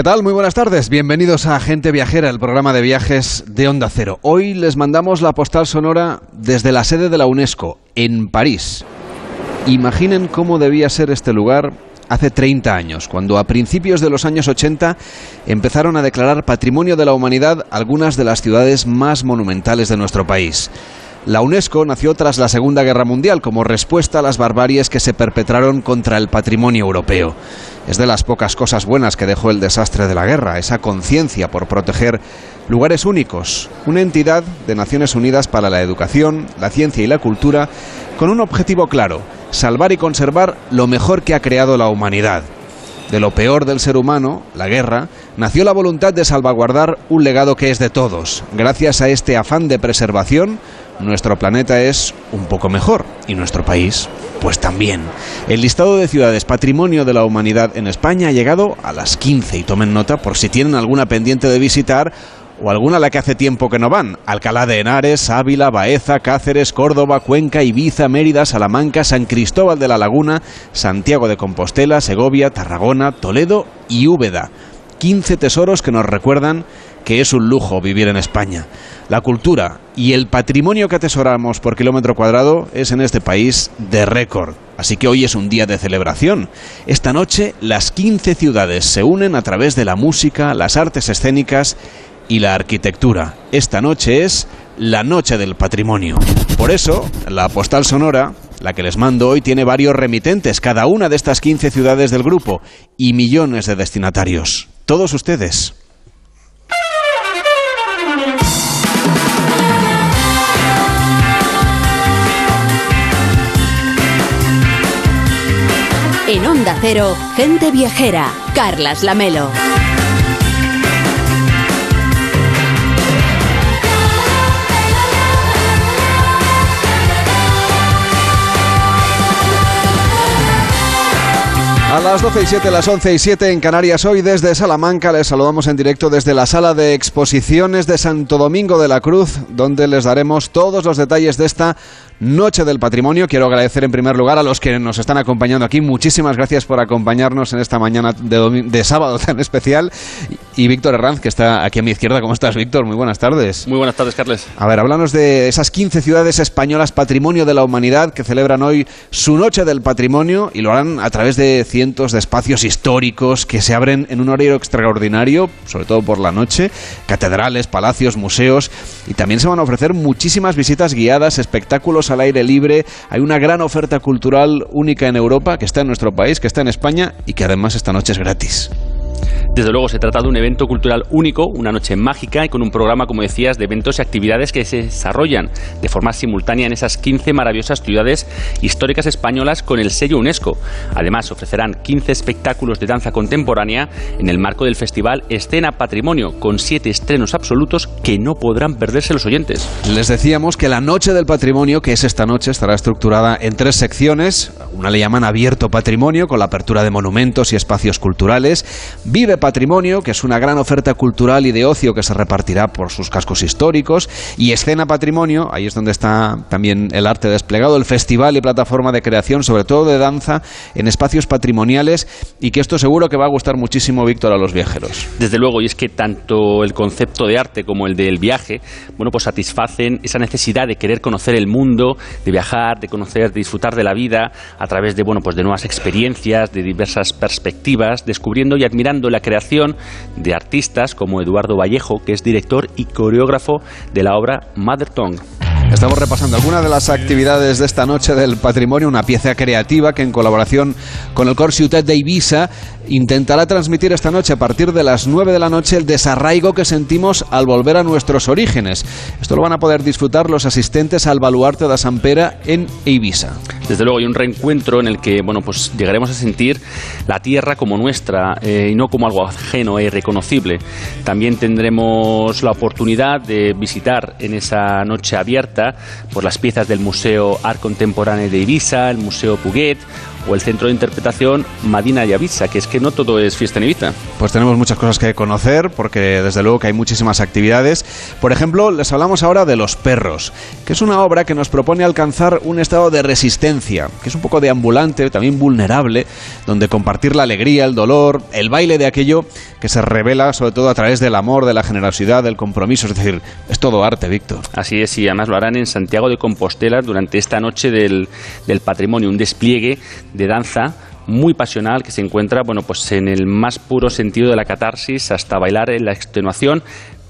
¿Qué tal? Muy buenas tardes. Bienvenidos a Gente Viajera, el programa de viajes de Onda Cero. Hoy les mandamos la postal sonora desde la sede de la UNESCO, en París. Imaginen cómo debía ser este lugar hace 30 años, cuando a principios de los años 80 empezaron a declarar Patrimonio de la Humanidad algunas de las ciudades más monumentales de nuestro país. La UNESCO nació tras la Segunda Guerra Mundial como respuesta a las barbaries que se perpetraron contra el patrimonio europeo. Es de las pocas cosas buenas que dejó el desastre de la guerra, esa conciencia por proteger lugares únicos, una entidad de Naciones Unidas para la educación, la ciencia y la cultura, con un objetivo claro, salvar y conservar lo mejor que ha creado la humanidad. De lo peor del ser humano, la guerra, nació la voluntad de salvaguardar un legado que es de todos. Gracias a este afán de preservación, nuestro planeta es un poco mejor y nuestro país, pues también. El listado de ciudades patrimonio de la humanidad en España ha llegado a las 15 y tomen nota por si tienen alguna pendiente de visitar o alguna a la que hace tiempo que no van. Alcalá de Henares, Ávila, Baeza, Cáceres, Córdoba, Cuenca, Ibiza, Mérida, Salamanca, San Cristóbal de la Laguna, Santiago de Compostela, Segovia, Tarragona, Toledo y Úbeda. 15 tesoros que nos recuerdan que es un lujo vivir en España. La cultura y el patrimonio que atesoramos por kilómetro cuadrado es en este país de récord. Así que hoy es un día de celebración. Esta noche las 15 ciudades se unen a través de la música, las artes escénicas y la arquitectura. Esta noche es la Noche del Patrimonio. Por eso, la postal sonora, la que les mando hoy, tiene varios remitentes, cada una de estas 15 ciudades del grupo, y millones de destinatarios. Todos ustedes. En Onda Cero, gente viajera, Carlas Lamelo. A las 12 y 7, las 11 y 7 en Canarias, hoy desde Salamanca les saludamos en directo desde la sala de exposiciones de Santo Domingo de la Cruz, donde les daremos todos los detalles de esta Noche del Patrimonio. Quiero agradecer en primer lugar a los que nos están acompañando aquí. Muchísimas gracias por acompañarnos en esta mañana de, de sábado tan especial. Y Víctor Herranz, que está aquí a mi izquierda. ¿Cómo estás, Víctor? Muy buenas tardes. Muy buenas tardes, Carles. A ver, háblanos de esas 15 ciudades españolas Patrimonio de la Humanidad que celebran hoy su Noche del Patrimonio y lo harán a través de cientos de espacios históricos que se abren en un horario extraordinario, sobre todo por la noche, catedrales, palacios, museos y también se van a ofrecer muchísimas visitas guiadas, espectáculos al aire libre. Hay una gran oferta cultural única en Europa que está en nuestro país, que está en España y que además esta noche es gratis. Desde luego se trata de un evento cultural único, una noche mágica y con un programa, como decías, de eventos y actividades que se desarrollan de forma simultánea en esas 15 maravillosas ciudades históricas españolas con el sello UNESCO. Además, ofrecerán 15 espectáculos de danza contemporánea en el marco del festival Escena Patrimonio, con siete estrenos absolutos que no podrán perderse los oyentes. Les decíamos que la Noche del Patrimonio, que es esta noche, estará estructurada en tres secciones. Una le llaman Abierto Patrimonio, con la apertura de monumentos y espacios culturales. Vive Patrimonio, que es una gran oferta cultural y de ocio que se repartirá por sus cascos históricos, y Escena Patrimonio, ahí es donde está también el arte desplegado, el festival y plataforma de creación, sobre todo de danza, en espacios patrimoniales, y que esto seguro que va a gustar muchísimo, Víctor, a los viajeros. Desde luego, y es que tanto el concepto de arte como el del viaje, bueno, pues satisfacen esa necesidad de querer conocer el mundo, de viajar, de conocer, de disfrutar de la vida a través de, bueno, pues de nuevas experiencias, de diversas perspectivas, descubriendo y admirando la creación de artistas como Eduardo Vallejo, que es director y coreógrafo de la obra Mother Tongue. Estamos repasando algunas de las actividades de esta noche del patrimonio, una pieza creativa que en colaboración con el Cor Ciutat de Ibiza intentará transmitir esta noche a partir de las 9 de la noche el desarraigo que sentimos al volver a nuestros orígenes. Esto lo van a poder disfrutar los asistentes al Baluarte de Sampera en Ibiza. Desde luego hay un reencuentro en el que bueno pues llegaremos a sentir la tierra como nuestra eh, y no como algo ajeno e irreconocible. También tendremos la oportunidad de visitar en esa noche abierta por las piezas del Museo Art Contemporáneo de Ibiza, el Museo Puget o el centro de interpretación Madina y Ibiza, que es que no todo es fiesta en Ibiza. Pues tenemos muchas cosas que conocer, porque desde luego que hay muchísimas actividades. Por ejemplo, les hablamos ahora de Los Perros, que es una obra que nos propone alcanzar un estado de resistencia, que es un poco deambulante, también vulnerable, donde compartir la alegría, el dolor, el baile de aquello que se revela sobre todo a través del amor, de la generosidad, del compromiso, es decir, es todo arte, Víctor. Así es, y además lo harán en Santiago de Compostela durante esta noche del, del patrimonio, un despliegue de danza muy pasional que se encuentra bueno pues en el más puro sentido de la catarsis hasta bailar en la extenuación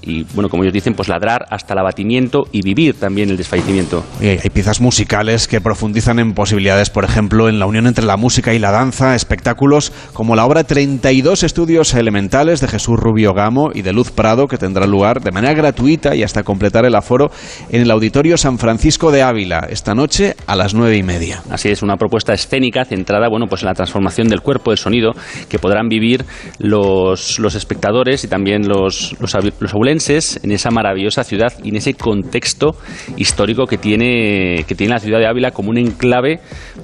y bueno, como ellos dicen, pues ladrar hasta el abatimiento y vivir también el desfallecimiento. hay piezas musicales que profundizan en posibilidades, por ejemplo, en la unión entre la música y la danza, espectáculos como la obra 32 estudios elementales de Jesús Rubio Gamo y de Luz Prado, que tendrá lugar de manera gratuita y hasta completar el aforo en el Auditorio San Francisco de Ávila, esta noche a las nueve y media. Así es, una propuesta escénica centrada, bueno, pues en la transformación del cuerpo, del sonido, que podrán vivir los, los espectadores y también los, los, los en esa maravillosa ciudad y en ese contexto histórico que tiene, que tiene la ciudad de Ávila como un enclave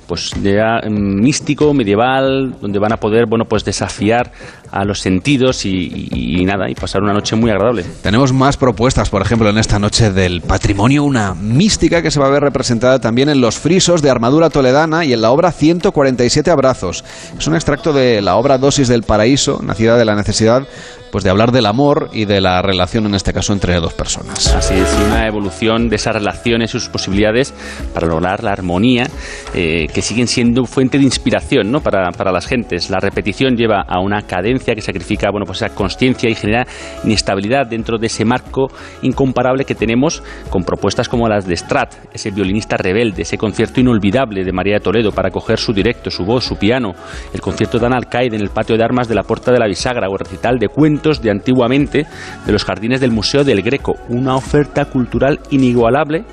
pues ya mm, místico, medieval, donde van a poder bueno pues desafiar a los sentidos y, nada, y pasar una noche muy agradable. Tenemos más propuestas, por ejemplo, en esta noche del patrimonio, una mística que se va a ver representada también en los frisos de armadura toledana y en la obra 147 abrazos. Es un extracto de la obra Dosis del Paraíso, nacida de la necesidad pues de hablar del amor y de la relación en este caso entre dos personas. Así es, una evolución de esas relaciones y sus posibilidades para lograr la armonía eh, que siguen siendo fuente de inspiración ¿no? para, para, las gentes. La repetición lleva a una que sacrifica bueno, pues esa consciencia y genera inestabilidad dentro de ese marco incomparable que tenemos con propuestas como las de Strat, ese violinista rebelde, ese concierto inolvidable de María de Toledo para coger su directo, su voz, su piano, el concierto de Ana Alcaide en el patio de armas de la Puerta de la Bisagra o el recital de cuentos de antiguamente de los jardines del Museo del Greco. Una oferta cultural inigualable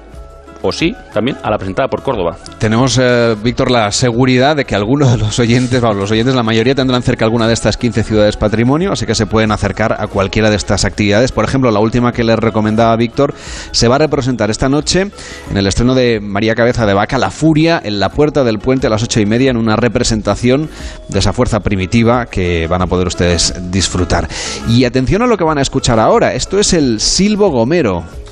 o sí, también a la presentada por Córdoba. Tenemos, eh, Víctor, la seguridad de que algunos de los oyentes, los oyentes, la mayoría tendrán cerca alguna de estas 15 ciudades patrimonio, así que se pueden acercar a cualquiera de estas actividades. Por ejemplo, la última que les recomendaba Víctor se va a representar esta noche en el estreno de María Cabeza de Vaca, La Furia, en la puerta del puente a las ocho y media, en una representación de esa fuerza primitiva que van a poder ustedes disfrutar. Y atención a lo que van a escuchar ahora. Esto es el Silbo Gomero.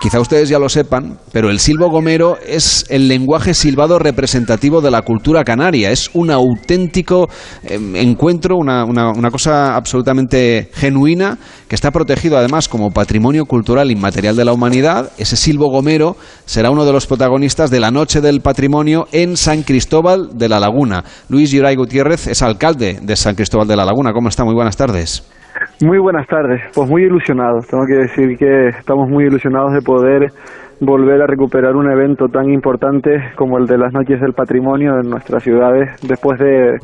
Quizá ustedes ya lo sepan, pero el silbo gomero es el lenguaje silbado representativo de la cultura canaria. Es un auténtico em, encuentro, una, una, cosa absolutamente genuina que está protegido además como patrimonio cultural inmaterial de la humanidad. Ese silbo gomero será uno de los protagonistas de la Noche del Patrimonio en San Cristóbal de la Laguna. Luis Yuray Gutiérrez es alcalde de San Cristóbal de la Laguna. ¿Cómo está? Muy buenas tardes. Muy buenas tardes, pues muy ilusionados, tengo que decir que estamos muy ilusionados de poder volver a recuperar un evento tan importante como el de las Noches del Patrimonio en nuestras ciudades después de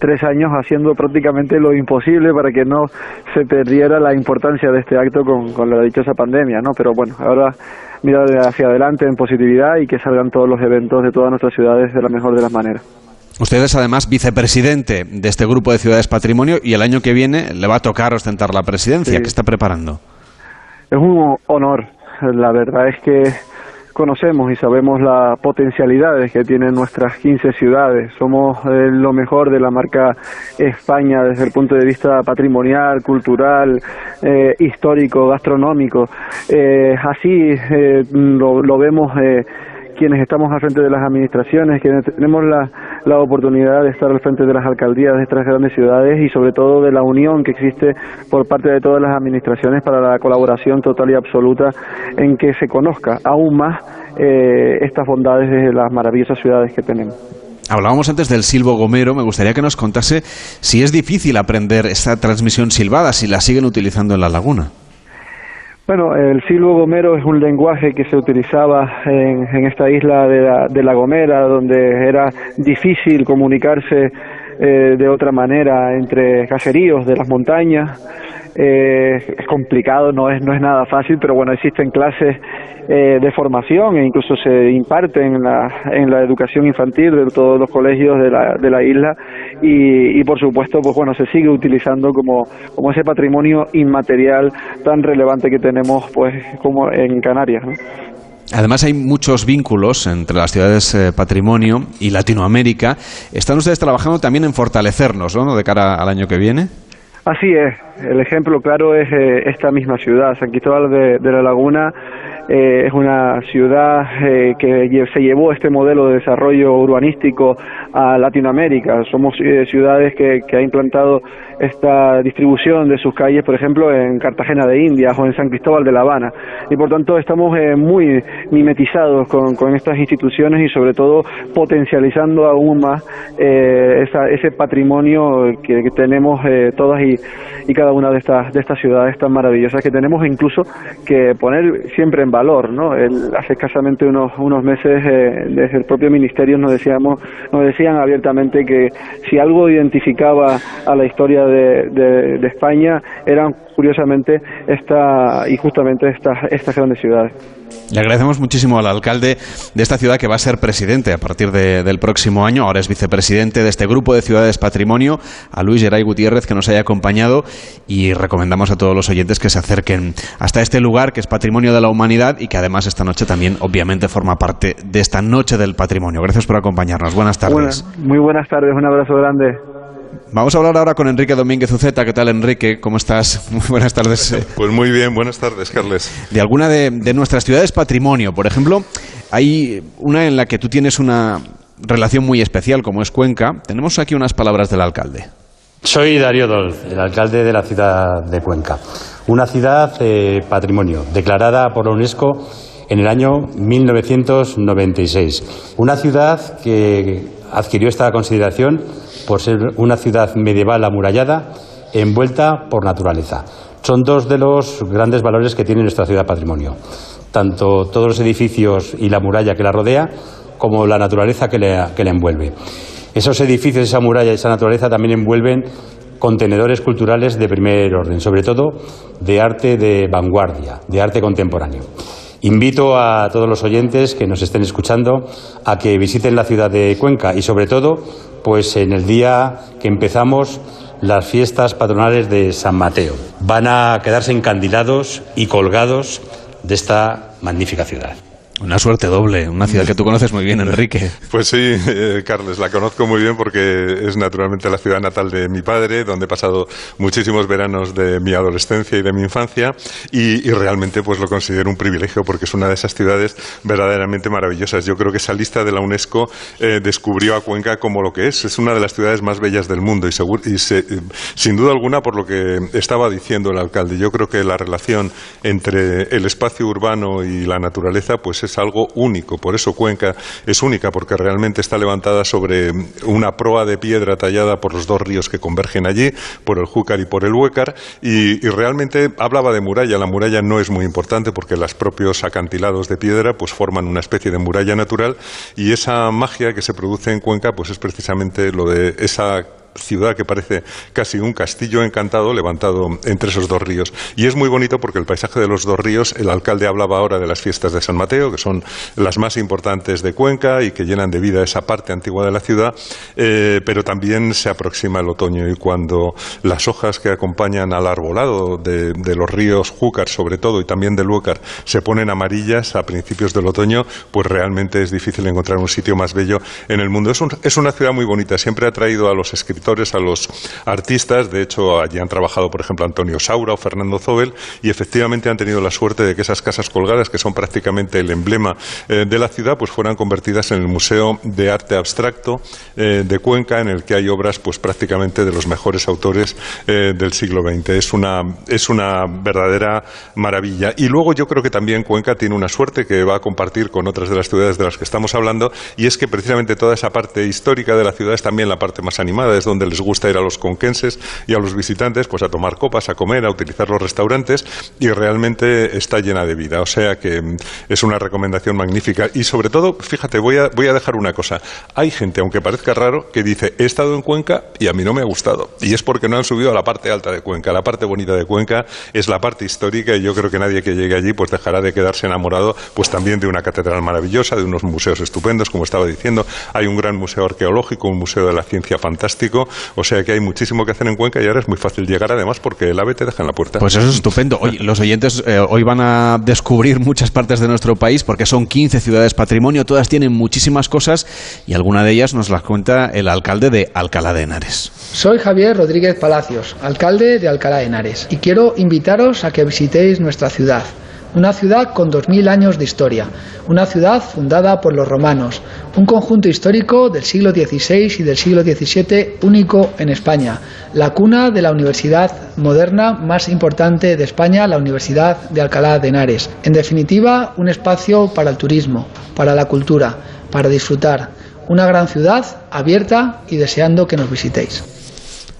tres años haciendo prácticamente lo imposible para que no se perdiera la importancia de este acto con, la dichosa pandemia, ¿no? Pero bueno, ahora mirar hacia adelante en positividad y que salgan todos los eventos de todas nuestras ciudades de la mejor de las maneras. Usted es además vicepresidente de este grupo de ciudades patrimonio y el año que viene le va a tocar ostentar la presidencia. ¿Qué está preparando? Es un honor. La verdad es que conocemos y sabemos las potencialidades que tienen nuestras 15 ciudades. Somos eh, lo mejor de la marca España desde el punto de vista patrimonial, cultural, eh, histórico, gastronómico. Eh, así lo, lo, vemos quienes estamos al frente de las administraciones, quienes tenemos la, la oportunidad de estar al frente de las alcaldías de estas grandes ciudades y sobre todo de la unión que existe por parte de todas las administraciones para la colaboración total y absoluta en que se conozca aún más eh, estas bondades de las maravillosas ciudades que tenemos. Hablábamos antes del silbo gomero, me gustaría que nos contase si es difícil aprender esta transmisión silbada, si la siguen utilizando en la laguna. Bueno, el silbo gomero es un lenguaje que se utilizaba en, esta isla de la, Gomera, donde era difícil comunicarse eh, de otra manera entre caseríos de las montañas. Eh, es complicado, no es, no es nada fácil, pero bueno, existen clases eh, de formación e incluso se imparten en la, en la educación infantil de todos los colegios de la, de la isla y, por supuesto, pues bueno, se sigue utilizando como, como ese patrimonio inmaterial tan relevante que tenemos pues como en Canarias. Además hay muchos vínculos entre las ciudades eh, patrimonio y Latinoamérica. ¿Están ustedes trabajando también en fortalecernos ¿no? de cara al año que viene? Así es, el ejemplo claro es eh, esta misma ciudad, San Cristóbal de, la Laguna eh, es una ciudad eh, que se llevó este modelo de desarrollo urbanístico a Latinoamérica. Somos ciudades que, que ha implantado esta distribución de sus calles, por ejemplo, en Cartagena de Indias o en San Cristóbal de La Habana. Y por tanto estamos muy mimetizados con, con, estas instituciones y sobre todo potencializando aún más ese patrimonio que, que tenemos todas y y, cada una de estas, de estas ciudades tan maravillosas que tenemos, incluso que poner siempre en valor. ¿no? hace escasamente unos, unos meses, eh, desde el propio ministerio nos, decíamos, nos decían abiertamente que si algo identificaba a la historia de, de, de España eran curiosamente esta, y justamente estas, estas grandes ciudades. Le agradecemos muchísimo al alcalde de esta ciudad que va a ser presidente a partir del próximo año, ahora es vicepresidente de este grupo de ciudades patrimonio, a Luis Geray Gutiérrez que nos haya acompañado y recomendamos a todos los oyentes que se acerquen hasta este lugar que es patrimonio de la humanidad y que además esta noche también obviamente forma parte de esta noche del patrimonio. Gracias por acompañarnos. Buenas tardes. muy buenas tardes, un abrazo grande. Vamos a hablar ahora con Enrique Domínguez Uceta. ¿Qué tal, Enrique? ¿Cómo estás? Muy buenas tardes. Pues muy bien, buenas tardes, Carles. De alguna de, nuestras ciudades patrimonio, por ejemplo, hay una en la que tú tienes una relación muy especial, como es Cuenca. Tenemos aquí unas palabras del alcalde. Soy Darío Dol, el alcalde de la ciudad de Cuenca. Una ciudad eh, patrimonio, declarada por la UNESCO en el año 1996. Una ciudad que adquirió esta consideración por ser una ciudad medieval amurallada envuelta por naturaleza. Son dos de los grandes valores que tiene nuestra ciudad patrimonio, tanto todos los edificios y la muralla que la rodea, como la naturaleza que la, envuelve. Esos edificios, esa muralla y esa naturaleza también envuelven contenedores culturales de primer orden, sobre todo de arte de vanguardia, de arte contemporáneo. Invito a todos los oyentes que nos estén escuchando a que visiten la ciudad de Cuenca y, sobre todo, pues en el día que empezamos las fiestas patronales de San Mateo. Van a quedarse encandilados y colgados de esta magnífica ciudad. Una suerte doble, una ciudad que tú conoces muy bien, Enrique. Pues sí, eh, Carles, la conozco muy bien porque es naturalmente la ciudad natal de mi padre, donde he pasado muchísimos veranos de mi adolescencia y de mi infancia y, realmente pues lo considero un privilegio porque es una de esas ciudades verdaderamente maravillosas. Yo creo que esa lista de la UNESCO eh, descubrió a Cuenca como lo que es. Es una de las ciudades más bellas del mundo y, y sin duda alguna por lo que estaba diciendo el alcalde. Yo creo que la relación entre el espacio urbano y la naturaleza pues es es algo único. Por eso Cuenca es única, porque realmente está levantada sobre una proa de piedra tallada por los dos ríos que convergen allí, por el Júcar y por el Huécar, y, realmente hablaba de muralla. La muralla no es muy importante porque los propios acantilados de piedra pues forman una especie de muralla natural y esa magia que se produce en Cuenca pues es precisamente lo de esa ciudad que parece casi un castillo encantado levantado entre esos dos ríos. Y es muy bonito porque el paisaje de los dos ríos, el alcalde hablaba ahora de las fiestas de San Mateo, que son las más importantes de Cuenca y que llenan de vida esa parte antigua de la ciudad, eh, pero también se aproxima el otoño y cuando las hojas que acompañan al arbolado de, los ríos Júcar, sobre todo, y también del Huécar, se ponen amarillas a principios del otoño, pues realmente es difícil encontrar un sitio más bello en el mundo. Es, es una ciudad muy bonita, siempre ha traído a los escritores a los artistas. De hecho, allí han trabajado, por ejemplo, Antonio Saura o Fernando Zobel, y efectivamente han tenido la suerte de que esas casas colgadas, que son prácticamente el emblema eh, de la ciudad, pues fueran convertidas en el Museo de Arte Abstracto eh, de Cuenca, en el que hay obras pues prácticamente de los mejores autores eh, del siglo XX. Es una, es una verdadera maravilla. Y luego yo creo que también Cuenca tiene una suerte que va a compartir con otras de las ciudades de las que estamos hablando, y es que precisamente toda esa parte histórica de la ciudad es también la parte más animada, es donde les gusta ir a los conquenses y a los visitantes pues a tomar copas, a comer, a utilizar los restaurantes y realmente está llena de vida. O sea que mm, es una recomendación magnífica y sobre todo, fíjate, voy a, voy a dejar una cosa. Hay gente, aunque parezca raro, que dice he estado en Cuenca y a mí no me ha gustado. Y es porque no han subido a la parte alta de Cuenca. La parte bonita de Cuenca es la parte histórica y yo creo que nadie que llegue allí pues dejará de quedarse enamorado pues también de una catedral maravillosa, de unos museos estupendos, como estaba diciendo. Hay un gran museo arqueológico, un museo de la ciencia fantástico turístico, o sea que hay muchísimo que hacer en Cuenca y ahora es muy fácil llegar además porque el AVE te deja en la puerta. Pues eso es estupendo. Hoy, los oyentes eh, hoy van a descubrir muchas partes de nuestro país porque son 15 ciudades patrimonio, todas tienen muchísimas cosas y alguna de ellas nos las cuenta el alcalde de Alcalá de Henares. Soy Javier Rodríguez Palacios, alcalde de Alcalá de Henares, y quiero invitaros a que visitéis nuestra ciudad una ciudad con 2.000 años de historia, una ciudad fundada por los romanos, un conjunto histórico del siglo XVI y del siglo XVII único en España, la cuna de la universidad moderna más importante de España, la Universidad de Alcalá de Henares. En definitiva, un espacio para el turismo, para la cultura, para disfrutar. Una gran ciudad abierta y deseando que nos visitéis.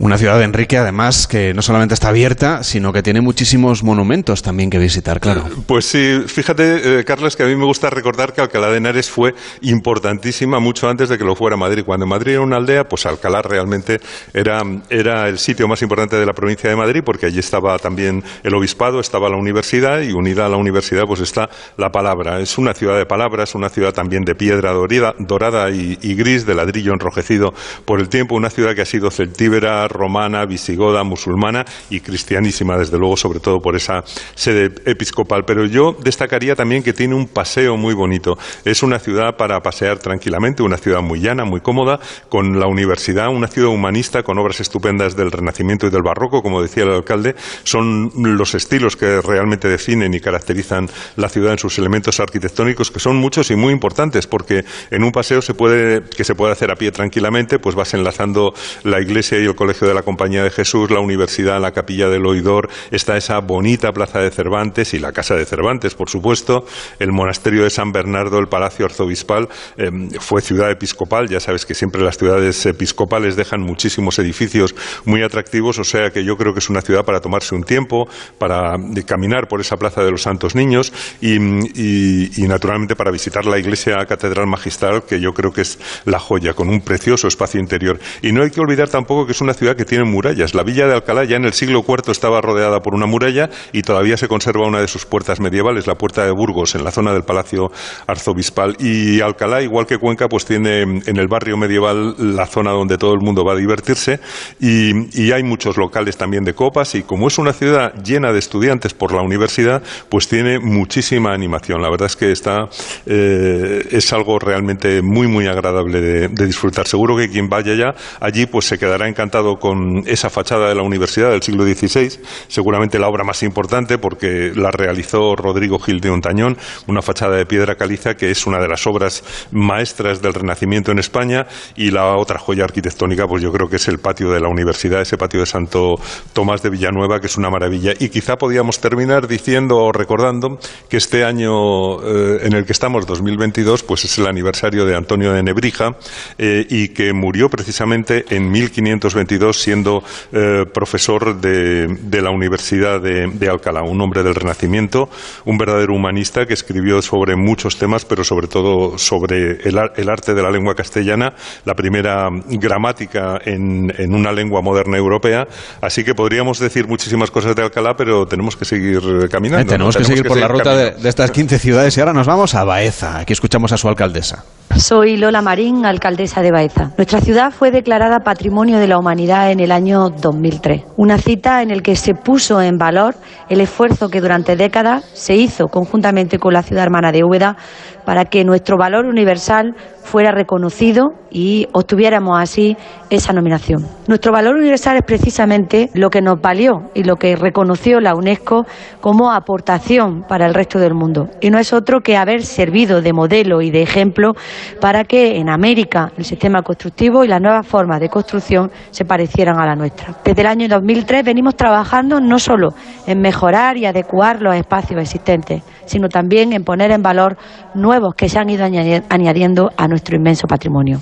Una ciudad de Enrique, además, que no solamente está abierta, sino que tiene muchísimos monumentos también que visitar, claro. Pues sí, fíjate, eh, Carlos, que a mí me gusta recordar que Alcalá de Henares fue importantísima mucho antes de que lo fuera Madrid. Cuando Madrid era una aldea, pues Alcalá realmente era, era el sitio más importante de la provincia de Madrid, porque allí estaba también el obispado, estaba la universidad, y unida a la universidad, pues está la palabra. Es una ciudad de palabras, una ciudad también de piedra dorada, dorada y, y gris, de ladrillo enrojecido por el tiempo, una ciudad que ha sido celtíbera, romana, visigoda, musulmana y cristianísima, desde luego, sobre todo por esa sede episcopal. Pero yo destacaría también que tiene un paseo muy bonito. Es una ciudad para pasear tranquilamente, una ciudad muy llana, muy cómoda, con la universidad, una ciudad humanista con obras estupendas del Renacimiento y del Barroco, como decía el alcalde, son los estilos que realmente definen y caracterizan la ciudad en sus elementos arquitectónicos, que son muchos y muy importantes, porque en un paseo se puede, que se puede hacer a pie tranquilamente, pues vas enlazando la iglesia y el colegio de la Compañía de Jesús, la Universidad, la Capilla del Oidor, está esa bonita Plaza de Cervantes y la Casa de Cervantes, por supuesto, el Monasterio de San Bernardo, el Palacio Arzobispal, em, fue ciudad episcopal, ya sabes que siempre las ciudades episcopales dejan muchísimos edificios muy atractivos, o sea que yo creo que es una ciudad para tomarse un tiempo, para caminar por esa Plaza de los Santos Niños y, y naturalmente para visitar la iglesia catedral magistral, que yo creo que es la joya, con un precioso espacio interior. Y no hay que olvidar tampoco que es una ciudad que tiene murallas. La villa de Alcalá ya en el siglo IV estaba rodeada por una muralla y todavía se conserva una de sus puertas medievales, la puerta de Burgos, en la zona del Palacio Arzobispal. Y Alcalá, igual que Cuenca, pues tiene en el barrio medieval la zona donde todo el mundo va a divertirse y, hay muchos locales también de copas y como es una ciudad llena de estudiantes por la universidad, pues tiene muchísima animación. La verdad es que está, eh, es algo realmente muy, muy agradable de, disfrutar. Seguro que quien vaya ya allí pues se quedará encantado con esa fachada de la universidad del siglo XVI, seguramente la obra más importante porque la realizó Rodrigo Gil de Ontañón, una fachada de piedra caliza que es una de las obras maestras del Renacimiento en España y la otra joya arquitectónica pues yo creo que es el patio de la universidad, ese patio de Santo Tomás de Villanueva que es una maravilla. Y quizá podíamos terminar diciendo o recordando que este año eh, en el que estamos, 2022, pues es el aniversario de Antonio de Nebrija eh, y que murió precisamente en 1522 siendo eh, profesor de, la Universidad de, Alcalá, un hombre del Renacimiento, un verdadero humanista que escribió sobre muchos temas, pero sobre todo sobre el, arte de la lengua castellana, la primera gramática en, una lengua moderna europea. Así que podríamos decir muchísimas cosas de Alcalá, pero tenemos que seguir caminando. Eh, tenemos, que seguir por la ruta de, de, estas 15 ciudades y ahora nos vamos a Baeza. Aquí escuchamos a su alcaldesa. Soy Lola Marín, alcaldesa de Baeza. Nuestra ciudad fue declarada Patrimonio de la Humanidad en el año 2003, una cita en la que se puso en valor el esfuerzo que durante décadas se hizo conjuntamente con la ciudad hermana de Úbeda para que nuestro valor universal fuera reconocido y obtuviéramos así esa nominación. Nuestro valor universal es precisamente lo que nos valió y lo que reconoció la UNESCO como aportación para el resto del mundo. Y no es otro que haber servido de modelo y de ejemplo para que en América el sistema constructivo y las nuevas formas de construcción se parecieran a la nuestra. Desde el año 2003 venimos trabajando no solo en mejorar y adecuar los espacios existentes, sino también en poner en valor nuevos que se han ido añadiendo a nuestro inmenso patrimonio.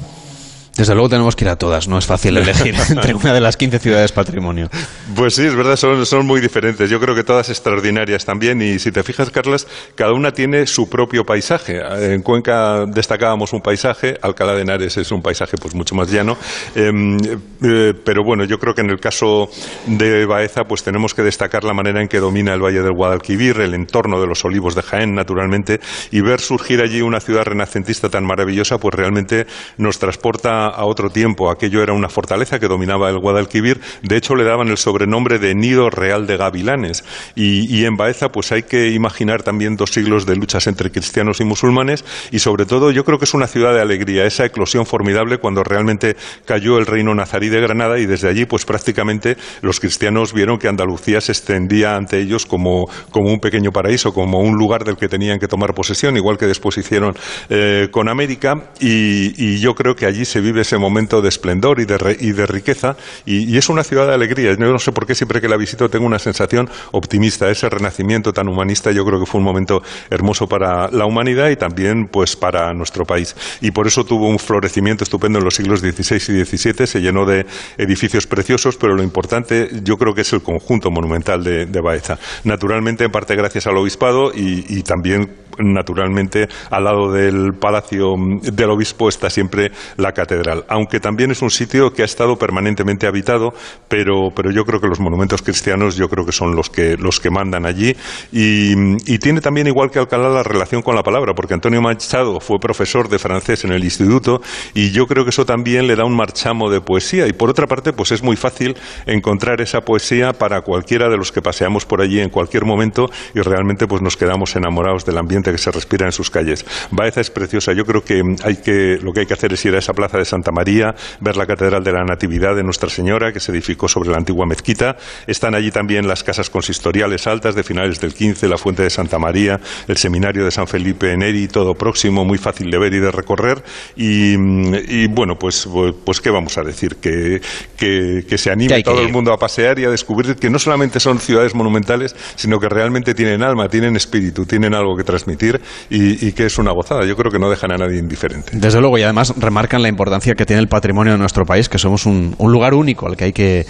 Desde luego tenemos que ir a todas, no es fácil elegir entre una de las 15 ciudades patrimonio. Pues sí, es verdad, son, son, muy diferentes. Yo creo que todas extraordinarias también. Y si te fijas, Carlas, cada una tiene su propio paisaje. En Cuenca destacábamos un paisaje, Alcalá de Henares es un paisaje pues mucho más llano. Em, eh, pero bueno, yo creo que en el caso de Baeza, pues tenemos que destacar la manera en que domina el Valle del Guadalquivir, el entorno de los olivos de Jaén, naturalmente, y ver surgir allí una ciudad renacentista tan maravillosa, pues realmente nos transporta a otro tiempo. Aquello era una fortaleza que dominaba el Guadalquivir. De hecho, le daban el sobrenombre de Nido Real de Gavilanes. Y, en Baeza, pues hay que imaginar también dos siglos de luchas entre cristianos y musulmanes. Y sobre todo, yo creo que es una ciudad de alegría, esa eclosión formidable cuando realmente cayó el reino nazarí de Granada y desde allí, pues prácticamente los cristianos vieron que Andalucía se extendía ante ellos como, como un pequeño paraíso, como un lugar del que tenían que tomar posesión, igual que después hicieron eh, con América. Y, yo creo que allí se vive ese momento de esplendor y de, y riqueza. Y, es una ciudad de alegría. Yo no sé por qué siempre que la visito tengo una sensación optimista. Ese renacimiento tan humanista yo creo que fue un momento hermoso para la humanidad y también pues para nuestro país. Y por eso tuvo un florecimiento estupendo en los siglos XVI y XVII. Se llenó de edificios preciosos, pero lo importante yo creo que es el conjunto monumental de, de Baeza. Naturalmente, en parte gracias al obispado y también naturalmente al lado del palacio del obispo está siempre la catedral, aunque también es un sitio que ha estado permanentemente habitado, pero, pero yo creo que los monumentos cristianos yo creo que son los que, los que mandan allí y, tiene también igual que Alcalá la relación con la palabra, porque Antonio Machado fue profesor de francés en el instituto y yo creo que eso también le da un marchamo de poesía y por otra parte pues es muy fácil encontrar esa poesía para cualquiera de los que paseamos por allí en cualquier momento y realmente pues nos quedamos enamorados del ambiente que se respira en sus calles. Baeza es preciosa. Yo creo que, hay que lo que hay que hacer es ir a esa plaza de Santa María, ver la Catedral de la Natividad de Nuestra Señora, que se edificó sobre la antigua mezquita. Están allí también las casas consistoriales altas de finales del 15, la Fuente de Santa María, el Seminario de San Felipe Neri, todo próximo, muy fácil de ver y de recorrer. Y, bueno, pues, pues qué vamos a decir, que, que, se anime todo el mundo a pasear y a descubrir que no solamente son ciudades monumentales, sino que realmente tienen alma, tienen espíritu, tienen algo que transmitir y, que es una gozada. Yo creo que no dejan a nadie indiferente. Desde luego, y además remarcan la importancia que tiene el patrimonio de nuestro país, que somos un, lugar único al que hay que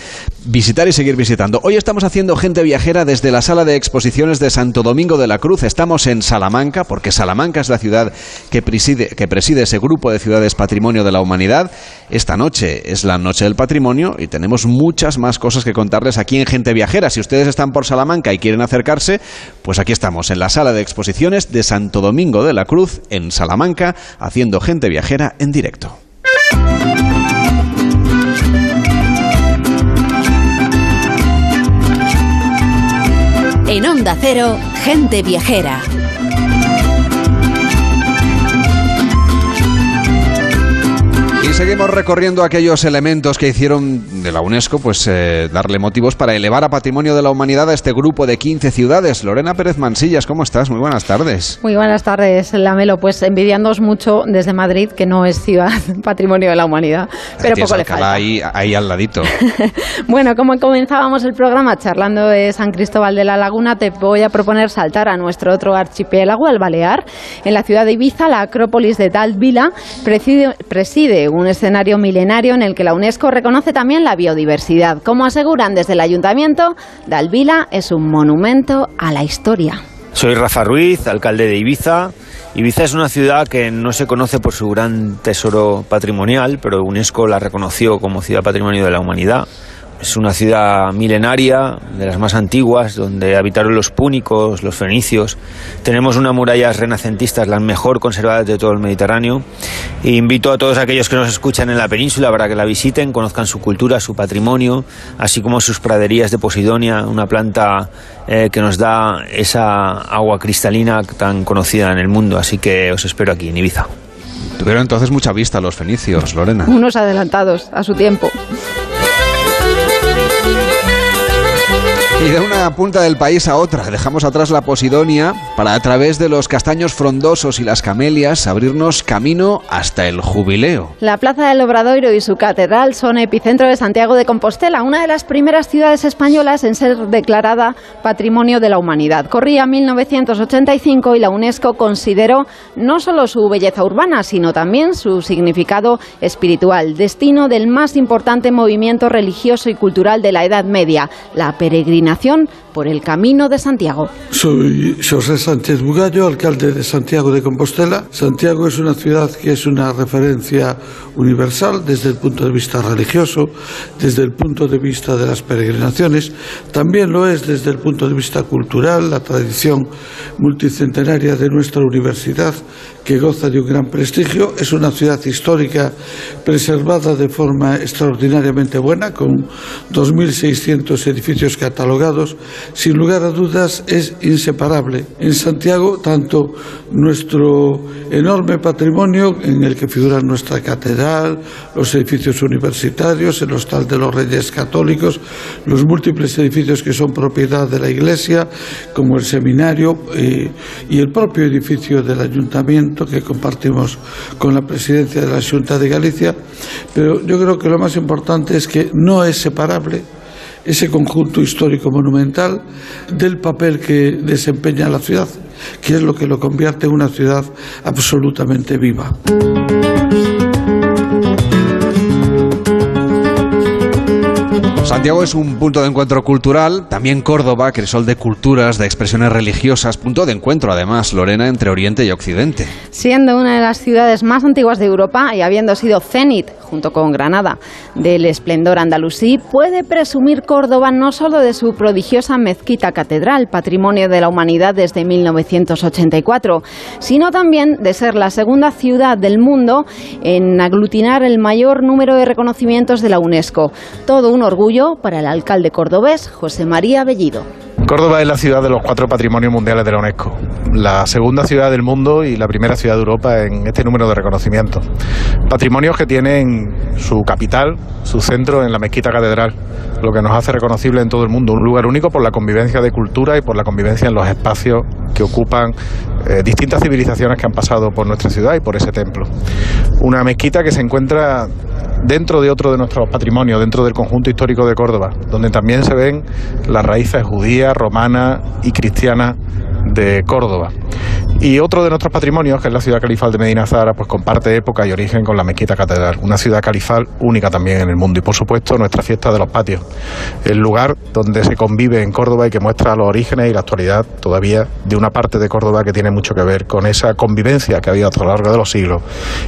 visitar y seguir visitando. Hoy estamos haciendo gente viajera desde la sala de exposiciones de Santo Domingo de la Cruz. Estamos en Salamanca, porque Salamanca es la ciudad que preside, ese grupo de ciudades patrimonio de la humanidad. Esta noche es la noche del patrimonio y tenemos muchas más cosas que contarles aquí en Gente Viajera. Si ustedes están por Salamanca y quieren acercarse, pues aquí estamos, en la sala de exposiciones de Santo Domingo de la Cruz, en Salamanca, haciendo Gente Viajera en directo. En Onda Cero, Gente Viajera. Y seguimos recorriendo aquellos elementos que hicieron de la UNESCO pues eh, darle motivos para elevar a patrimonio de la humanidad a este grupo de 15 ciudades. Lorena Pérez Mansillas, ¿cómo estás? Muy buenas tardes. Muy buenas tardes, Lamelo. Pues envidiándoos mucho desde Madrid, que no es ciudad patrimonio de la humanidad, pero poco le falta. Ahí, ahí al ladito. bueno, como comenzábamos el programa charlando de San Cristóbal de la Laguna, te voy a proponer saltar a nuestro otro archipiélago, al Balear. En la ciudad de Ibiza, la Acrópolis de Tal Vila preside, preside un escenario milenario en el que la UNESCO reconoce también la biodiversidad. Como aseguran desde el ayuntamiento, Dalvila es un monumento a la historia. Soy Rafa Ruiz, alcalde de Ibiza. Ibiza es una ciudad que no se conoce por su gran tesoro patrimonial, pero UNESCO la reconoció como ciudad patrimonio de la humanidad. Es una ciudad milenaria, de las más antiguas, donde habitaron los púnicos, los fenicios. Tenemos unas murallas renacentistas, las mejor conservadas de todo el Mediterráneo. E invito a todos aquellos que nos escuchan en la península para que la visiten, conozcan su cultura, su patrimonio, así como sus praderías de Posidonia, una planta eh, que nos da esa agua cristalina tan conocida en el mundo. Así que os espero aquí en Ibiza. Tuvieron entonces mucha vista los fenicios, Lorena. Unos adelantados a su tiempo. Y de una punta del país a otra, dejamos atrás la Posidonia para a través de los castaños frondosos y las camelias abrirnos camino hasta el jubileo. La Plaza del Obradoiro y su catedral son epicentro de Santiago de Compostela, una de las primeras ciudades españolas en ser declarada Patrimonio de la Humanidad. Corría 1985 y la UNESCO consideró no solo su belleza urbana, sino también su significado espiritual, destino del más importante movimiento religioso y cultural de la Edad Media, la peregrinación coordinación por el Camino de Santiago. Soy José Sánchez Bugallo, alcalde de Santiago de Compostela. Santiago es una ciudad que es una referencia universal desde el punto de vista religioso, desde el punto de vista de las peregrinaciones, también lo es desde el punto de vista cultural, la tradición multicentenaria de nuestra universidad que goza de un gran prestigio. Es una ciudad histórica preservada de forma extraordinariamente buena, con 2.600 edificios catalogados. Sin lugar a dudas, es inseparable. En Santiago, tanto nuestro enorme patrimonio, en el que figura nuestra catedral, los edificios universitarios, el Hostal de los Reyes Católicos, los múltiples edificios que son propiedad de la Iglesia, como el seminario eh, y el propio edificio del Ayuntamiento que compartimos con la presidencia de la Junta de Galicia, pero yo creo que lo más importante es que no es separable ese conjunto histórico monumental del papel que desempeña la ciudad, que es lo que lo convierte en una ciudad absolutamente viva. Santiago es un punto de encuentro cultural, también Córdoba, crisol de culturas, de expresiones religiosas, punto de encuentro además, Lorena, entre Oriente y Occidente. Siendo una de las ciudades más antiguas de Europa y habiendo sido cenit, junto con Granada, del esplendor andalusí, puede presumir Córdoba no solo de su prodigiosa mezquita catedral, patrimonio de la humanidad desde 1984, sino también de ser la segunda ciudad del mundo en aglutinar el mayor número de reconocimientos de la UNESCO. Todo un orgullo para el alcalde cordobés José María Bellido. Córdoba es la ciudad de los cuatro patrimonios mundiales de la UNESCO, la segunda ciudad del mundo y la primera ciudad de Europa en este número de reconocimientos. Patrimonios que tienen su capital, su centro en la mezquita catedral, lo que nos hace reconocible en todo el mundo, un lugar único por la convivencia de cultura y por la convivencia en los espacios que ocupan eh, distintas civilizaciones que han pasado por nuestra ciudad y por ese templo. Una mezquita que se encuentra dentro de otro de nuestros patrimonios, dentro del conjunto histórico de Córdoba, donde también se ven las raíces judías, romanas y cristianas de Córdoba. Y otro de nuestros patrimonios, que es la ciudad califal de Medina Zara, pues comparte época y origen con la Mezquita Catedral, una ciudad califal única también en el mundo. Y por supuesto, nuestra fiesta de los patios, el lugar donde se convive en Córdoba y que muestra los orígenes y la actualidad todavía de una parte de Córdoba que tiene mucho que ver con esa convivencia que ha habido a lo largo de los siglos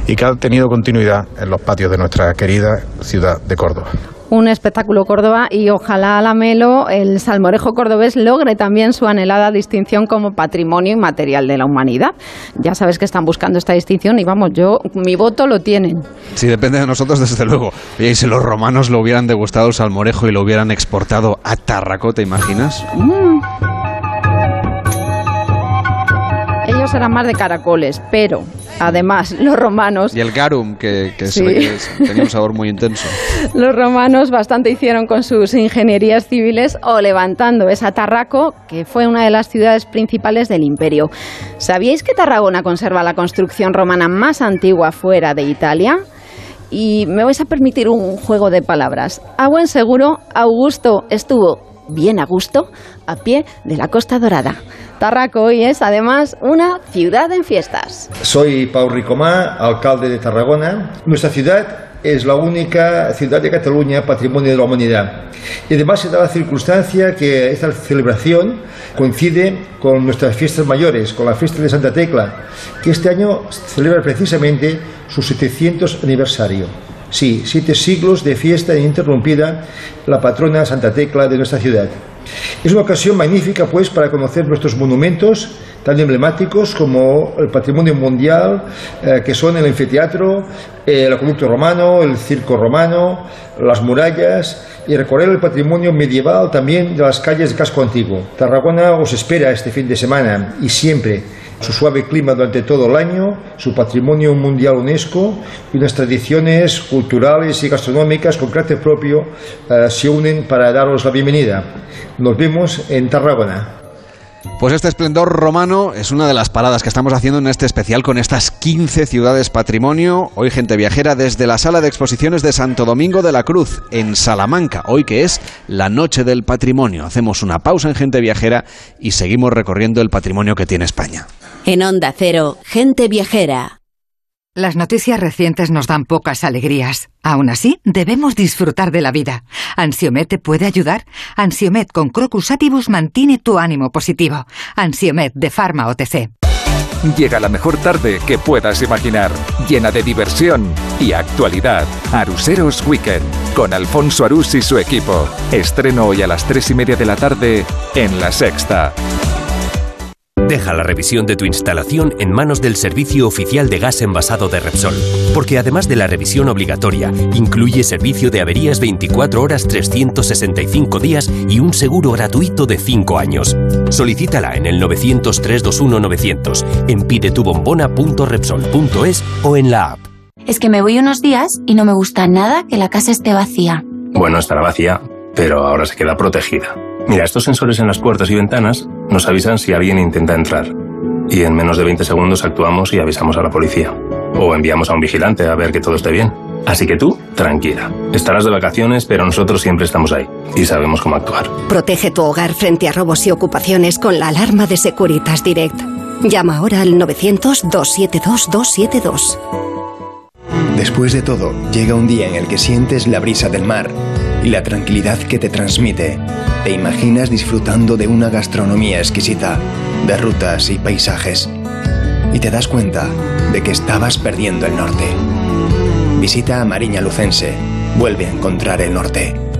y que ha tenido continuidad en los patios de nuestra querida ciudad de Córdoba un espectáculo Córdoba y ojalá la Melo, el salmorejo cordobés, logre también su anhelada distinción como patrimonio inmaterial de la humanidad. Ya sabes que están buscando esta distinción y vamos, yo, mi voto lo tienen. Sí, depende de nosotros, desde luego. Y si los romanos lo hubieran degustado el salmorejo y lo hubieran exportado a Tarraco, ¿te imaginas? Mm. Ellos eran más de caracoles, pero Además, los romanos... Y el garum, que, tenía un sabor muy intenso. Los romanos bastante hicieron con sus ingenierías civiles o levantando esa Tarraco, que fue una de las ciudades principales del imperio. ¿Sabíais que Tarragona conserva la construcción romana más antigua fuera de Italia? Y me vais a permitir un juego de palabras. A buen seguro, Augusto estuvo bien a gusto a pie de la Costa Dorada. Tarraco hoy es además una ciudad en fiestas. Soy Pau Ricomá, alcalde de Tarragona. Nuestra ciudad es la única ciudad de Cataluña patrimonio de la humanidad. Y además se da la circunstancia que esta celebración coincide con nuestras fiestas mayores, con la fiesta de Santa Tecla, que este año celebra precisamente su 700 aniversario. Sí, siete siglos de fiesta ininterrumpida, la patrona Santa Tecla de nuestra ciudad. Es una ocasión magnífica, pues, para conocer nuestros monumentos tan emblemáticos como el patrimonio mundial, eh, que son el anfiteatro, el acueducto romano, el circo romano, las murallas y recorrer el patrimonio medieval también de las calles de casco antiguo. Tarragona os espera este fin de semana y siempre su suave clima durante todo el año, su patrimonio mundial UNESCO y unas tradiciones culturales y gastronómicas con carácter propio eh, se unen para daros la bienvenida. Nos vemos en Tarragona. Pues este esplendor romano es una de las paradas que estamos haciendo en este especial con estas 15 ciudades patrimonio. Hoy gente viajera desde la sala de exposiciones de Santo Domingo de la Cruz, en Salamanca, hoy que es la Noche del Patrimonio. Hacemos una pausa en gente viajera y seguimos recorriendo el patrimonio que tiene España. En Onda Cero, gente viajera. Las noticias recientes nos dan pocas alegrías. Aún así, debemos disfrutar de la vida. ¿Ansiomet te puede ayudar? Ansiomet con Crocus Atibus mantiene tu ánimo positivo. Ansiomet de Pharma OTC. Llega la mejor tarde que puedas imaginar, llena de diversión y actualidad. Aruseros Weekend, con Alfonso Arús y su equipo. Estreno hoy a las tres y media de la tarde en La Sexta. Deja la revisión de tu instalación en manos del Servicio Oficial de Gas Envasado de Repsol, porque además de la revisión obligatoria, incluye servicio de averías 24 horas 365 días y un seguro gratuito de 5 años. Solicítala en el 900-321-900, en pidetubombona.repsol.es o en la app. Es que me voy unos días y no me gusta nada que la casa esté vacía. Bueno, estará vacía, pero ahora se queda protegida. Mira, estos sensores en las puertas y ventanas nos avisan si alguien intenta entrar. Y en menos de 20 segundos actuamos y avisamos a la policía. O enviamos a un vigilante a ver que todo esté bien. Así que tú, tranquila. Estarás de vacaciones, pero nosotros siempre estamos ahí y sabemos cómo actuar. Protege tu hogar frente a robos y ocupaciones con la alarma de Securitas Direct. Llama ahora al 900-272-272. Después de todo, llega un día en el que sientes la brisa del mar y la tranquilidad que te transmite. Te imaginas disfrutando de una gastronomía exquisita, de rutas y paisajes. Y te das cuenta de que estabas perdiendo el norte. Visita a Mariña Lucense. Vuelve a encontrar el norte.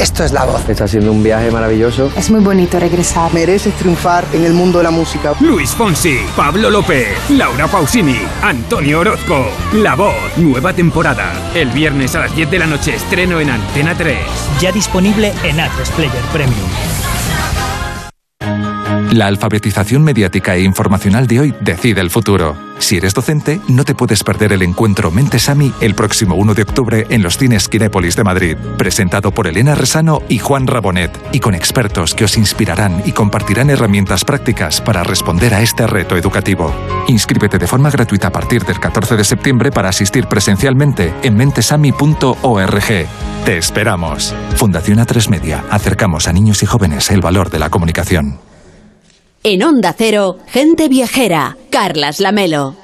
Esto es la voz. Está siendo un viaje maravilloso. Es muy bonito regresar. Mereces triunfar en el mundo de la música. Luis Fonsi, Pablo López, Laura Pausini, Antonio Orozco. La voz, nueva temporada. El viernes a las 10 de la noche estreno en Antena 3. Ya disponible en Atlas Player Premium. La alfabetización mediática e informacional de hoy decide el futuro. Si eres docente, no te puedes perder el encuentro Mentesami el próximo 1 de octubre en los cines Kinépolis de Madrid, presentado por Elena Resano y Juan Rabonet, y con expertos que os inspirarán y compartirán herramientas prácticas para responder a este reto educativo. Inscríbete de forma gratuita a partir del 14 de septiembre para asistir presencialmente en mentesami.org. Te esperamos. Fundación A3 Media. Acercamos a niños y jóvenes el valor de la comunicación. En Onda Cero, gente viajera, Carlas Lamelo.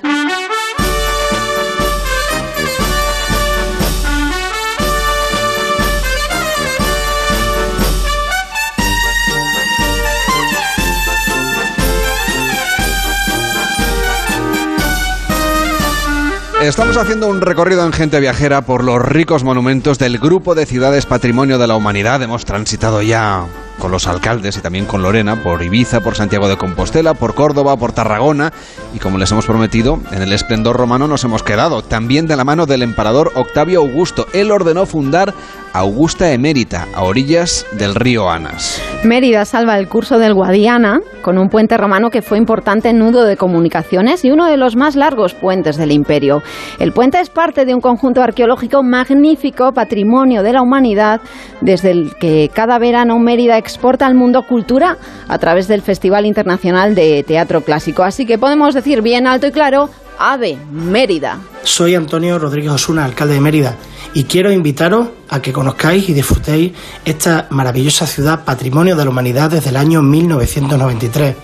Estamos haciendo un recorrido en Gente Viajera por los ricos monumentos del Grupo de Ciudades Patrimonio de la Humanidad. Hemos transitado ya con los alcaldes y también con Lorena por Ibiza, por Santiago de Compostela, por Córdoba, por Tarragona y como les hemos prometido, en el esplendor romano nos hemos quedado, también de la mano del emperador Octavio Augusto. Él ordenó fundar Augusta Emérita, a orillas del río Anas. Mérida salva el curso del Guadiana con un puente romano que fue importante nudo de comunicaciones y uno de los más largos puentes del imperio. El puente es parte de un conjunto arqueológico magnífico, patrimonio de la humanidad, desde el que cada verano Mérida exporta al mundo cultura a través del Festival Internacional de Teatro Clásico. Así que podemos decir bien alto y claro, AVE, Mérida. Soy Antonio Rodríguez Osuna, alcalde de Mérida, y quiero invitaros a que conozcáis y disfrutéis esta maravillosa ciudad, patrimonio de la humanidad desde el año 1993.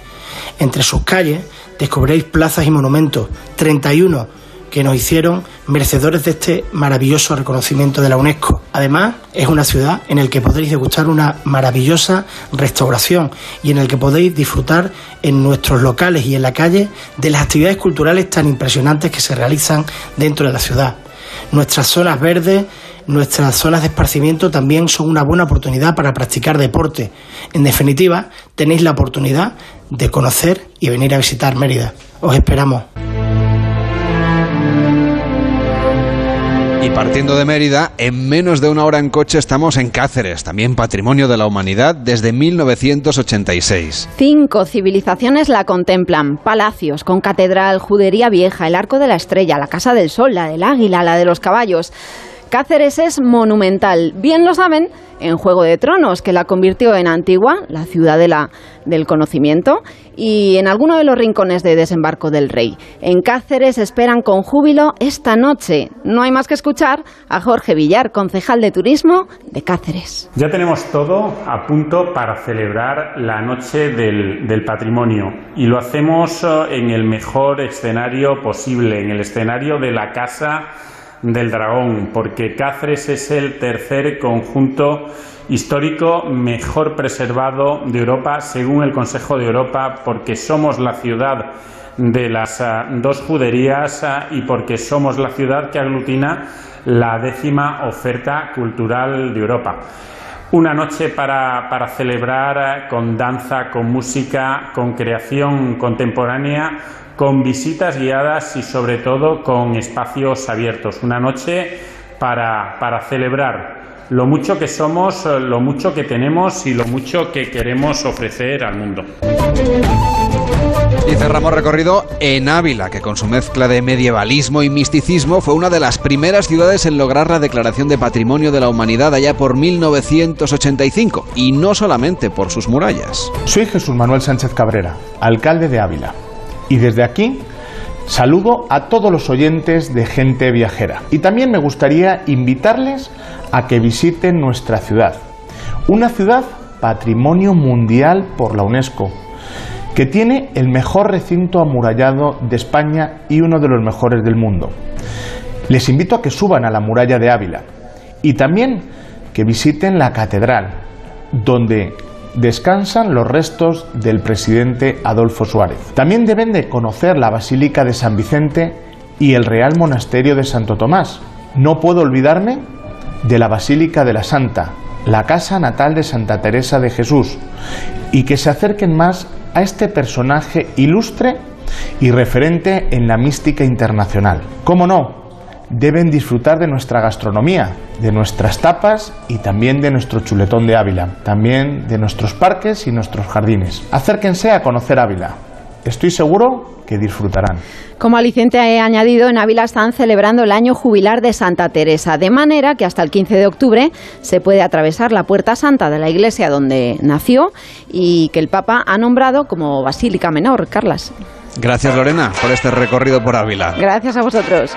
Entre sus calles descubriréis plazas y monumentos, 31 que nos hicieron merecedores de este maravilloso reconocimiento de la UNESCO. Además, es una ciudad en la que podréis degustar una maravillosa restauración y en el que podéis disfrutar en nuestros locales y en la calle de las actividades culturales tan impresionantes que se realizan dentro de la ciudad. Nuestras zonas verdes, nuestras zonas de esparcimiento también son una buena oportunidad para practicar deporte. En definitiva, tenéis la oportunidad de conocer y venir a visitar Mérida. Os esperamos. Y partiendo de Mérida, en menos de una hora en coche estamos en Cáceres, también patrimonio de la humanidad desde 1986. Cinco civilizaciones la contemplan. Palacios con catedral, judería vieja, el arco de la estrella, la casa del sol, la del águila, la de los caballos. Cáceres es monumental, bien lo saben en Juego de Tronos, que la convirtió en Antigua, la ciudadela del conocimiento, y en alguno de los rincones de desembarco del rey. En Cáceres esperan con júbilo esta noche. No hay más que escuchar a Jorge Villar, concejal de turismo de Cáceres. Ya tenemos todo a punto para celebrar la noche del, del patrimonio y lo hacemos eh, en el mejor escenario posible, en el escenario de la Casa del Dragón, porque Cáceres es el tercer conjunto histórico mejor preservado de Europa, según el Consejo de Europa, porque somos la ciudad de las ah, dos juderías ah, y porque somos la ciudad que aglutina la décima oferta cultural de Europa. Una noche para, para celebrar ah, con danza, con música, con creación contemporánea, con visitas guiadas y sobre todo con espacios abiertos. Una noche para, para celebrar lo mucho que somos, lo mucho que tenemos y lo mucho que queremos ofrecer al mundo. Y cerramos recorrido en Ávila, que con su mezcla de medievalismo y misticismo fue una de las primeras ciudades en lograr la declaración de Patrimonio de la Humanidad allá por 1985, y no solamente por sus murallas. Soy Jesús Manuel Sánchez Cabrera, alcalde de Ávila. Y desde aquí saludo a todos los oyentes de Gente Viajera. Y también me gustaría invitarles a que visiten nuestra ciudad. Una ciudad patrimonio mundial por la UNESCO, que tiene el mejor recinto amurallado de España y uno de los mejores del mundo. Les invito a que suban a la muralla de Ávila y también que visiten la catedral, donde descansan los restos del presidente Adolfo Suárez. También deben de conocer la Basílica de San Vicente y el Real Monasterio de Santo Tomás. No puedo olvidarme de la Basílica de la Santa, la casa natal de Santa Teresa de Jesús, y que se acerquen más a este personaje ilustre y referente en la mística internacional. ¿Cómo no? Deben disfrutar de nuestra gastronomía, de nuestras tapas y también de nuestro chuletón de Ávila, también de nuestros parques y nuestros jardines. Acérquense a conocer Ávila. Estoy seguro que disfrutarán. Como aliciente he añadido, en Ávila están celebrando el año jubilar de Santa Teresa, de manera que hasta el 15 de octubre se puede atravesar la Puerta Santa de la iglesia donde nació y que el Papa ha nombrado como Basílica Menor. Carlas. Gracias Lorena por este recorrido por Ávila. Gracias a vosotros.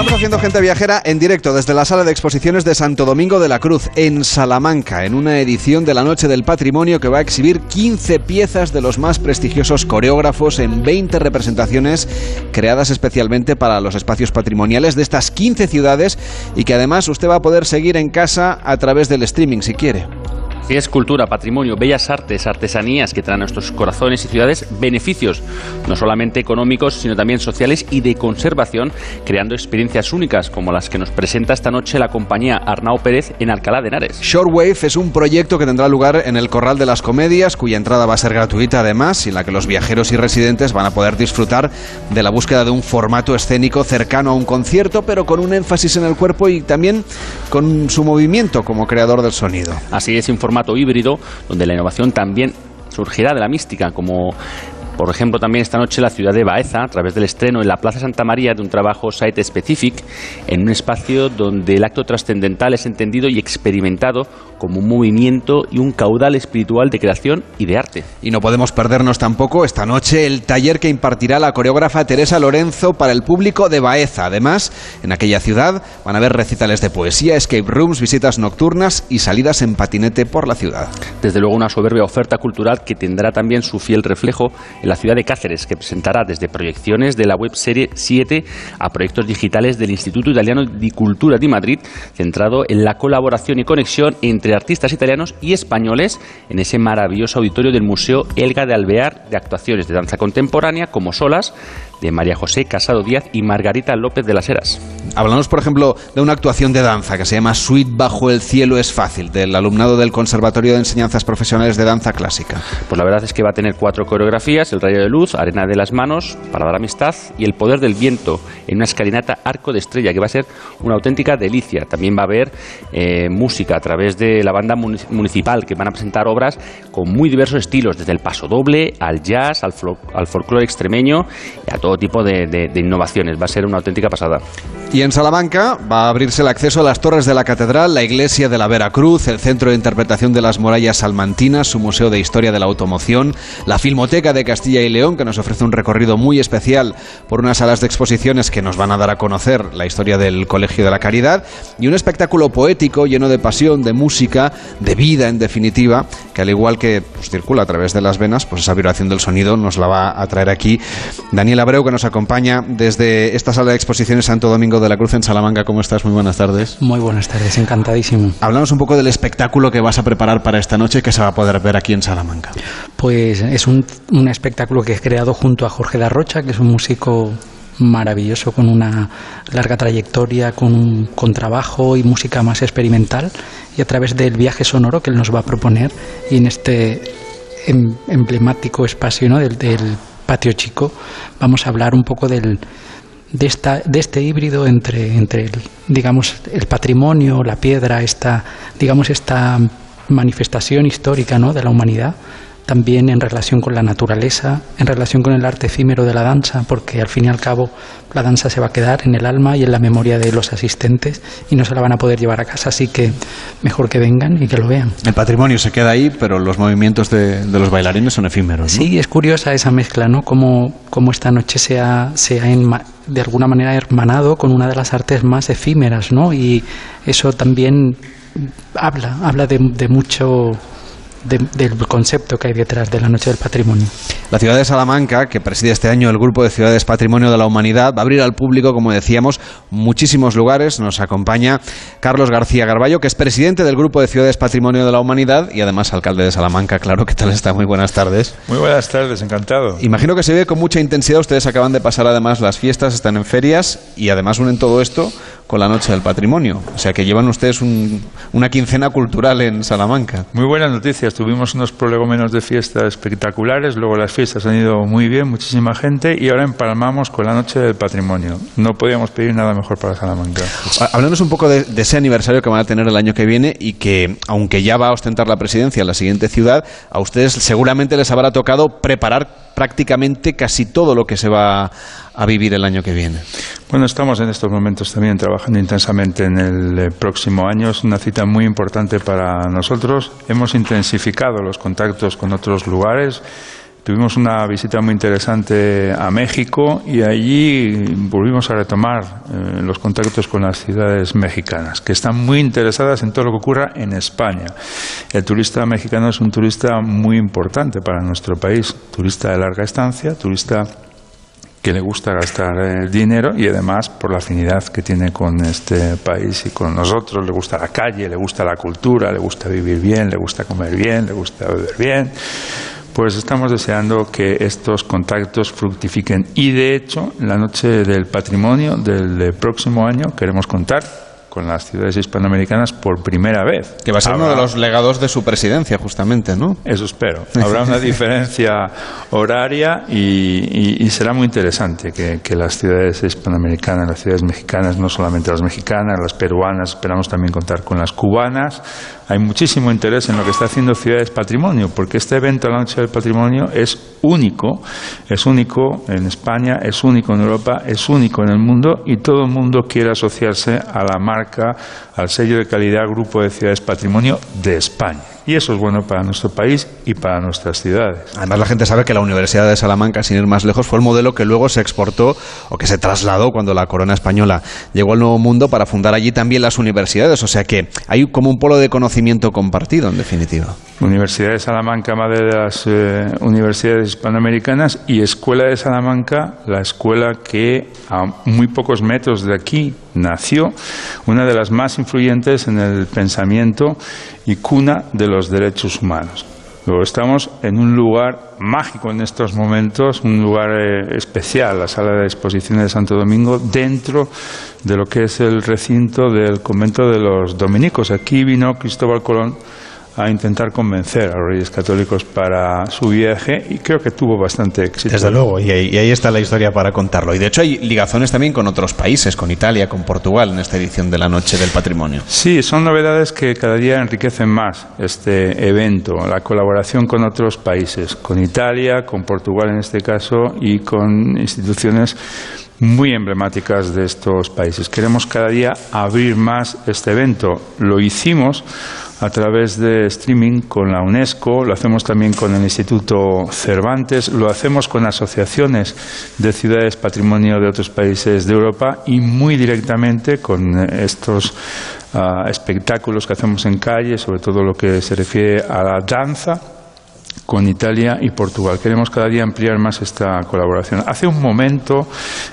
Estamos haciendo gente viajera en directo desde la sala de exposiciones de Santo Domingo de la Cruz, en Salamanca, en una edición de la Noche del Patrimonio que va a exhibir 15 piezas de los más prestigiosos coreógrafos en 20 representaciones creadas especialmente para los espacios patrimoniales de estas 15 ciudades y que además usted va a poder seguir en casa a través del streaming si quiere es cultura, patrimonio, bellas artes, artesanías que traen a nuestros corazones y ciudades beneficios, no solamente económicos, sino también sociales y de conservación, creando experiencias únicas como las que nos presenta esta noche la compañía Arnau Pérez en Alcalá de Henares. Shortwave es un proyecto que tendrá lugar en el Corral de las Comedias, cuya entrada va a ser gratuita además, y en la que los viajeros y residentes van a poder disfrutar de la búsqueda de un formato escénico cercano a un concierto, pero con un énfasis en el cuerpo y también con su movimiento como creador del sonido. Así es, informar híbrido, donde la innovación también surgirá de la mística, como por ejemplo, también esta noche la ciudad de Baeza, a través del estreno en la Plaza Santa María de un trabajo Site Specific, en un espacio donde el acto trascendental es entendido y experimentado como un movimiento y un caudal espiritual de creación y de arte. Y no podemos perdernos tampoco esta noche el taller que impartirá la coreógrafa Teresa Lorenzo para el público de Baeza. Además, en aquella ciudad van a haber recitales de poesía, escape rooms, visitas nocturnas y salidas en patinete por la ciudad. Desde luego una soberbia oferta cultural que tendrá también su fiel reflejo en la ciudad de Cáceres, que presentará desde proyecciones de la web serie 7 a proyectos digitales del Instituto Italiano de Cultura de Madrid, centrado en la colaboración y conexión entre artistas italianos y españoles en ese maravilloso auditorio del Museo Elga de Alvear de actuaciones de danza contemporánea como solas, de María José Casado Díaz y Margarita López de las Heras. Hablamos, por ejemplo, de una actuación de danza que se llama Suite bajo el cielo es fácil, del alumnado del Conservatorio de Enseñanzas Profesionales de Danza Clásica. Pues la verdad es que va a tener cuatro coreografías, El rayo de luz, Arena de las manos, Para dar amistad y El poder del viento, en una escalinata arco de estrella, que va a ser una auténtica delicia. También va a haber eh, música a través de la banda municipal, que van a presentar obras con muy diversos estilos, desde el paso doble al jazz, al, al folclore extremeño y a todo tipo de, de innovaciones. Va a ser una auténtica pasada. Y en Salamanca va a abrirse el acceso a las torres de la catedral, la iglesia de la Veracruz, el centro de interpretación de las murallas salmantinas, su museo de historia de la automoción, la filmoteca de Castilla y León, que nos ofrece un recorrido muy especial por unas salas de exposiciones que nos van a dar a conocer la historia del Colegio de la Caridad, y un espectáculo poético lleno de pasión, de música, de vida en definitiva, que al igual que pues, circula a través de las venas, pues esa vibración del sonido nos la va a traer aquí Daniel Abreu, que nos acompaña desde esta sala de exposiciones Santo Domingo de la Cruz en Salamanca. ¿Cómo estás? Muy buenas tardes. Muy buenas tardes, encantadísimo. Hablamos un poco del espectáculo que vas a preparar para esta noche que se va a poder ver aquí en Salamanca. Pues es un, un espectáculo que he creado junto a Jorge Darrocha, que es un músico maravilloso con una larga trayectoria, con con trabajo y música más experimental y a través del viaje sonoro que él nos va a proponer y en este em, emblemático espacio ¿no? del, del patio chico vamos a hablar un poco del, de, esta, de este híbrido entre, entre el, digamos, el patrimonio, la piedra, esta, digamos, esta manifestación histórica ¿no? de la humanidad, también en relación con la naturaleza, en relación con el arte efímero de la danza, porque al fin y al cabo la danza se va a quedar en el alma y en la memoria de los asistentes y no se la van a poder llevar a casa, así que mejor que vengan y que lo vean. El patrimonio se queda ahí, pero los movimientos de, de los bailarines son efímeros. ¿no? Sí, es curiosa esa mezcla, ¿no? Como, como esta noche se ha, se ha de alguna manera hermanado con una de las artes más efímeras, ¿no? Y eso también habla, habla de, de mucho del concepto que hay detrás de la Noche del Patrimonio. La ciudad de Salamanca, que preside este año el Grupo de Ciudades Patrimonio de la Humanidad, va a abrir al público, como decíamos, muchísimos lugares. Nos acompaña Carlos García Garballo, que es presidente del Grupo de Ciudades Patrimonio de la Humanidad y además alcalde de Salamanca. Claro, ¿qué tal está? Muy buenas tardes. Muy buenas tardes, encantado. Imagino que se ve con mucha intensidad. Ustedes acaban de pasar además las fiestas, están en ferias y además unen todo esto con la Noche del Patrimonio. O sea que llevan ustedes un, una quincena cultural en Salamanca. Muy buenas noticias. Tuvimos unos prolegómenos de fiesta espectaculares, luego las fiestas han ido muy bien, muchísima gente y ahora empalmamos con la Noche del Patrimonio. No podíamos pedir nada mejor para Salamanca. Háblanos un poco de, de ese aniversario que van a tener el año que viene y que, aunque ya va a ostentar la presidencia en la siguiente ciudad, a ustedes seguramente les habrá tocado preparar prácticamente casi todo lo que se va a vivir el año que viene. Bueno, estamos en estos momentos también trabajando intensamente en el próximo año. Es una cita muy importante para nosotros. Hemos intensificado los contactos con otros lugares. Tuvimos una visita muy interesante a México y allí volvimos a retomar eh, los contactos con las ciudades mexicanas, que están muy interesadas en todo lo que ocurra en España. El turista mexicano es un turista muy importante para nuestro país, turista de larga estancia, turista que le gusta gastar eh, dinero y además por la afinidad que tiene con este país y con nosotros, le gusta la calle, le gusta la cultura, le gusta vivir bien, le gusta comer bien, le gusta beber bien. Pues estamos deseando que estos contactos fructifiquen y de hecho la noche del patrimonio del próximo año queremos contar con las ciudades hispanoamericanas por primera vez. Que va a ser Habrá, uno de los legados de su presidencia, justamente, ¿no? Eso espero. Habrá una diferencia horaria y, y, y será muy interesante que, que, las ciudades hispanoamericanas, las ciudades mexicanas, no solamente las mexicanas, las peruanas, esperamos también contar con las cubanas. Hay muchísimo interés en lo que está haciendo Ciudades Patrimonio, porque este evento, la Noche del Patrimonio, es único, es único en España, es único en Europa, es único en el mundo y todo el mundo quiere asociarse a la marca, al sello de calidad Grupo de Ciudades Patrimonio de España. Y eso es bueno para nuestro país y para nuestras ciudades. Además, la gente sabe que la Universidad de Salamanca, sin ir más lejos, fue el modelo que luego se exportó o que se trasladó cuando la corona española llegó al Nuevo Mundo para fundar allí también las universidades. O sea que hay como un polo de conocimiento compartido, en definitiva. Universidad de Salamanca, madre de las eh, universidades hispanoamericanas, y Escuela de Salamanca, la escuela que a muy pocos metros de aquí nació, una de las más influyentes en el pensamiento y cuna de los derechos humanos. Luego estamos en un lugar mágico en estos momentos, un lugar eh, especial, la sala de exposiciones de Santo Domingo, dentro de lo que es el recinto del convento de los dominicos. Aquí vino Cristóbal Colón a intentar convencer a los reyes católicos para su viaje y creo que tuvo bastante éxito. Desde luego, y ahí, y ahí está la historia para contarlo. Y de hecho hay ligazones también con otros países, con Italia, con Portugal, en esta edición de la Noche del Patrimonio. Sí, son novedades que cada día enriquecen más este evento, la colaboración con otros países, con Italia, con Portugal en este caso y con instituciones muy emblemáticas de estos países. Queremos cada día abrir más este evento. Lo hicimos a través de streaming con la UNESCO, lo hacemos también con el Instituto Cervantes, lo hacemos con asociaciones de ciudades patrimonio de otros países de Europa y muy directamente con estos ah, espectáculos que hacemos en calle, sobre todo lo que se refiere a la danza con Italia y Portugal. Queremos cada día ampliar más esta colaboración. Hace un momento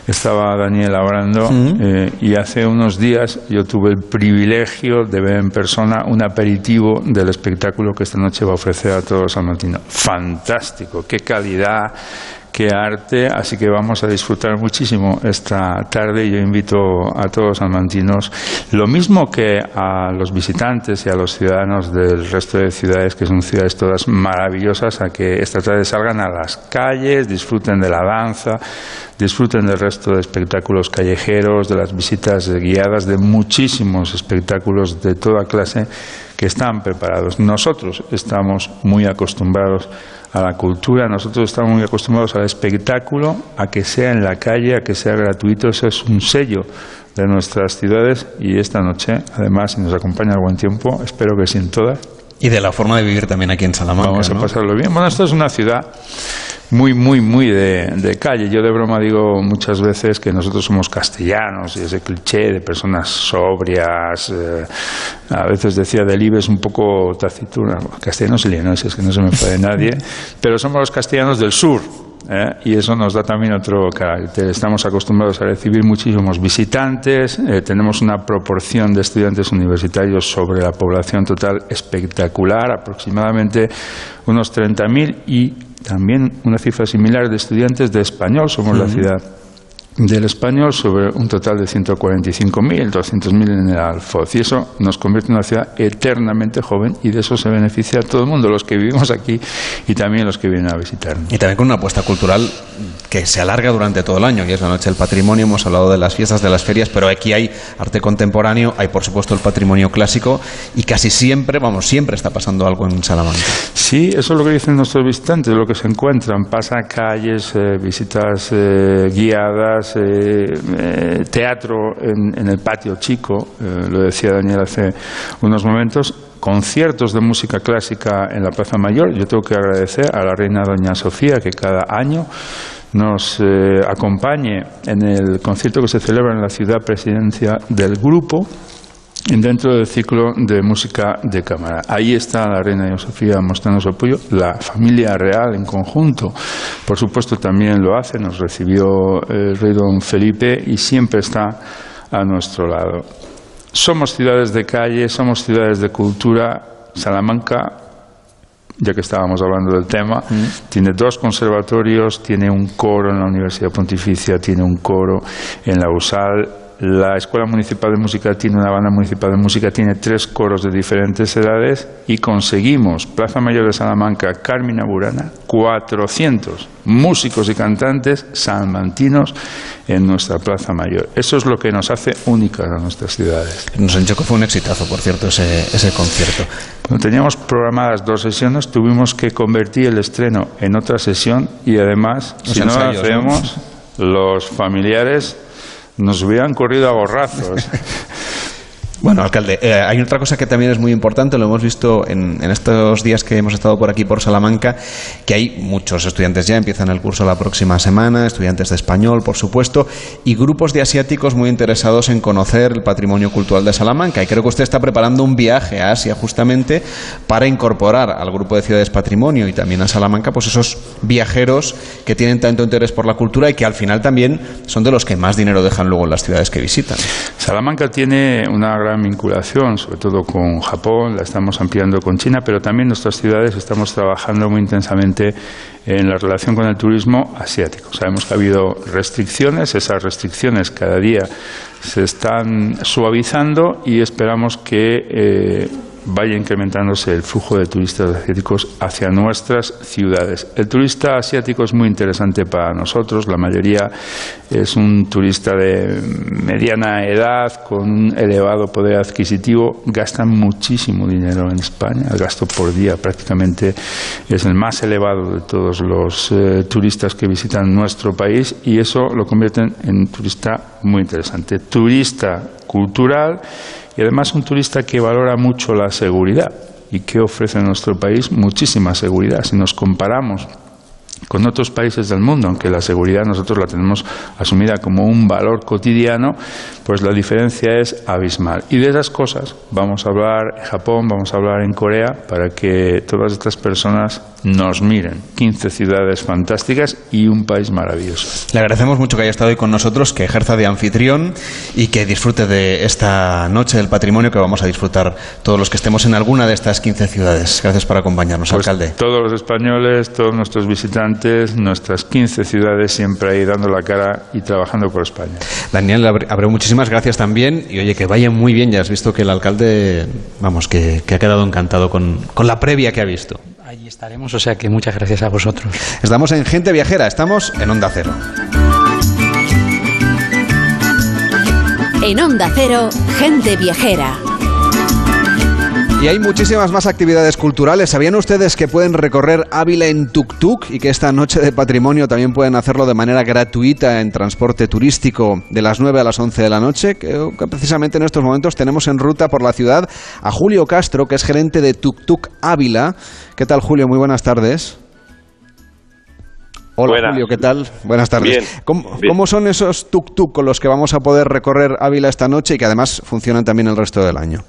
estaba Daniel hablando eh, y hace unos días yo tuve el privilegio de ver en persona un aperitivo del espectáculo que esta noche va a ofrecer a todos San Martino. Fantástico, qué calidad, qué arte, así que vamos a disfrutar muchísimo esta tarde. Yo invito a todos los salmantinos, lo mismo que a los visitantes y a los ciudadanos del resto de ciudades, que son ciudades todas maravillosas, a que esta tarde salgan a las calles, disfruten de la danza, disfruten del resto de espectáculos callejeros, de las visitas guiadas, de muchísimos espectáculos de toda clase que están preparados. Nosotros estamos muy acostumbrados a la cultura. Nosotros estamos muy acostumbrados al espectáculo, a que sea en la calle, a que sea gratuito. Eso es un sello de nuestras ciudades y esta noche, además, si nos acompaña el buen tiempo, espero que sí en todas. Y de la forma de vivir también aquí en Salamanca. Vamos a ¿no? pasarlo bien. Bueno, esto es una ciudad muy, muy, muy de, de calle. Yo de broma digo muchas veces que nosotros somos castellanos y ese cliché de personas sobrias. eh, a veces decía Delibes un poco taciturna. Castellanos y leoneses, que no se me puede nadie. Pero somos los castellanos del sur. ¿Eh? y eso nos da también otro carácter. Estamos acostumbrados a recibir muchísimos visitantes, eh, tenemos una proporción de estudiantes universitarios sobre la población total espectacular, aproximadamente unos 30.000 y también una cifra similar de estudiantes de español. Somos la ciudad del español sobre un total de 145.000, 200.000 en el Alfoz. Y eso nos convierte en una ciudad eternamente joven y de eso se beneficia todo el mundo, los que vivimos aquí y también los que vienen a visitarnos. Y también con una apuesta cultural que se alarga durante todo el año, que es la Noche del Patrimonio. Hemos hablado de las fiestas, de las ferias, pero aquí hay arte contemporáneo, hay por supuesto el patrimonio clásico y casi siempre, vamos, siempre está pasando algo en Salamanca. Sí, eso es lo que dicen nuestros visitantes, lo que se encuentran. Pasa calles, eh, visitas eh, guiadas, eh, eh, teatro en, el patio chico, eh, lo decía Daniel hace unos momentos, conciertos de música clásica en la Plaza Mayor. Yo tengo que agradecer a la reina Doña Sofía que cada año nos eh, acompañe en el concierto que se celebra en la ciudad presidencia del grupo dentro del ciclo de música de cámara. Ahí está la reina Sofía mostrando su apoyo, la familia real en conjunto, por supuesto también lo hace, nos recibió el rey don Felipe y siempre está a nuestro lado. Somos ciudades de calle, somos ciudades de cultura. Salamanca ya que estábamos hablando del tema, tiene dos conservatorios, tiene un coro en la Universidad Pontificia, tiene un coro en la USAL. La Escuela Municipal de Música tiene una banda municipal de música, tiene tres coros de diferentes edades y conseguimos, Plaza Mayor de Salamanca, Carmina Burana, 400 músicos y cantantes salmantinos en nuestra Plaza Mayor. Eso es lo que nos hace únicas a nuestras ciudades. Nos han que fue un exitazo, por cierto, ese, ese concierto. Teníamos programadas dos sesiones, tuvimos que convertir el estreno en otra sesión y además, Los si no lo hacemos, los familiares nos hubieran corrido a borrazos. Bueno, alcalde, eh, hay otra cosa que también es muy importante, lo hemos visto en, en estos días que hemos estado por aquí, por Salamanca, que hay muchos estudiantes ya, empiezan el curso la próxima semana, estudiantes de español, por supuesto, y grupos de asiáticos muy interesados en conocer el patrimonio cultural de Salamanca. Y creo que usted está preparando un viaje a Asia justamente para incorporar al grupo de ciudades patrimonio y también a Salamanca, pues esos viajeros que tienen tanto interés por la cultura y que al final también son de los que más dinero dejan luego en las ciudades que visitan. Salamanca tiene una gran vinculación, sobre todo con Japón, la estamos ampliando con China, pero también nuestras ciudades estamos trabajando muy intensamente en la relación con el turismo asiático. Sabemos que ha habido restricciones, esas restricciones cada día se están suavizando y esperamos que eh, vaya incrementándose el flujo de turistas asiáticos hacia nuestras ciudades. El turista asiático es muy interesante para nosotros, la mayoría es un turista de mediana edad, con un elevado poder adquisitivo, gastan muchísimo dinero en España, el gasto por día prácticamente es el más elevado de todos los eh, turistas que visitan nuestro país y eso lo convierte en turista muy interesante. Turista cultural y además un turista que valora mucho la seguridad y que ofrece en nuestro país muchísima seguridad. Si nos comparamos con otros países del mundo, aunque la seguridad nosotros la tenemos asumida como un valor cotidiano, pues la diferencia es abismal. Y de esas cosas vamos a hablar en Japón, vamos a hablar en Corea, para que todas estas personas nos miren. 15 ciudades fantásticas y un país maravilloso. Le agradecemos mucho que haya estado hoy con nosotros, que ejerza de anfitrión y que disfrute de esta noche del patrimonio que vamos a disfrutar todos los que estemos en alguna de estas 15 ciudades. Gracias por acompañarnos, Pues alcalde. Todos los españoles, todos nuestros visitantes, nuestras 15 ciudades siempre ahí dando la cara y trabajando por España. Daniel Abre- Abreu, muchísimas gracias también. Y oye, que vaya muy bien. Ya has visto que el alcalde, vamos, que, que ha quedado encantado con, con la previa que ha visto. Ahí estaremos, o sea que muchas gracias a vosotros. Estamos en Gente Viajera, estamos en Onda Cero. En Onda Cero, gente viajera. Y hay muchísimas más actividades culturales. ¿Sabían ustedes que pueden recorrer Ávila en tuk-tuk y que esta noche de patrimonio también pueden hacerlo de manera gratuita en transporte turístico de las 9 a las 11 de la noche? Creo que precisamente en estos momentos tenemos en ruta por la ciudad a Julio Castro, que es gerente de Tuk-Tuk Ávila. ¿Qué tal, Julio? Muy buenas tardes. Hola, Buenas. Julio, ¿qué tal? Buenas tardes. Bien, ¿Cómo, bien. cómo son esos tuk-tuk con los que vamos a poder recorrer Ávila esta noche y que además funcionan también el resto del año?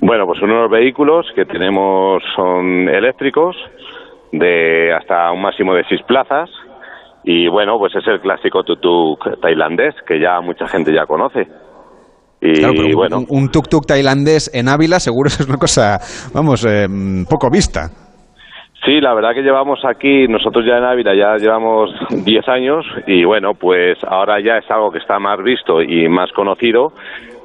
Bueno, pues unos vehículos que tenemos son eléctricos de hasta un máximo de seis plazas y bueno, pues es el clásico tutuk tailandés que ya mucha gente ya conoce. Y Claro, pero un- bueno, un, un tuk-tuk tailandés en Ávila seguro es una cosa, vamos, eh, poco vista. sí, la verdad que llevamos aquí, nosotros ya en Ávila ya llevamos 10 años y bueno, pues ahora ya es algo que está más visto y más conocido,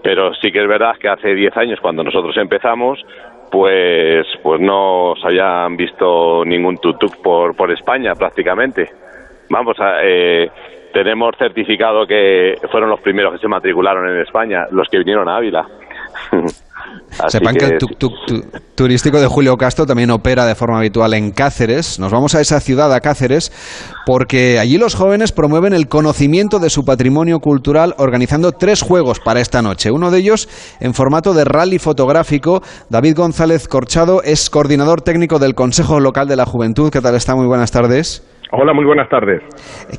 pero sí que es verdad que hace 10 años cuando nosotros empezamos, pues pues no se habían visto ningún tuk-tuk por, por España prácticamente. Vamos, a, eh, tenemos certificado que fueron los primeros que se matricularon en España, los que vinieron a Ávila. Así Sepan que, el tuk-tuk tu- turístico de Julio Castro también opera de forma habitual en Cáceres. Nos vamos a esa ciudad, a Cáceres, porque allí los jóvenes promueven el conocimiento de su patrimonio cultural organizando tres juegos para esta noche. Uno de ellos en formato de rally fotográfico. David González Corchado es coordinador técnico del Consejo Local de la Juventud. ¿Qué tal está? Muy buenas tardes. Hola, muy buenas tardes.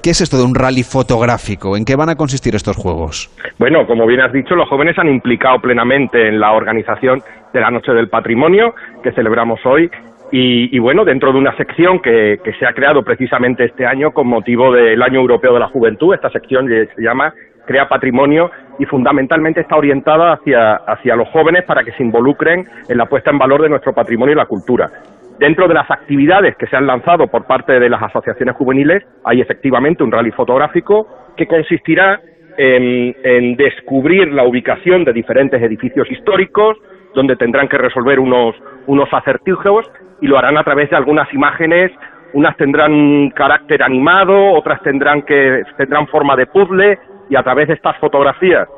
¿Qué es esto de un rally fotográfico? ¿En qué van a consistir estos juegos? Bueno, como bien has dicho, los jóvenes han implicado plenamente en la organización de la Noche del Patrimonio que celebramos hoy. Y, y bueno, dentro de una sección que, que se ha creado precisamente este año con motivo del Año Europeo de la Juventud, esta sección se llama Crea Patrimonio y fundamentalmente está orientada hacia, hacia los jóvenes para que se involucren en la puesta en valor de nuestro patrimonio y la cultura. Dentro de las actividades que se han lanzado por parte de las asociaciones juveniles, hay efectivamente un rally fotográfico que consistirá en, en descubrir la ubicación de diferentes edificios históricos, donde tendrán que resolver unos, acertijos y lo harán a través de algunas imágenes. Unas tendrán carácter animado, otras tendrán que tendrán forma de puzzle y a través de estas fotografías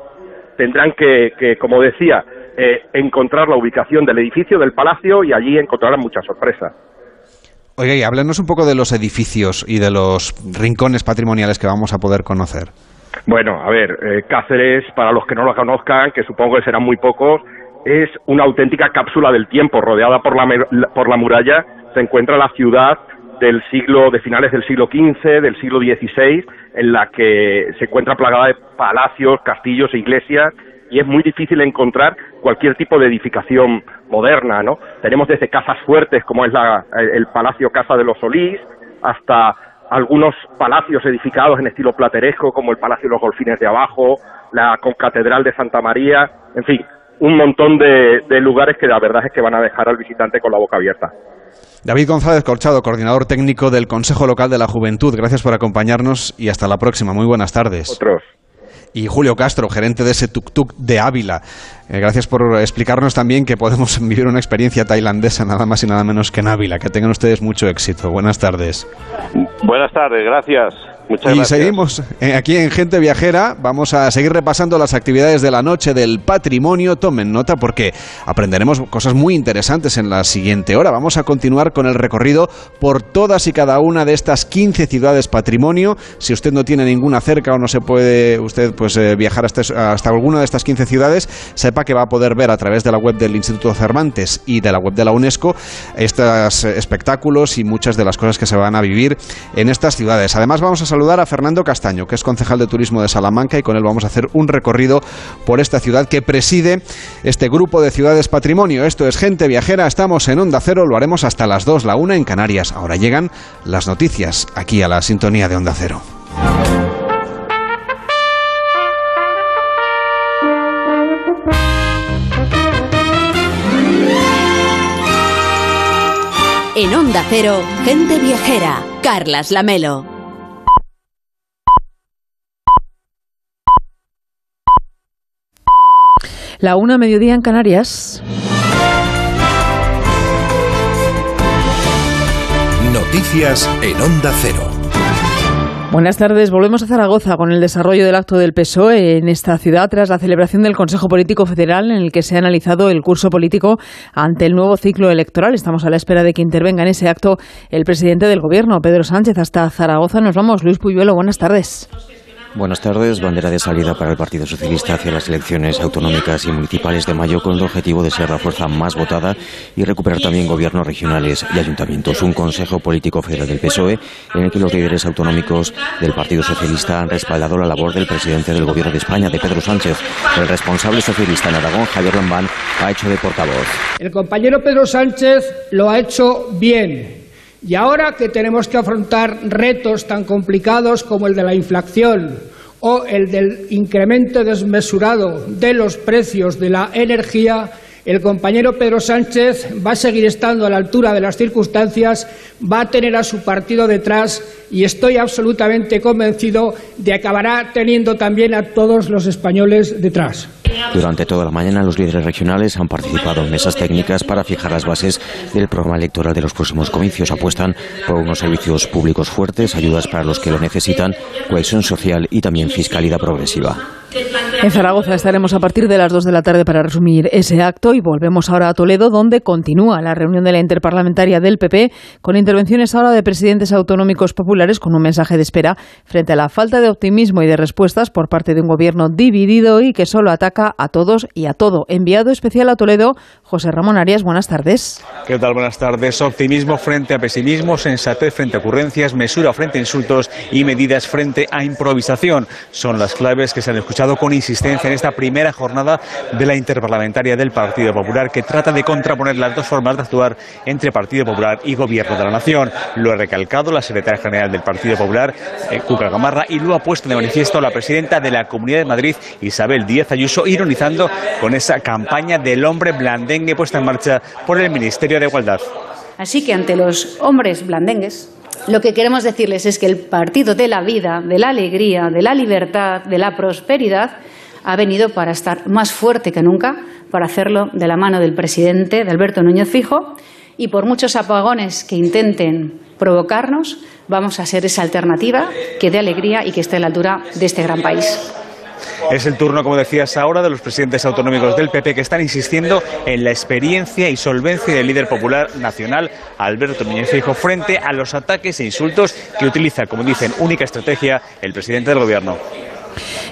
tendrán que, que como decía, eh, encontrar la ubicación del edificio, del palacio y allí encontrarán muchas sorpresas. Oiga, y háblenos un poco de los edificios y de los rincones patrimoniales que vamos a poder conocer. Bueno, a ver, eh, Cáceres, para los que no lo conozcan, que supongo que serán muy pocos, es una auténtica cápsula del tiempo, rodeada por la- por la muralla, se encuentra la ciudad del siglo, de finales del siglo XV, del siglo XVI, en la que se encuentra plagada de palacios, castillos e iglesias, y es muy difícil encontrar cualquier tipo de edificación moderna, ¿no? Tenemos desde casas fuertes, como es la- el Palacio Casa de los Solís, hasta algunos palacios edificados en estilo plateresco, como el Palacio de los Golfines de Abajo, la Concatedral de Santa María, en fin, un montón de, de lugares que la verdad es que van a dejar al visitante con la boca abierta. David González Corchado, coordinador técnico del Consejo Local de la Juventud. Gracias por acompañarnos y hasta la próxima. Muy buenas tardes. Otros y Julio Castro, gerente de ese tuk-tuk de Ávila. Eh, gracias por explicarnos también que podemos vivir una experiencia tailandesa nada más y nada menos que en Ávila. Que tengan ustedes mucho éxito. Buenas tardes. Buenas tardes, gracias y seguimos eh, aquí en Gente Viajera. Vamos a seguir repasando las actividades de la noche del patrimonio. Tomen nota porque aprenderemos cosas muy interesantes en la siguiente hora. Vamos a continuar con el recorrido por todas y cada una de estas 15 ciudades patrimonio. Si usted no tiene ninguna cerca o no se puede usted pues eh, viajar hasta, hasta alguna de estas 15 ciudades, sepa que va a poder ver a través de la web del Instituto Cervantes y de la web de la UNESCO estos eh, espectáculos y muchas de las cosas que se van a vivir en estas ciudades. Además vamos a saludar a Fernando Castaño, que es concejal de turismo de Salamanca, y con él vamos a hacer un recorrido por esta ciudad que preside este grupo de ciudades patrimonio. Esto es Gente Viajera, estamos en Onda Cero, lo haremos hasta las 2, la 1 en Canarias. Ahora llegan las noticias aquí a la sintonía de Onda Cero. En Onda Cero, Gente Viajera, Carlas Lamelo. La una mediodía en Canarias. Noticias en Onda Cero. Buenas tardes. Volvemos a Zaragoza con el desarrollo del acto del PSOE en esta ciudad tras la celebración del Consejo Político Federal en el que se ha analizado el curso político ante el nuevo ciclo electoral. Estamos a la espera de que intervenga en ese acto el presidente del Gobierno, Pedro Sánchez. Hasta Zaragoza nos vamos. Luis Puyuelo, buenas tardes. Buenas tardes. Bandera de salida para el Partido Socialista hacia las elecciones autonómicas y municipales de mayo con el objetivo de ser la fuerza más votada y recuperar también gobiernos regionales y ayuntamientos. Un Consejo Político Federal del PSOE en el que los líderes autonómicos del Partido Socialista han respaldado la labor del presidente del Gobierno de España, de Pedro Sánchez. El responsable socialista en Aragón, Javier Lambán, ha hecho de portavoz. El compañero Pedro Sánchez lo ha hecho bien y ahora que tenemos que afrontar retos tan complicados como el de la inflación o el del incremento desmesurado de los precios de la energía, el compañero Pedro Sánchez va a seguir estando a la altura de las circunstancias, va a tener a su partido detrás y estoy absolutamente convencido de que acabará teniendo también a todos los españoles detrás. Durante toda la mañana los líderes regionales han participado en mesas técnicas para fijar las bases del programa electoral de los próximos comicios. Apuestan por unos servicios públicos fuertes, ayudas para los que lo necesitan, cohesión social y también fiscalidad progresiva. En Zaragoza estaremos a partir de las 2 de la tarde para resumir ese acto y volvemos ahora a Toledo, donde continúa la reunión de la interparlamentaria del PP, con intervenciones ahora de presidentes autonómicos populares con un mensaje de espera frente a la falta de optimismo y de respuestas por parte de un gobierno dividido y que solo ataca a todos y a todo. Enviado especial a Toledo, José Ramón Arias, buenas tardes. ¿Qué tal? Buenas tardes. Optimismo frente a pesimismo, sensatez frente a ocurrencias, mesura frente a insultos y medidas frente a improvisación. Son las claves que se han escuchado con insistencia en esta primera jornada de la interparlamentaria del Partido Popular, que trata de contraponer las dos formas de actuar entre Partido Popular y Gobierno de la Nación. Lo ha recalcado la secretaria general del Partido Popular, eh, Cuca Gamarra, y lo ha puesto de manifiesto la presidenta de la Comunidad de Madrid, Isabel Díaz Ayuso, ironizando con esa campaña del hombre blandengue puesta en marcha por el Ministerio de Igualdad. Así que ante los hombres blandengues, lo que queremos decirles es que el partido de la vida, de la alegría, de la libertad, de la prosperidad, ha venido para estar más fuerte que nunca, para hacerlo de la mano del presidente, de Alberto Núñez Fijo, y por muchos apagones que intenten provocarnos, vamos a ser esa alternativa que dé alegría y que esté a la altura de este gran país. Es el turno, como decías ahora, de los presidentes autonómicos del PP que están insistiendo en la experiencia y solvencia del líder popular nacional, Alberto Núñez Fijo, frente a los ataques e insultos que utiliza, como dicen, única estrategia el presidente del Gobierno.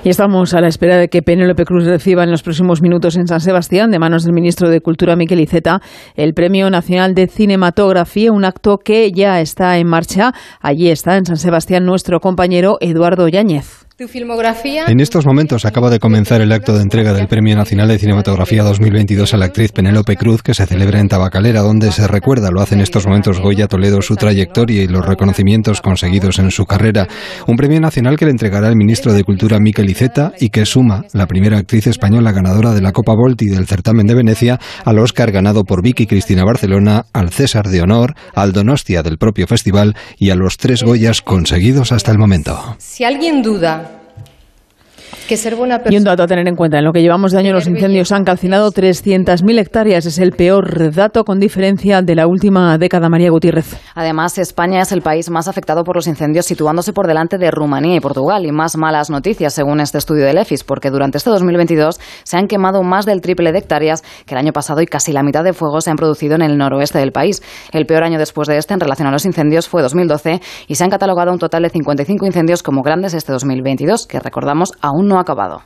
Y estamos a la espera de que Penélope Cruz reciba en los próximos minutos en San Sebastián, de manos del ministro de Cultura Miquel Iceta, el Premio Nacional de Cinematografía, un acto que ya está en marcha. Allí está en San Sebastián nuestro compañero Eduardo Yáñez. Tu filmografía. En estos momentos acaba de comenzar el acto de entrega del Premio Nacional de Cinematografía 2022 a la actriz Penélope Cruz, que se celebra en Tabacalera, donde se recuerda, lo hace en estos momentos Goya Toledo, su trayectoria y los reconocimientos conseguidos en su carrera. Un premio nacional que le entregará el ministro de Cultura Miquel Iceta y que suma la primera actriz española ganadora de la Copa Volti del certamen de Venecia al Oscar ganado por Vicky Cristina Barcelona, al César de Honor, al Donostia del propio festival y a los tres Goyas conseguidos hasta el momento. Si alguien duda que ser buena Y un dato a tener en cuenta, en lo que llevamos de año los incendios han calcinado 300.000 hectáreas. Es el peor dato con diferencia de la última década, María Gutiérrez. Además, España es el país más afectado por los incendios, situándose por delante de Rumanía y Portugal. Y más malas noticias, según este estudio del EFIS, porque durante este 2022 se han quemado más del triple de hectáreas que el año pasado y casi la mitad de fuegos se han producido en el noroeste del país. El peor año después de este en relación a los incendios fue 2012 y se han catalogado un total de 55 incendios como grandes este 2022, que recordamos aún no ha acabado.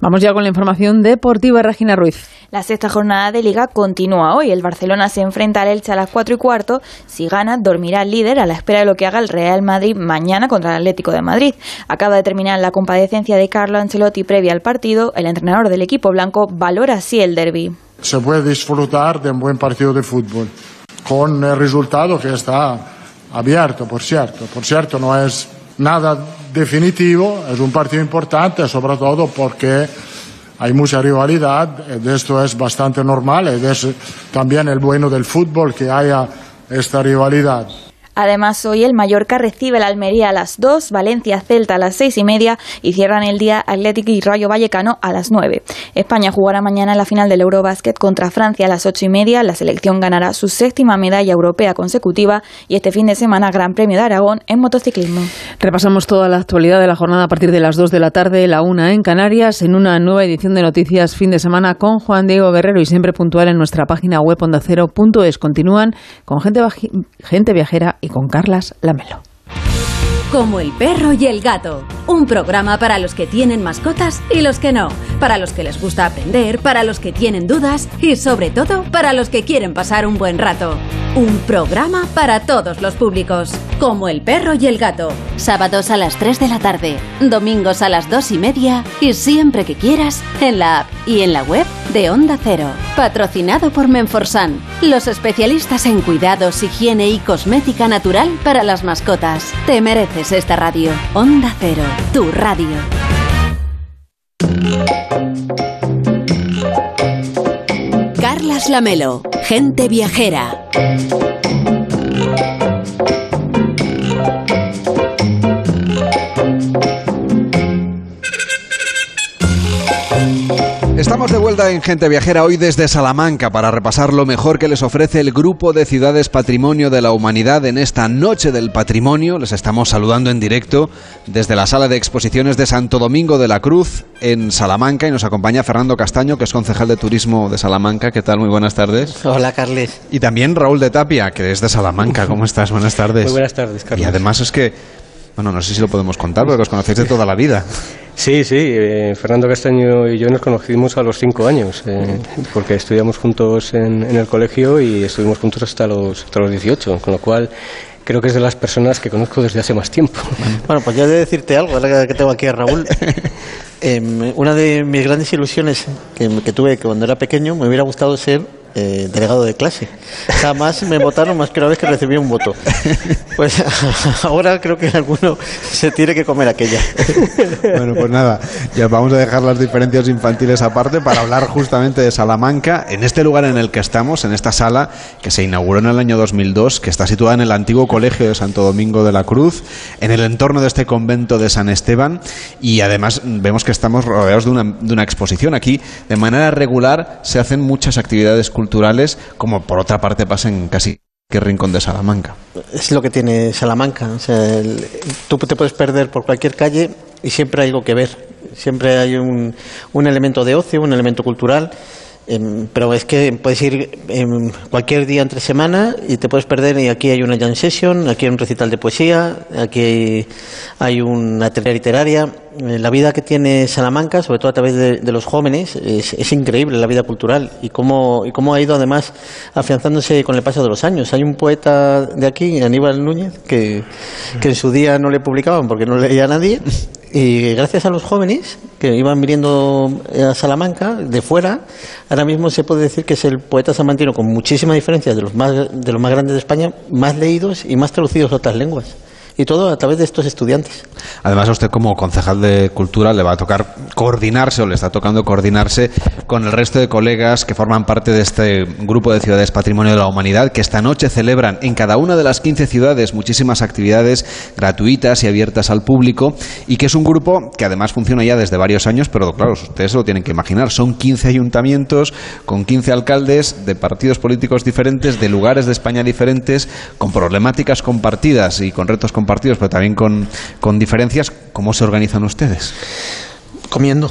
Vamos ya con la información deportiva, Regina Ruiz. La sexta jornada de Liga continúa hoy. El Barcelona se enfrenta al Elche a las 4 y cuarto. Si gana, dormirá el líder a la espera de lo que haga el Real Madrid mañana contra el Atlético de Madrid. Acaba de terminar la compadecencia de Carlo Ancelotti previa al partido. El entrenador del equipo blanco valora así el derby. Se puede disfrutar de un buen partido de fútbol con el resultado que está abierto, por cierto. Por cierto, no es nada definitivo, es un partido importante, sobre todo porque hay mucha rivalidad, y esto es bastante normal, y es también el bueno del fútbol que haya esta rivalidad. Además, hoy el Mallorca recibe la Almería a las 2, Valencia Celta a las seis y media y cierran el día Atlético y Rayo Vallecano a las 9. España jugará mañana la final del Eurobásquet contra Francia a las ocho y media. La selección ganará su séptima medalla europea consecutiva y este fin de semana Gran Premio de Aragón en motociclismo. Repasamos toda la actualidad de la jornada a partir de las 2 de la tarde, la una en Canarias, en una nueva edición de Noticias Fin de Semana con Juan Diego Guerrero y siempre puntual en nuestra página web ondacero.es. Continúan con gente, gente viajera y con Carlas Lamelo. Como el perro y el gato. Un programa para los que tienen mascotas y los que no. Para los que les gusta aprender, para los que tienen dudas y sobre todo para los que quieren pasar un buen rato. Un programa para todos los públicos. Como el perro y el gato. Sábados a las 3 de la tarde, domingos a las 2 y media y siempre que quieras en la app y en la web de Onda Cero. Patrocinado por Menforsan, los especialistas en cuidados, higiene y cosmética natural para las mascotas. Te mereces esta radio. Onda Cero, tu radio. Carlas Lamelo, gente viajera. Estamos de vuelta en Gente Viajera hoy desde Salamanca para repasar lo mejor que les ofrece el Grupo de Ciudades Patrimonio de la Humanidad en esta Noche del Patrimonio. Les estamos saludando en directo desde la Sala de Exposiciones de Santo Domingo de la Cruz en Salamanca y nos acompaña Fernando Castaño, que es concejal de Turismo de Salamanca. ¿Qué tal? Muy buenas tardes. Hola, Carles. Y también Raúl de Tapia, que es de Salamanca. ¿Cómo estás? Buenas tardes. Muy buenas tardes, Carles. Y además es que, bueno, no sé si lo podemos contar, porque os conocéis de toda la vida. Sí, sí, eh, Fernando Castaño y yo nos conocimos a los cinco años, eh, porque estudiamos juntos en, en, el colegio y estuvimos juntos hasta los, hasta los 18, con lo cual creo que es de las personas que conozco desde hace más tiempo. Bueno, pues ya de decirte algo, ahora que tengo aquí a Raúl. eh, una de mis grandes ilusiones que, que tuve cuando era pequeño, me hubiera gustado ser eh, delegado de clase. Jamás me votaron más que una vez que recibí un voto. Pues ahora creo que alguno se tiene que comer aquella. Bueno, pues nada, ya vamos a dejar las diferencias infantiles aparte para hablar justamente de Salamanca, en este lugar en el que estamos, en esta sala que se inauguró en el año 2002, que está situada en el antiguo colegio de Santo Domingo de la Cruz, en el entorno de este convento de San Esteban, y además vemos que estamos rodeados de una, de una exposición. Aquí, de manera regular, se hacen muchas actividades culturales, como por otra parte pasa en casi qué rincón de Salamanca. Es lo que tiene Salamanca. Tú te puedes perder por cualquier calle y siempre hay algo que ver. Siempre hay un, un elemento de ocio, un elemento cultural. Em, pero es que puedes ir em, cualquier día entre semana y te puedes perder. Y aquí hay una jam session, aquí hay un recital de poesía, aquí hay una terapia literaria. Eh, la vida que tiene Salamanca, sobre todo a través de, los jóvenes, es, increíble la vida cultural y cómo, y cómo ha ido además afianzándose con el paso de los años. Hay un poeta de aquí, Aníbal Núñez, que, en su día no le publicaban porque no leía a nadie y gracias a los jóvenes que iban viniendo a Salamanca de fuera, ahora mismo se puede decir que es el poeta salmantino con muchísimas diferencias de los más, de los más grandes de España, más leídos y más traducidos a otras lenguas y todo a través de estos estudiantes. Además, a usted como concejal de Cultura le va a tocar coordinarse o le está tocando coordinarse con el resto de colegas que forman parte de este grupo de ciudades Patrimonio de la Humanidad que esta noche celebran en cada una de las 15 ciudades muchísimas actividades gratuitas y abiertas al público y que es un grupo que además funciona ya desde varios años, pero claro, ustedes lo tienen que imaginar, son 15 ayuntamientos con 15 alcaldes de partidos políticos diferentes, de lugares de España diferentes, con problemáticas compartidas y con retos compartidos partidos, pero también con, con diferencias, ¿cómo se organizan ustedes? Comiendo.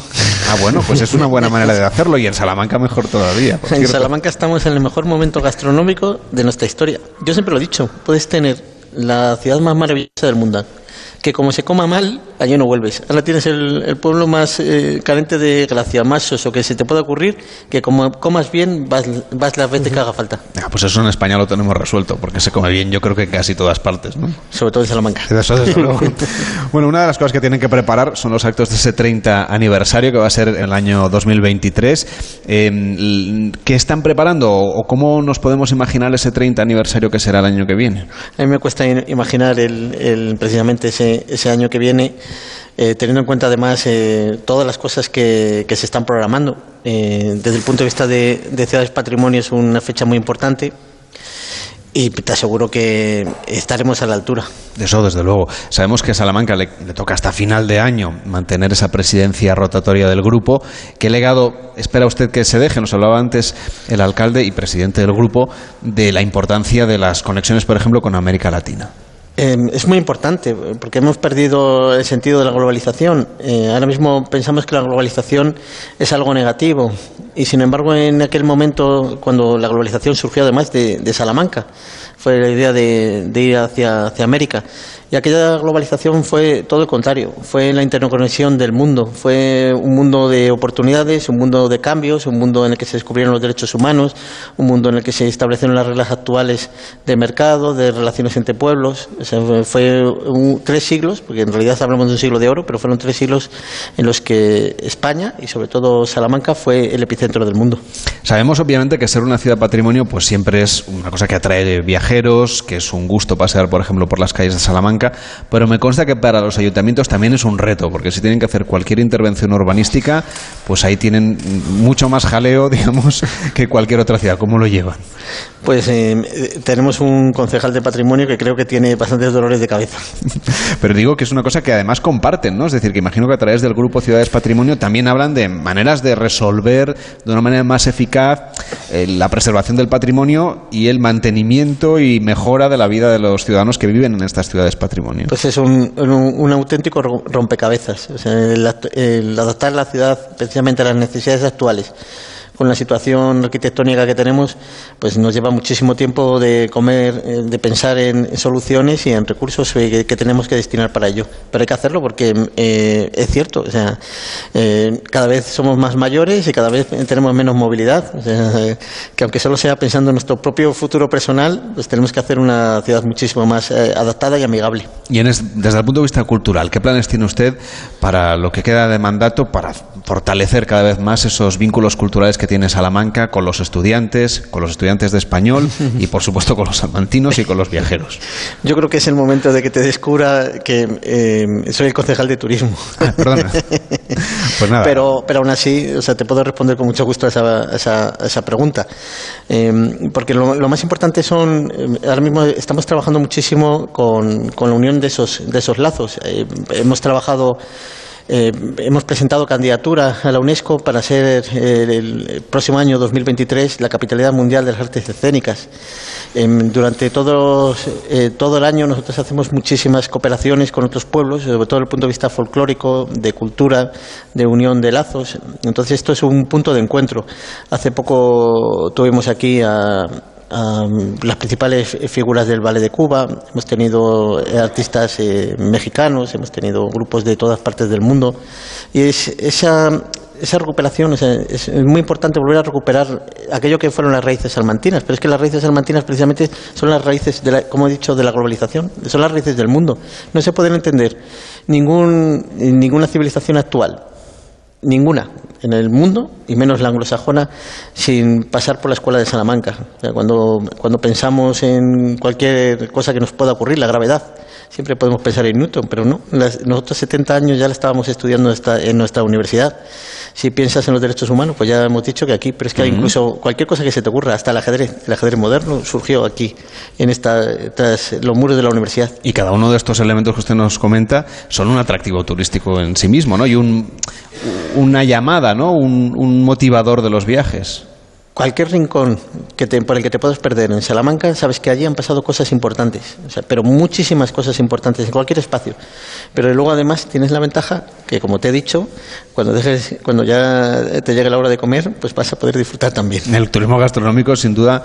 Ah, bueno, pues es una buena manera de hacerlo y en Salamanca mejor todavía. En Salamanca estamos en el mejor momento gastronómico de nuestra historia. Yo siempre lo he dicho, puedes tener la ciudad más maravillosa del mundo, que como se coma mal, allí no vuelves. Ahora tienes el, pueblo más eh, carente de gracia, más soso que se te puede ocurrir, que como comas bien, vas, vas las veces que haga falta. Ah, pues eso en España lo tenemos resuelto, porque se come bien yo creo que en casi todas partes, ¿no? Sobre todo en Salamanca. bueno, una de las cosas que tienen que preparar son los actos de ese 30 aniversario, que va a ser el año 2023. Em, ¿Qué están preparando o cómo nos podemos imaginar ese 30 aniversario que será el año que viene? A mí me cuesta imaginar el, precisamente ese, ese año que viene eh, teniendo en cuenta además eh, todas las cosas que, se están programando. Eh, desde el punto de vista de, ciudades patrimonio es una fecha muy importante y te aseguro que estaremos a la altura. Eso, desde luego. Sabemos que a Salamanca le, toca hasta final de año mantener esa presidencia rotatoria del grupo. ¿Qué legado espera usted que se deje? Nos hablaba antes el alcalde y presidente del grupo de la importancia de las conexiones, por ejemplo, con América Latina. Em, es muy importante porque hemos perdido el sentido de la globalización. Eh, ahora mismo pensamos que la globalización es algo negativo y sin embargo en aquel momento cuando la globalización surgió además de, Salamanca fue la idea de, ir hacia, hacia América y aquella globalización fue todo el contrario, fue la interconexión del mundo, fue un mundo de oportunidades, un mundo de cambios, un mundo en el que se descubrieron los derechos humanos, un mundo en el que se establecieron las reglas actuales de mercado, de relaciones entre pueblos. fue tres siglos, porque en realidad hablamos de un siglo de oro, pero fueron tres siglos en los que España y sobre todo Salamanca fue el epicentro del mundo. Sabemos obviamente que ser una ciudad patrimonio pues siempre es una cosa que atrae viajeros, que es un gusto pasear por ejemplo por las calles de Salamanca pero me consta que para los ayuntamientos también es un reto, porque si tienen que hacer cualquier intervención urbanística, pues ahí tienen mucho más jaleo, digamos, que cualquier otra ciudad. ¿Cómo lo llevan? Pues eh, tenemos un concejal de patrimonio que creo que tiene bastantes dolores de cabeza. Pero digo que es una cosa que además comparten, ¿no? Es decir, que imagino que a través del grupo Ciudades Patrimonio también hablan de maneras de resolver de una manera más eficaz eh, la preservación del patrimonio y el mantenimiento y mejora de la vida de los ciudadanos que viven en estas ciudades patrimonio. Pues es un, un, auténtico rompecabezas. el adaptar la ciudad precisamente a las necesidades actuales con la situación arquitectónica que tenemos, pues nos lleva muchísimo tiempo de comer, eh, de pensar en soluciones y en recursos que, tenemos que destinar para ello. Pero hay que hacerlo porque eh, es cierto, o sea, eh, cada vez somos más mayores y cada vez tenemos menos movilidad. que aunque solo sea pensando en nuestro propio futuro personal, pues tenemos que hacer una ciudad muchísimo más adaptada y amigable. Y desde el punto de vista cultural, ¿qué planes tiene usted para lo que queda de mandato para fortalecer cada vez más esos vínculos culturales que tiene Salamanca con los estudiantes, con los estudiantes de español y por supuesto con los salmantinos y con los viajeros. Yo creo que es el momento de que te descubra que eh, soy el concejal de turismo. Ah, perdona. Pues nada. Pero, pero aún así, o sea, te puedo responder con mucho gusto a esa, esa, pregunta. Em, porque lo, más importante son, em, ahora mismo estamos trabajando muchísimo con, con la unión de esos, de esos lazos. Eh, hemos trabajado Eh, hemos presentado candidatura a la UNESCO para ser eh, el próximo año 2023 la capitalidad mundial de las artes escénicas. Em, durante todo, eh, todo el año nosotros hacemos muchísimas cooperaciones con otros pueblos, sobre todo desde el punto de vista folclórico, de cultura, de unión de lazos. Entonces esto es un punto de encuentro. Hace poco tuvimos aquí a las principales figuras del ballet de Cuba, hemos tenido artistas eh, mexicanos, hemos tenido grupos de todas partes del mundo y esa, esa recuperación es, muy importante volver a recuperar aquello que fueron las raíces salmantinas, pero es que las raíces salmantinas precisamente son las raíces, de como he dicho, de la globalización, son las raíces del mundo. No se pueden entender ningún, ninguna civilización actual ninguna en el mundo, y menos la anglosajona, sin pasar por la escuela de Salamanca. cuando, cuando pensamos en cualquier cosa que nos pueda ocurrir, la gravedad, siempre podemos pensar en Newton, pero no. nosotros 70 años ya la estábamos estudiando en nuestra universidad. Si piensas en los derechos humanos, pues ya hemos dicho que aquí, pero es que incluso cualquier cosa que se te ocurra, hasta el ajedrez, el ajedrez moderno surgió aquí, en esta, tras los muros de la universidad. Y cada uno de estos elementos que usted nos comenta son un atractivo turístico en sí mismo, ¿no? Y un, una llamada, ¿no? Un, un motivador de los viajes cualquier rincón que por el que te puedas perder en Salamanca, sabes que allí han pasado cosas importantes, pero muchísimas cosas importantes en cualquier espacio. Pero luego además tienes la ventaja que, como te he dicho, cuando, dejes, cuando ya te llegue la hora de comer, pues vas a poder disfrutar también. El turismo gastronómico, sin duda,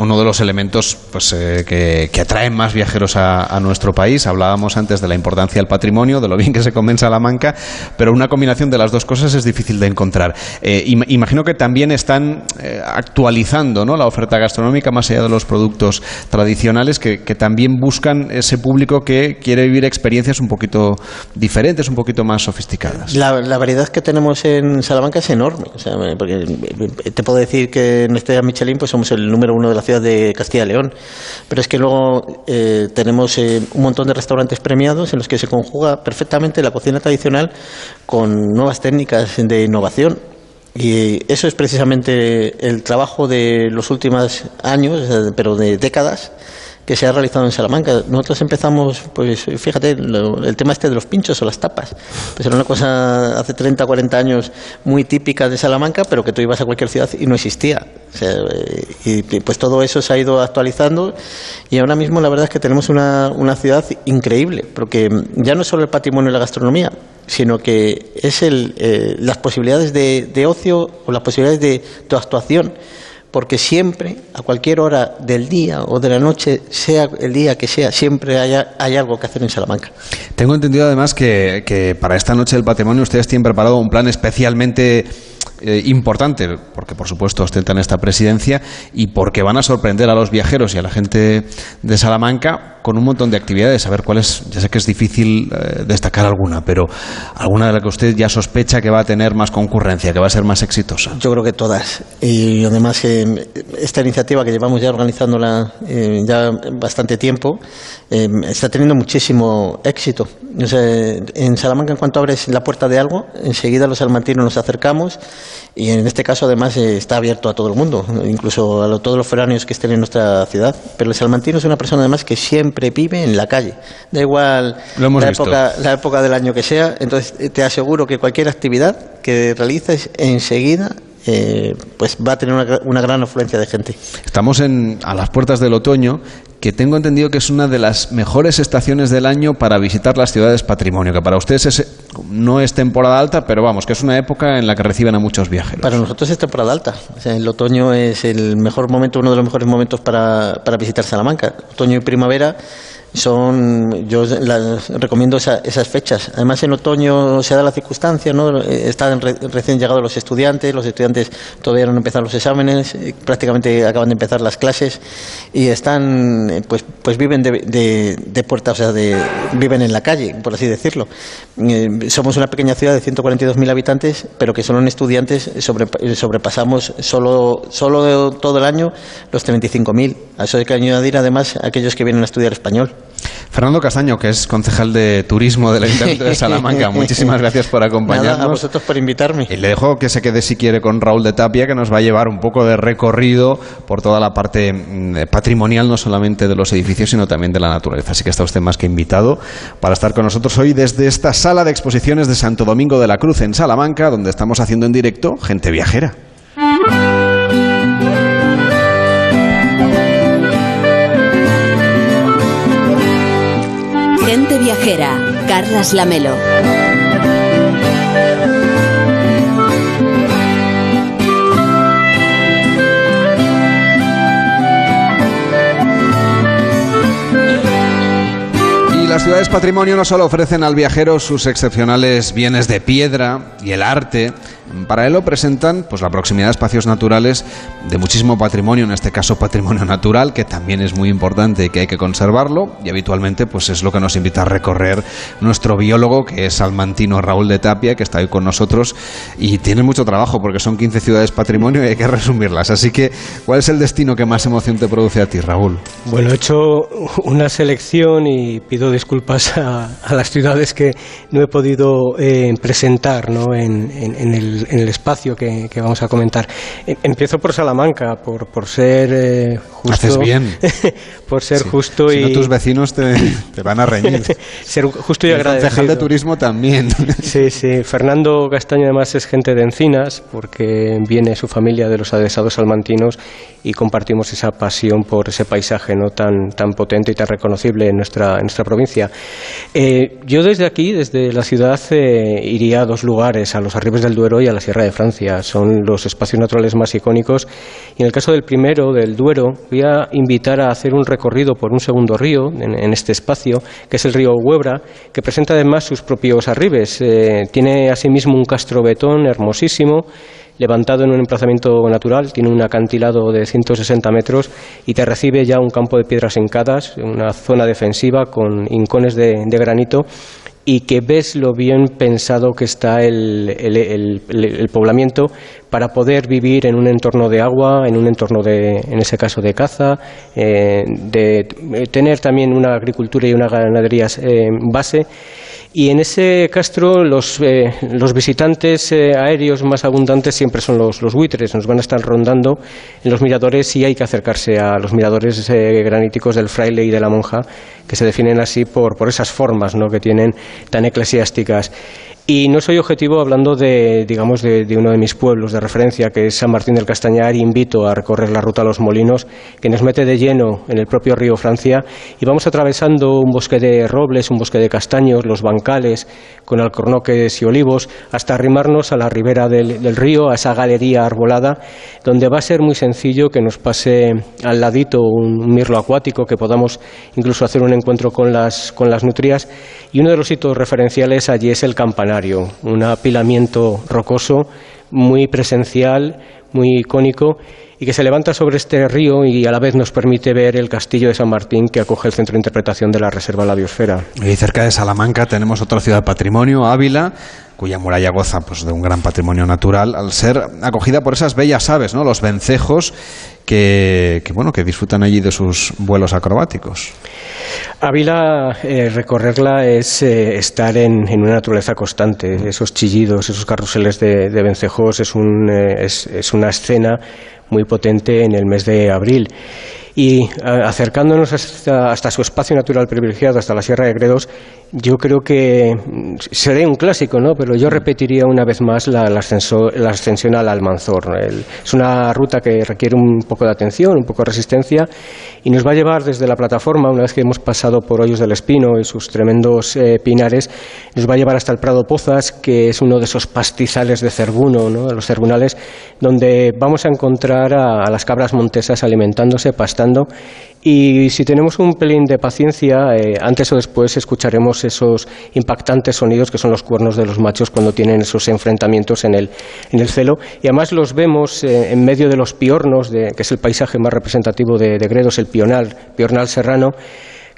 uno de los elementos pues, eh, que, atraen más viajeros a, nuestro país. Hablábamos antes de la importancia del patrimonio, de lo bien que se come en Salamanca, pero una combinación de las dos cosas es difícil de encontrar. Eh, imagino que también están eh, actualizando ¿no? la oferta gastronómica más allá de los productos tradicionales que, también buscan ese público que quiere vivir experiencias un poquito diferentes, un poquito más sofisticadas. La, variedad que tenemos en Salamanca es enorme. porque te puedo decir que en este Michelin pues somos el número uno de la ciudad de Castilla y León, pero es que luego eh, tenemos eh, un montón de restaurantes premiados en los que se conjuga perfectamente la cocina tradicional con nuevas técnicas de innovación y eso es precisamente el trabajo de los últimos años, pero de décadas, que se ha realizado en Salamanca. Nosotros empezamos, pues fíjate, el tema este de los pinchos o las tapas. Pues era una cosa hace 30, 40 años muy típica de Salamanca, pero que tú ibas a cualquier ciudad y no existía. y, pues todo eso se ha ido actualizando y ahora mismo la verdad es que tenemos una, una ciudad increíble, porque ya no es solo el patrimonio y la gastronomía, sino que es el, eh, las posibilidades de, de, ocio o las posibilidades de tu actuación, porque siempre, a cualquier hora del día o de la noche, sea el día que sea, siempre hay, hay algo que hacer en Salamanca. Tengo entendido además que, que para esta noche del patrimonio ustedes tienen preparado un plan especialmente eh, importante, porque por supuesto ostentan esta presidencia y porque van a sorprender a los viajeros y a la gente de Salamanca con un montón de actividades. A ver cuáles, ya sé que es difícil eh, destacar alguna, pero alguna de la que usted ya sospecha que va a tener más concurrencia, que va a ser más exitosa. Yo creo que todas. Y además eh, esta iniciativa que llevamos ya organizándola ya bastante tiempo está teniendo muchísimo éxito. en Salamanca, en cuanto abres la puerta de algo, enseguida los salmantinos nos acercamos y en este caso además eh, está abierto a todo el mundo, incluso a todos los foráneos que estén en nuestra ciudad. Pero el salmantino es una persona además que siempre vive en la calle, da igual la, época, la época del año que sea, entonces eh, te aseguro que cualquier actividad que realices enseguida eh, pues va a tener una, gran afluencia de gente. Estamos en, a las puertas del otoño, que tengo entendido que es una de las mejores estaciones del año para visitar las ciudades patrimonio, que para ustedes no es temporada alta, pero vamos, que es una época en la que reciben a muchos viajeros. Para nosotros es temporada alta. el otoño es el mejor momento, uno de los mejores momentos para, para visitar Salamanca. Otoño y primavera son yo recomiendo esas fechas. Además en otoño se da la circunstancia no están recién llegados los estudiantes los estudiantes todavía no han empezado los exámenes eh, prácticamente acaban de empezar las clases y están pues pues viven de, de, de puerta o sea de, viven en la calle por así decirlo. Eh, somos una pequeña ciudad de 142.000 habitantes pero que solo en estudiantes sobrepasamos solo solo todo el año los 35.000 a eso hay que añadir además aquellos que vienen a estudiar español Fernando Castaño, que es concejal de turismo del Ayuntamiento de Salamanca, muchísimas gracias por acompañarnos. Nada, a vosotros por invitarme. Y le dejo que se quede si quiere con Raúl de Tapia, que nos va a llevar un poco de recorrido por toda la parte mm, patrimonial, no solamente de los edificios, sino también de la naturaleza. Así que está usted más que invitado para estar con nosotros hoy desde esta sala de exposiciones de Santo Domingo de la Cruz en Salamanca, donde estamos haciendo en directo Gente Viajera. Viajera, Carlas Lamelo. Y las ciudades patrimonio no solo ofrecen al viajero sus excepcionales bienes de piedra y el arte, para ello presentan pues, la proximidad a espacios naturales de muchísimo patrimonio, en este caso patrimonio natural, que también es muy importante y que hay que conservarlo. Y habitualmente pues, es lo que nos invita a recorrer nuestro biólogo, que es salmantino Raúl de Tapia, que está hoy con nosotros. Y tiene mucho trabajo porque son 15 ciudades patrimonio y hay que resumirlas. Así que, ¿cuál es el destino que más emoción te produce a ti, Raúl? Bueno, he hecho una selección y pido disculpas a, las ciudades que no he podido eh, presentar ¿no? en, en, en el en el espacio que, que, vamos a comentar. E, empiezo por Salamanca, por, por ser eh, justo. Haces bien. por ser sí. justo si y. No, tus vecinos te, te, van a reñir. ser justo y, y agradecido. El concejal de turismo también. sí, sí. Fernando Castaño, además, es gente de Encinas, porque viene su familia de los adesados salmantinos y compartimos esa pasión por ese paisaje ¿no? tan, tan potente y tan reconocible en nuestra, en nuestra provincia. Eh, yo desde aquí, desde la ciudad, eh, iría a dos lugares, a los arribes del Duero y la Sierra de Francia. Son los espacios naturales más icónicos. Y en el caso del primero, del Duero, voy a invitar a hacer un recorrido por un segundo río en, este espacio, que es el río Huebra, que presenta además sus propios arribes. Eh, tiene asimismo un castro betón hermosísimo levantado en un emplazamiento natural, tiene un acantilado de 160 metros y te recibe ya un campo de piedras hincadas, una zona defensiva con hincones de granito y que ves lo bien pensado que está el, el, el, el, poblamiento para poder vivir en un entorno de agua, en un entorno de, en ese caso, de caza, eh, de tener también una agricultura y una ganadería eh, base. Y en ese castro los, eh, los visitantes eh, aéreos más abundantes siempre son los, buitres. Nos van a estar rondando en los miradores y hay que acercarse a los miradores eh, graníticos del fraile y de la monja, que se definen así por, por esas formas ¿no? que tienen tan eclesiásticas. Y no soy objetivo hablando de, digamos, de, uno de mis pueblos de referencia, que es San Martín del Castañar, invito a recorrer la ruta a los molinos, que nos mete de lleno en el propio río Francia, y vamos atravesando un bosque de robles, un bosque de castaños, los bancales, con alcornoques y olivos, hasta arrimarnos a la ribera del, río, a esa galería arbolada, donde va a ser muy sencillo que nos pase al ladito un mirlo acuático, que podamos incluso hacer un encuentro con las, con las nutrias, y uno de los hitos referenciales allí es el campanario un apilamiento rocoso muy presencial, muy icónico y que se levanta sobre este río y a la vez nos permite ver el castillo de San Martín que acoge el centro de interpretación de la Reserva de la Biosfera. Y cerca de Salamanca tenemos otra ciudad patrimonio, Ávila, cuya muralla goza pues, de un gran patrimonio natural al ser acogida por esas bellas aves, ¿no? los vencejos que, bueno, que disfrutan allí de sus vuelos acrobáticos. Ávila, eh, recorrerla es eh, estar en, en, una naturaleza constante. Esos chillidos, esos carruseles de, de vencejos es, un, eh, es, es una escena muy potente en el mes de abril. Y acercándonos hasta, hasta, su espacio natural privilegiado, hasta la Sierra de Gredos, yo creo que seré un clásico, ¿no? Pero yo repetiría una vez más la, la, ascenso, la ascensión al Almanzor. El, es una ruta que requiere un poco de atención, un poco de resistencia, y nos va a llevar desde la plataforma, una vez que hemos pasado por Hoyos del Espino y sus tremendos eh, pinares, nos va a llevar hasta el Prado Pozas, que es uno de esos pastizales de cervuno, ¿no? los cervunales, donde vamos a encontrar a, a las cabras montesas alimentándose, pastando y si tenemos un pelín de paciencia, eh, antes o después escucharemos esos impactantes sonidos que son los cuernos de los machos cuando tienen esos enfrentamientos en el, en el celo. Y además los vemos eh, en medio de los piornos, que es el paisaje más representativo de, Gredos, el pional, pional serrano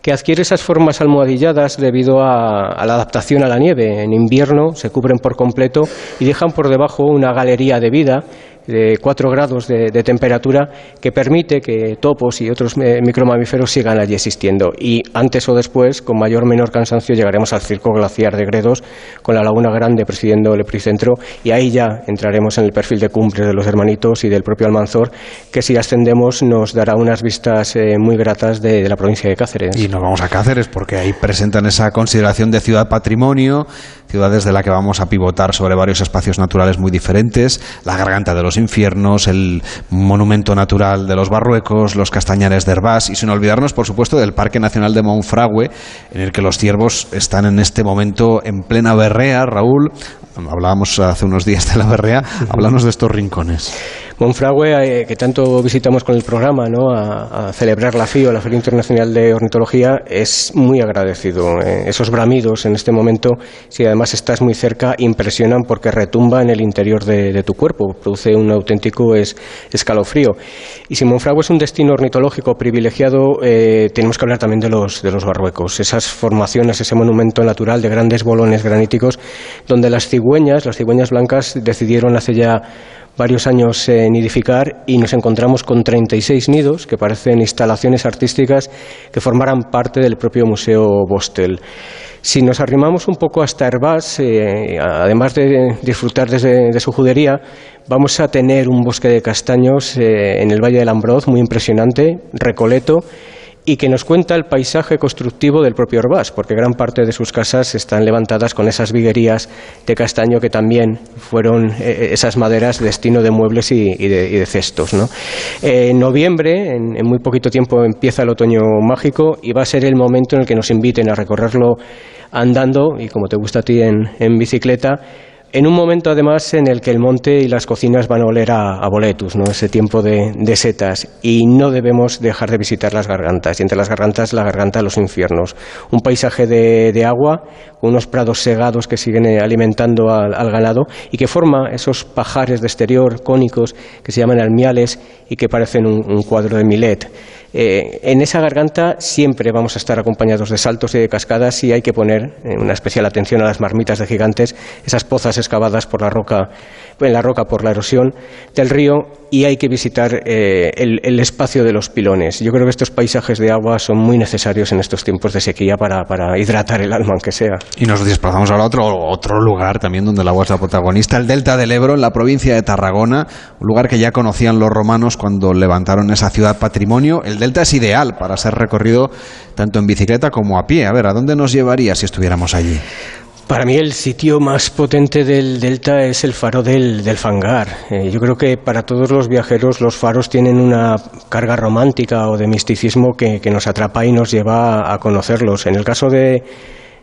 que adquiere esas formas almohadilladas debido a, la adaptación a la nieve. En invierno se cubren por completo y dejan por debajo una galería de vida de 4 grados de, temperatura que permite que topos y otros micromamíferos sigan allí existiendo. Y antes o después, con mayor o menor cansancio, llegaremos al circo glaciar de Gredos, con la Laguna Grande presidiendo el epicentro, y ahí ya entraremos en el perfil de cumbre de los hermanitos y del propio Almanzor, que si ascendemos nos dará unas vistas eh, muy gratas de, de la provincia de Cáceres. Y nos vamos a Cáceres porque ahí presentan esa consideración de ciudad patrimonio, ciudades de la que vamos a pivotar sobre varios espacios naturales muy diferentes, la garganta de los infiernos, el monumento natural de los Barruecos, los castañares de Herbás y sin olvidarnos, por supuesto, del Parque Nacional de Monfragüe, en el que los ciervos están en este momento en plena berrea, Raúl. Hablábamos hace unos días de la berrea, hablamos de estos rincones. Monfragüe, eh, que tanto visitamos con el programa, ¿no? a, celebrar la FIO, la Feria Internacional de Ornitología, es muy agradecido. Eh, esos bramidos en este momento, si además estás muy cerca, impresionan porque retumba en el interior de, tu cuerpo, produce un auténtico escalofrío. Y si Monfragüe es un destino ornitológico privilegiado, eh, tenemos que hablar también de los, de los barruecos, esas formaciones, ese monumento natural de grandes bolones graníticos, donde las cigüeñas, las cigüeñas blancas, decidieron hace ya varios años nidificar y nos encontramos con 36 nidos que parecen instalaciones artísticas que formaran parte del propio Museo Bostel. Si nos arrimamos un poco hasta Herbás, eh, además de disfrutar de, su judería, vamos a tener un bosque de castaños eh, en el Valle del Ambroz muy impresionante, recoleto, y que nos cuenta el paisaje constructivo del propio Orbás, porque gran parte de sus casas están levantadas con esas viguerías de castaño que también fueron eh, eh, esas maderas destino de muebles y, de, cestos. en noviembre, en, muy poquito tiempo, empieza el otoño mágico y va a ser el momento en el que nos inviten a recorrerlo andando y, como te gusta a ti, en bicicleta en un momento, además, en el que el monte y las cocinas van a oler a, boletus, ¿no? ese tiempo de, setas, y no debemos dejar de visitar las gargantas, y entre las gargantas, la garganta de los infiernos. Un paisaje de, agua, con unos prados segados que siguen eh, alimentando al, ganado, y que forma esos pajares de exterior cónicos que se llaman almiales y que parecen un cuadro de Milet. Eh, en esa garganta siempre vamos a estar acompañados de saltos y de cascadas y hay que poner eh, una especial atención a las marmitas de gigantes, esas pozas excavadas por la roca, en la roca por la erosión del río y hay que visitar eh, el, espacio de los pilones. Yo creo que estos paisajes de agua son muy necesarios en estos tiempos de sequía para, hidratar el alma, aunque sea. Y nos desplazamos a otro, otro lugar también donde el agua es la protagonista, el delta del Ebro, en la provincia de Tarragona, un lugar que ya conocían los romanos cuando levantaron esa ciudad patrimonio. El delta es ideal para ser recorrido tanto en bicicleta como a pie. A ver, ¿a dónde nos llevaría si estuviéramos allí? Para mí el sitio más potente del delta es el faro del, Fangar. Eh, yo creo que para todos los viajeros los faros tienen una carga romántica o de misticismo que, que nos atrapa y nos lleva a conocerlos. En el caso de,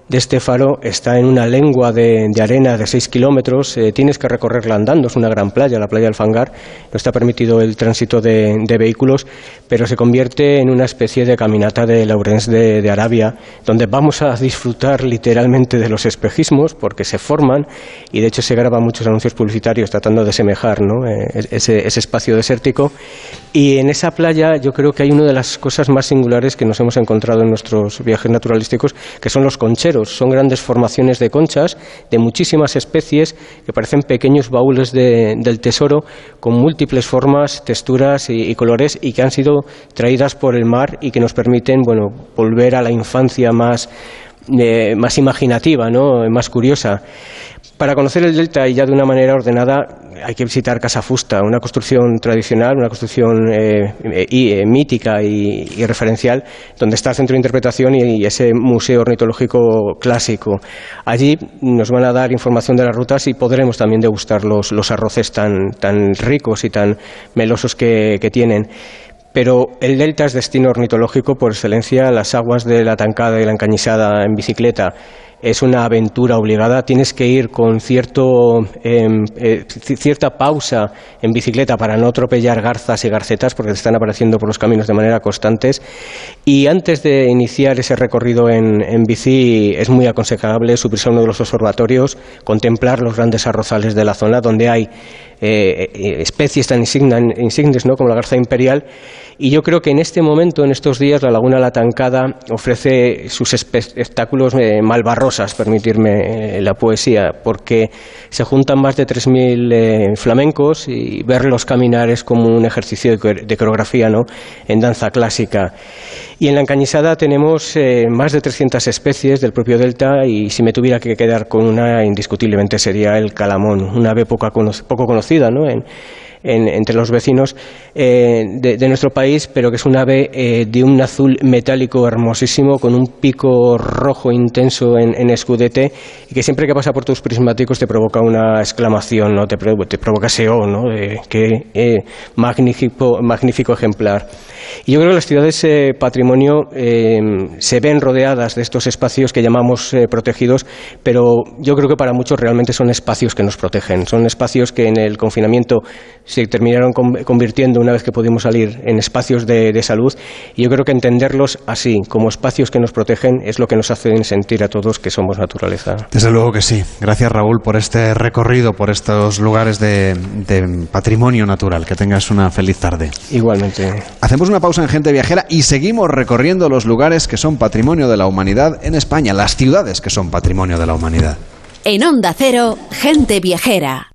de este faro está en una lengua de, arena de 6 kilómetros. Eh, tienes que recorrerla andando, es una gran playa, la playa del Fangar. No está permitido el tránsito de, vehículos, pero se convierte en una especie de caminata de Laurens de, Arabia, donde vamos a disfrutar literalmente de los espejismos, porque se forman y de hecho se graban muchos anuncios publicitarios tratando de semejar eh, ese, ese espacio desértico. Y en esa playa yo creo que hay una de las cosas más singulares que nos hemos encontrado en nuestros viajes naturalísticos, que son los concheros son grandes formaciones de conchas de muchísimas especies que parecen pequeños baúles del tesoro con múltiples formas, texturas y, colores y que han sido traídas por el mar y que nos permiten bueno, volver a la infancia más, eh, más imaginativa, ¿no? más curiosa. Para conocer el delta y ya de una manera ordenada hay que visitar Casa Fusta, una construcción tradicional, una construcción eh, eh, mítica y, referencial, donde está el centro de interpretación y, ese museo ornitológico clásico. Allí nos van a dar información de las rutas y podremos también degustar los, arroces tan, ricos y tan melosos que, que tienen pero el delta es destino ornitológico por excelencia, las aguas de la Tancada y la Encañizada en bicicleta es una aventura obligada, tienes que ir con cierto, em, eh, cierta pausa en bicicleta para no atropellar garzas y garcetas porque te están apareciendo por los caminos de manera constantes. Y antes de iniciar ese recorrido en, bici es muy aconsejable subirse a uno de los observatorios, contemplar los grandes arrozales de la zona donde hay eh, eh, especies tan insignes ¿no? como la garza imperial y yo creo que en este momento, en estos días, la Laguna La Tancada ofrece sus espectáculos malbarrosos cosas, permitirme eh, la poesía, porque se juntan más de 3.000 eh, flamencos y verlos caminar es como un ejercicio de, coreografía ¿no? en danza clásica. Y en la encañizada tenemos eh, más de 300 especies del propio delta y si me tuviera que quedar con una, indiscutiblemente sería el calamón, una ave poco, conocida ¿no? en, entre los vecinos eh, de, nuestro país, pero que es un ave eh, de un azul metálico hermosísimo, con un pico rojo intenso en, escudete, y que siempre que pasa por tus prismáticos te provoca una exclamación, ¿no? te, provoca ese oh, ¿no? qué eh, magnífico, magnífico ejemplar. Y yo creo que las ciudades patrimonio se ven rodeadas de estos espacios que llamamos protegidos, pero yo creo que para muchos realmente son espacios que nos protegen, son espacios que en el confinamiento se terminaron convirtiendo una vez que pudimos salir en espacios de, salud y yo creo que entenderlos así, como espacios que nos protegen, es lo que nos hace sentir a todos que somos naturaleza. Desde luego que sí. Gracias Raúl por este recorrido, por estos lugares de, de patrimonio natural. Que tengas una feliz tarde. Igualmente. Hacemos una pausa en Gente Viajera y seguimos recorriendo los lugares que son patrimonio de la humanidad en España, las ciudades que son patrimonio de la humanidad. En Onda Cero, Gente Viajera.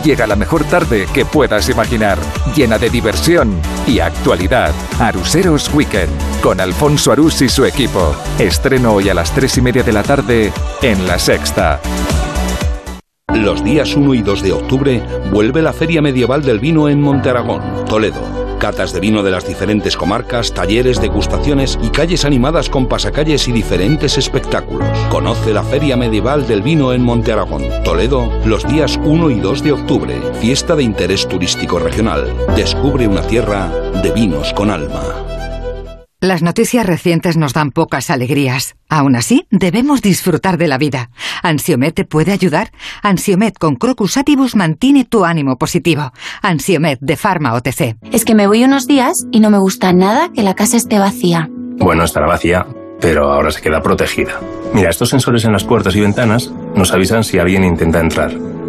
Llega la mejor tarde que puedas imaginar, llena de diversión y actualidad. Aruseros Weekend, con Alfonso Arús y su equipo. Estreno hoy a las 3 y media de la tarde en La Sexta. Los días 1 y 2 de octubre vuelve la Feria Medieval del Vino en Montearagón, Toledo catas de vino de las diferentes comarcas, talleres, degustaciones y calles animadas con pasacalles y diferentes espectáculos. Conoce la Feria Medieval del Vino en Monte Aragón, Toledo, los días 1 y 2 de octubre. Fiesta de interés turístico regional. Descubre una tierra de vinos con alma. Las noticias recientes nos dan pocas alegrías. Aún así, debemos disfrutar de la vida. ¿Ansiomet te puede ayudar? Ansiomet con Crocus Atibus mantiene tu ánimo positivo. Ansiomet de Pharma OTC. Es que me voy unos días y no me gusta nada que la casa esté vacía. Bueno, estará vacía, pero ahora se queda protegida. Mira, estos sensores en las puertas y ventanas nos avisan si alguien intenta entrar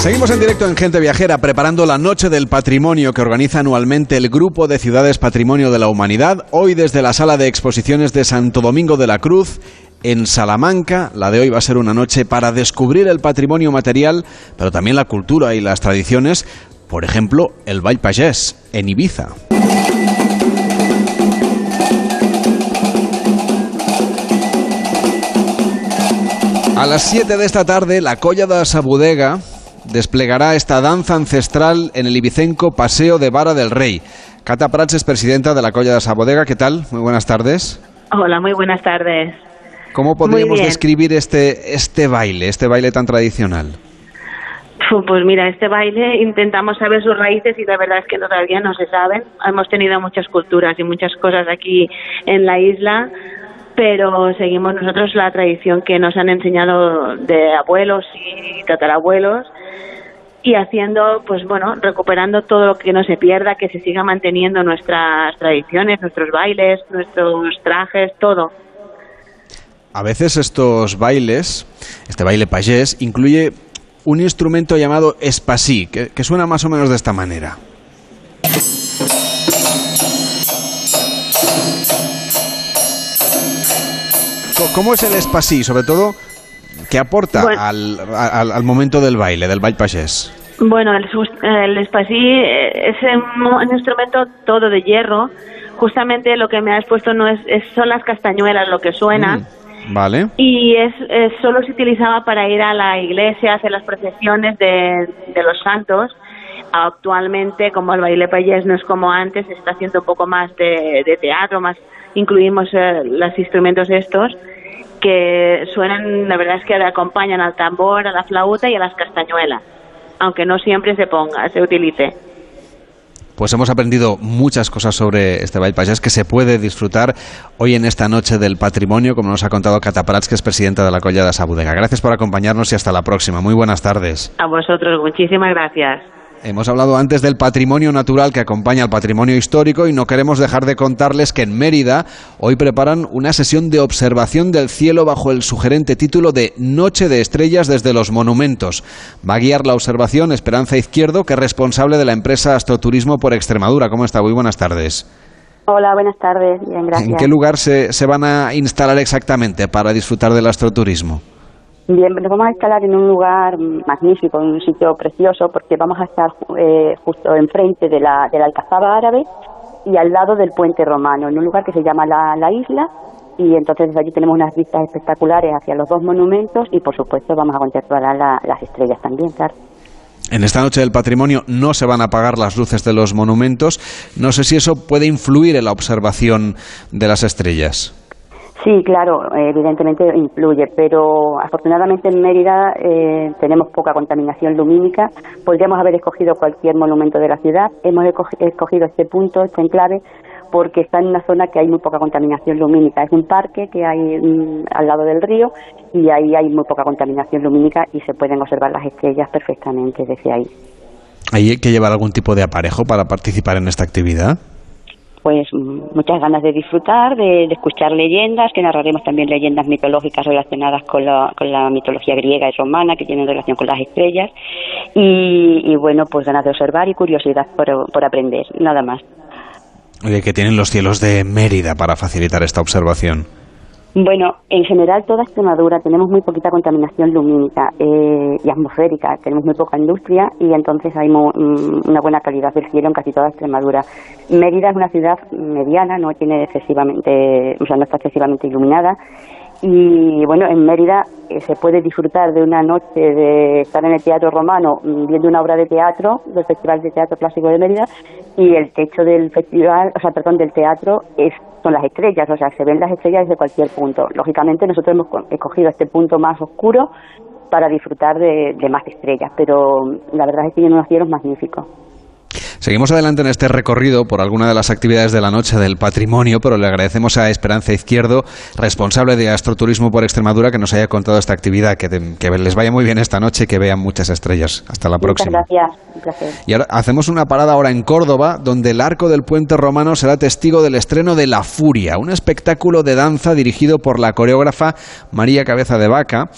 Seguimos en directo en Gente Viajera, preparando la Noche del Patrimonio que organiza anualmente el Grupo de Ciudades Patrimonio de la Humanidad. Hoy desde la Sala de Exposiciones de Santo Domingo de la Cruz, en Salamanca. La de hoy va a ser una noche para descubrir el patrimonio material, pero también la cultura y las tradiciones. Por ejemplo, el Ball Pagès, en Ibiza. A las 7 de esta tarde, la Colla de Sabudega desplegará esta danza ancestral en el ibicenco Paseo de Vara del Rey. Cata Prats es presidenta de la Colla de esa bodega. ¿Qué tal? Muy buenas tardes. Hola, muy buenas tardes. ¿Cómo podríamos describir este, este baile, este baile tan tradicional? Pues mira, este baile intentamos saber sus raíces y la verdad es que todavía no se saben. Hemos tenido muchas culturas y muchas cosas aquí en la isla, pero seguimos nosotros la tradición que nos han enseñado de abuelos y tatarabuelos y haciendo, pues bueno, recuperando todo lo que no se pierda, que se siga manteniendo nuestras tradiciones, nuestros bailes, nuestros trajes, todo. A veces estos bailes, este baile payés, incluye un instrumento llamado espasí, que, que suena más o menos de esta manera. ¿Cómo es el espasí? Sobre todo, ¿Qué aporta al, al, momento del baile, del baile pagés? Bueno, el, el espasí es un, instrumento todo de hierro. Justamente lo que me has puesto no es, son las castañuelas lo que suena. Mm. Vale. Y es, es- solo se utilizaba para ir a la iglesia, hacer las procesiones de, de los santos. Actualmente, como el baile payés no es como antes, se está haciendo un poco más de, de teatro, más incluimos eh, los instrumentos estos que suenan, la verdad es que acompañan al tambor, a la flauta y a las castañuelas, aunque no siempre se ponga, se utilice. Pues hemos aprendido muchas cosas sobre este baile payés que se puede disfrutar hoy en esta noche del patrimonio, como nos ha contado Cata Prats, que es presidenta de la Collada Sabudega. Gracias por acompañarnos y hasta la próxima. Muy buenas tardes. A vosotros, muchísimas gracias. Hemos hablado antes del patrimonio natural que acompaña al patrimonio histórico y no queremos dejar de contarles que en Mérida hoy preparan una sesión de observación del cielo bajo el sugerente título de Noche de Estrellas desde los Monumentos. Va a guiar la observación Esperanza Izquierdo, que es responsable de la empresa Astroturismo por Extremadura. ¿Cómo está? Muy buenas tardes. Hola, buenas tardes. Bien, gracias. ¿En qué lugar se, se van a instalar exactamente para disfrutar del astroturismo? Bien, nos vamos a instalar en un lugar magnífico, en un sitio precioso, porque vamos a estar eh, justo enfrente de la, de la Alcazaba Árabe y al lado del Puente Romano, en un lugar que se llama La, la Isla. Y entonces desde allí tenemos unas vistas espectaculares hacia los dos monumentos y, por supuesto, vamos a contemplar la- las estrellas también, claro. En esta noche del patrimonio no se van a apagar las luces de los monumentos. No sé si eso puede influir en la observación de las estrellas. Sí, claro, evidentemente influye, pero afortunadamente en Mérida eh, tenemos poca contaminación lumínica. Podríamos haber escogido cualquier monumento de la ciudad. Hemos escogi- escogido este punto, este enclave, porque está en una zona que hay muy poca contaminación lumínica. Es un parque que hay mm, al lado del río y ahí hay muy poca contaminación lumínica y se pueden observar las estrellas perfectamente desde ahí. ¿Hay que llevar algún tipo de aparejo para participar en esta actividad? Pues mm, muchas ganas de disfrutar, de, escuchar leyendas, que narraremos también leyendas mitológicas relacionadas con la, con la mitología griega y romana, que tienen relación con las estrellas, y, y bueno, pues ganas de observar y curiosidad por, por aprender, nada más. Oye, que tienen los cielos de Mérida para facilitar esta observación. Bueno, en general toda Extremadura tenemos muy poquita contaminación lumínica eh, y atmosférica, tenemos muy poca industria y entonces hay mm, una buena calidad del cielo en casi toda Extremadura. Mérida es una ciudad mediana, no tiene excesivamente, o sea, no está excesivamente iluminada y bueno, en Mérida eh, se puede disfrutar de una noche de estar en el Teatro Romano mm, viendo una obra de teatro del Festival de Teatro Clásico de Mérida y el techo del festival, o sea, perdón, del teatro es son las estrellas, o sea, se ven las estrellas desde cualquier punto. Lógicamente nosotros hemos co- escogido este punto más oscuro para disfrutar de, de más estrellas, pero la verdad es que tienen unos cielos magníficos. Seguimos adelante en este recorrido por alguna de las actividades de la noche del patrimonio, pero le agradecemos a Esperanza Izquierdo, responsable de Astroturismo por Extremadura, que nos haya contado esta actividad. Que, que les vaya muy bien esta noche y que vean muchas estrellas. Hasta la próxima. Muchas gracias, un placer. Y ahora hacemos una parada ahora en Córdoba, donde el arco del puente romano será testigo del estreno de La Furia, un espectáculo de danza dirigido por la coreógrafa María Cabeza de Vaca.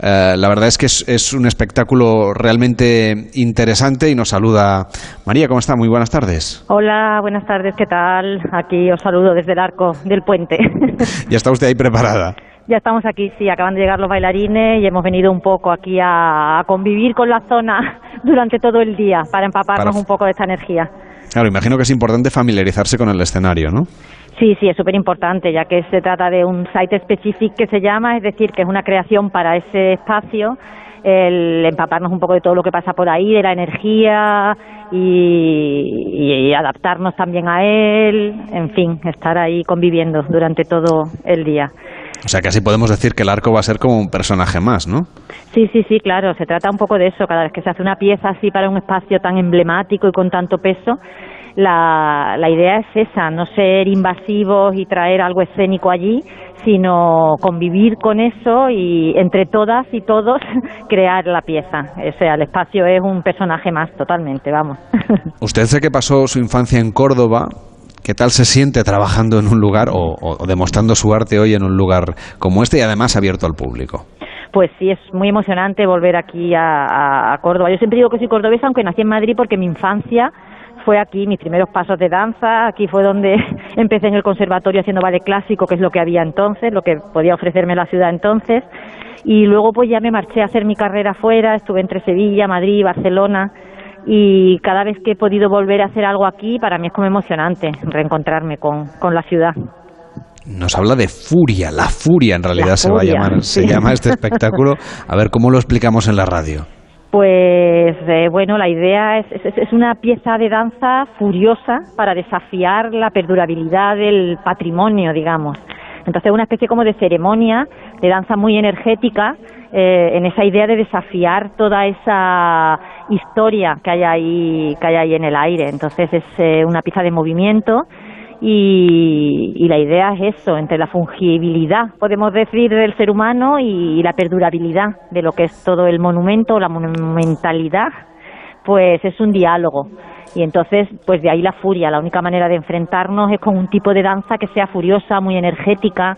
Eh, la verdad es que es, es un espectáculo realmente interesante y nos saluda María, ¿cómo está? Muy buenas tardes. Hola, buenas tardes, ¿qué tal? Aquí os saludo desde el arco del puente. Ya está usted ahí preparada. ya estamos aquí, sí, acaban de llegar los bailarines y hemos venido un poco aquí a, a convivir con la zona durante todo el día para empaparnos Para- un poco de esta energía. Claro, imagino que es importante familiarizarse con el escenario, ¿no? Sí, sí, es súper importante, ya que se trata de un site specific que se llama, es decir, que es una creación para ese espacio, el empaparnos un poco de todo lo que pasa por ahí, de la energía y, y adaptarnos también a él, en fin, estar ahí conviviendo durante todo el día. O sea que así podemos decir que el arco va a ser como un personaje más, ¿no? Sí, sí, sí, claro, se trata un poco de eso, cada vez que se hace una pieza así para un espacio tan emblemático y con tanto peso, la, la idea es esa, no ser invasivos y traer algo escénico allí, sino convivir con eso y entre todas y todos crear la pieza. O sea, el espacio es un personaje más totalmente, vamos. Usted sé que pasó su infancia en Córdoba. ¿Qué tal se siente trabajando en un lugar o, o demostrando su arte hoy en un lugar como este y además abierto al público? Pues sí, es muy emocionante volver aquí a, a- a Córdoba. Yo siempre digo que soy cordobesa, aunque nací en Madrid, porque mi infancia fue aquí, mis primeros pasos de danza, aquí fue donde empecé en el conservatorio haciendo ballet clásico, que es lo que había entonces, lo que podía ofrecerme la ciudad entonces. Y luego pues ya me marché a hacer mi carrera fuera, estuve entre Sevilla, Madrid, Barcelona y cada vez que he podido volver a hacer algo aquí, para mí es como emocionante reencontrarme con, con la ciudad. nos habla de furia, la furia en realidad La se va a llamar, se llama este espectáculo. A ver cómo lo explicamos en la radio. Pues eh, bueno, la idea es, es, una pieza de danza furiosa para desafiar la perdurabilidad del patrimonio, digamos. Entonces, una especie como de ceremonia de danza muy energética eh, en esa idea de desafiar toda esa historia que hay ahí, que hay ahí en el aire. Entonces, es eh, una pieza de movimiento y, y la idea es eso, entre la fungibilidad, podemos decir, del ser humano y la perdurabilidad de lo que es todo el monumento, la monumentalidad, pues es un diálogo. Y entonces, pues de ahí la furia. La única manera de enfrentarnos es con un tipo de danza que sea furiosa, muy energética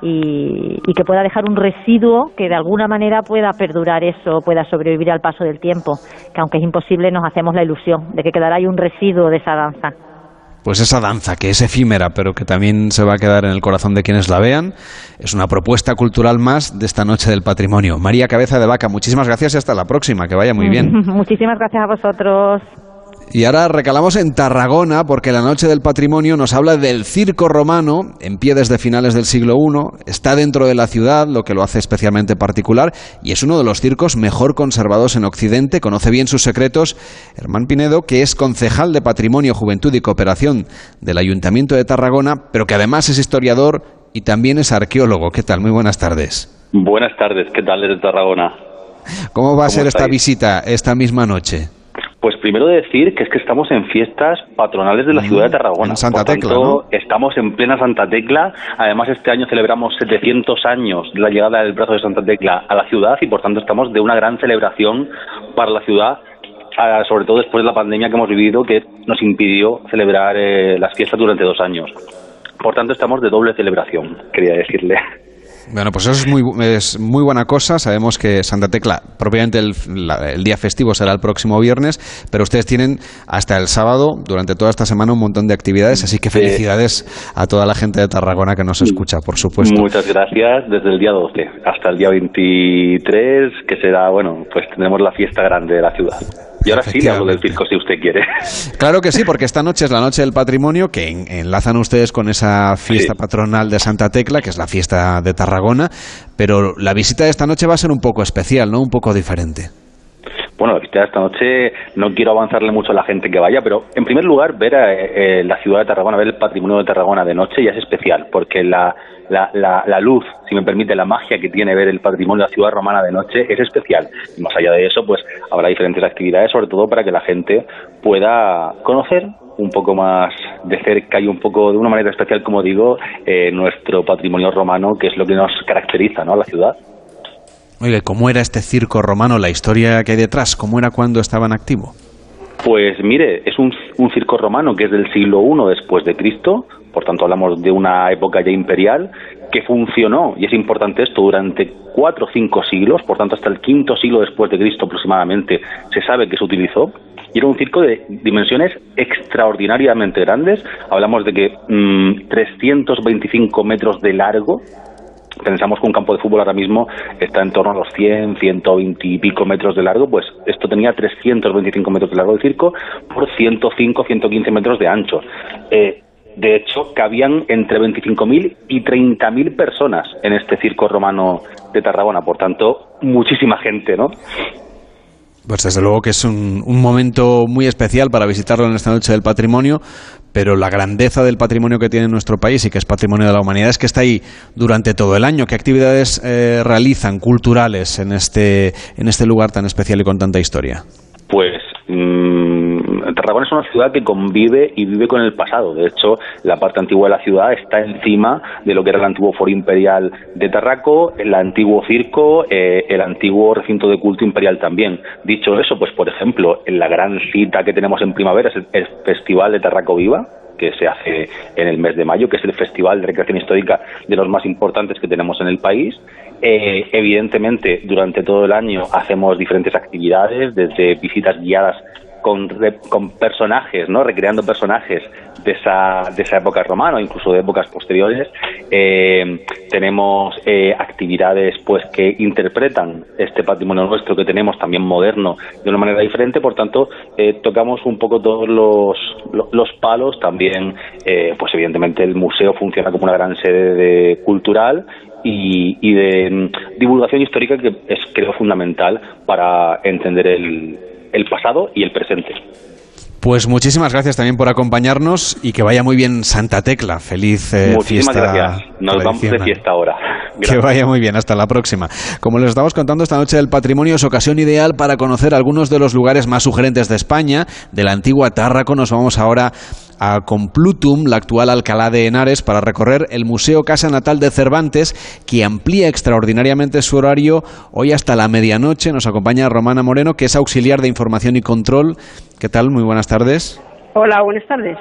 y, y que pueda dejar un residuo que de alguna manera pueda perdurar eso, pueda sobrevivir al paso del tiempo. Que aunque es imposible, nos hacemos la ilusión de que quedará ahí un residuo de esa danza. Pues esa danza que es efímera, pero que también se va a quedar en el corazón de quienes la vean, es una propuesta cultural más de esta noche del patrimonio. María Cabeza de Vaca, muchísimas gracias y hasta la próxima, que vaya muy bien. Muchísimas gracias a vosotros. Y ahora recalamos en Tarragona porque la Noche del Patrimonio nos habla del circo romano, en pie desde finales del siglo I, está dentro de la ciudad, lo que lo hace especialmente particular, y es uno de los circos mejor conservados en Occidente, conoce bien sus secretos. Hermán Pinedo, que es concejal de Patrimonio, Juventud y Cooperación del Ayuntamiento de Tarragona, pero que además es historiador y también es arqueólogo. ¿Qué tal? Muy buenas tardes. Buenas tardes, ¿qué tal desde Tarragona? ¿Cómo va a ser esta visita esta misma noche? Pues primero decir que es que estamos en fiestas patronales de la ciudad de Tarragona. en Santa Por tanto, Tecla, ¿no? Estamos en plena Santa Tecla. Además, este año celebramos 700 años de la llegada del brazo de Santa Tecla a la ciudad y por tanto estamos de una gran celebración para la ciudad, ah, sobre todo después de la pandemia que hemos vivido que nos impidió celebrar eh, las fiestas durante dos años. Por tanto, estamos de doble celebración, quería decirle. Bueno, pues eso es muy, es muy buena cosa. Sabemos que Santa Tecla, propiamente el, la- el día festivo será el próximo viernes, pero ustedes tienen hasta el sábado, durante toda esta semana, un montón de actividades. Así que felicidades a toda la gente de Tarragona que nos escucha, por supuesto. Muchas gracias. Desde el día 12 hasta el día 23, que será, bueno, pues tendremos la fiesta grande de la ciudad. Y ahora sí le hablo del circo si usted quiere. Claro que sí, porque esta noche es la noche del patrimonio que en- enlazan ustedes con esa fiesta patronal de Santa Tecla, que es la fiesta de Tarragona, pero la visita de esta noche va a ser un poco especial, ¿no? Un poco diferente. Bueno, esta noche no quiero avanzarle mucho a la gente que vaya, pero en primer lugar ver eh, eh, la ciudad de Tarragona, ver el patrimonio de Tarragona de noche ya es especial, porque la, la, la, la luz, si me permite, la magia que tiene ver el patrimonio de la ciudad romana de noche es especial. Y más allá de eso, pues habrá diferentes actividades, sobre todo para que la gente pueda conocer un poco más de cerca y un poco de una manera especial, como digo, eh, nuestro patrimonio romano, que es lo que nos caracteriza, ¿no? a la ciudad. Oye, ¿cómo era este circo romano? La historia que hay detrás, ¿cómo era cuando estaba en activo? Pues mire, es un, un circo romano que es del siglo I después de Cristo, por tanto hablamos de una época ya imperial, que funcionó, y es importante esto, durante cuatro o cinco siglos, por tanto hasta el quinto siglo después de Cristo aproximadamente se sabe que se utilizó, y era un circo de dimensiones extraordinariamente grandes, hablamos de que mm, 325 metros de largo, pensamos que un campo de fútbol ahora mismo está en torno a los 100, 120 y pico metros de largo, pues esto tenía 325 metros de largo de circo por 105, 115 metros de ancho. Eh, de hecho, cabían entre 25.000 y 30.000 personas en este circo romano de Tarragona, por tanto, muchísima gente, ¿no? Pues desde luego que es un, un momento muy especial para visitarlo en esta noche del patrimonio, pero la grandeza del patrimonio que tiene nuestro país y que es patrimonio de la humanidad es que está ahí durante todo el año. ¿Qué actividades eh, realizan culturales en este, en este lugar tan especial y con tanta historia? Pues mmm, Tarragona es una ciudad que convive y vive con el pasado. De hecho, la parte antigua de la ciudad está encima de lo que era el antiguo foro imperial de Tarraco, el antiguo circo, eh, el antiguo recinto de culto imperial también. Dicho eso, pues por ejemplo, en la gran cita que tenemos en primavera es el, Festival de Tarraco Viva, que se hace en el mes de mayo, que es el festival de recreación histórica de los más importantes que tenemos en el país. Eh, evidentemente, durante todo el año hacemos diferentes actividades, desde visitas guiadas con, con personajes, ¿no? Recreando personajes de esa, de esa época romana o incluso de épocas posteriores. Eh, tenemos eh, actividades pues que interpretan este patrimonio nuestro que tenemos también moderno de una manera diferente. Por tanto, eh, tocamos un poco todos los, los palos. También, pues evidentemente el museo funciona como una gran sede de, cultural y, y, de mm, divulgación histórica que es creo fundamental para entender el, el pasado y el presente. Pues muchísimas gracias también por acompañarnos y que vaya muy bien Santa Tecla. Feliz eh, muchísimas gracias. Nos vamos de fiesta ahora. Que vaya muy bien. Hasta la próxima. Como les estamos contando, esta noche del patrimonio es ocasión ideal para conocer algunos de los lugares más sugerentes de España. De la antigua Tárraco nos vamos ahora a Complutum, la actual Alcalá de Henares, para recorrer el Museo Casa Natal de Cervantes, que amplía extraordinariamente su horario hoy hasta la medianoche. Nos acompaña Romana Moreno, que es auxiliar de información y control. ¿Qué tal? Muy buenas tardes. Hola, buenas tardes.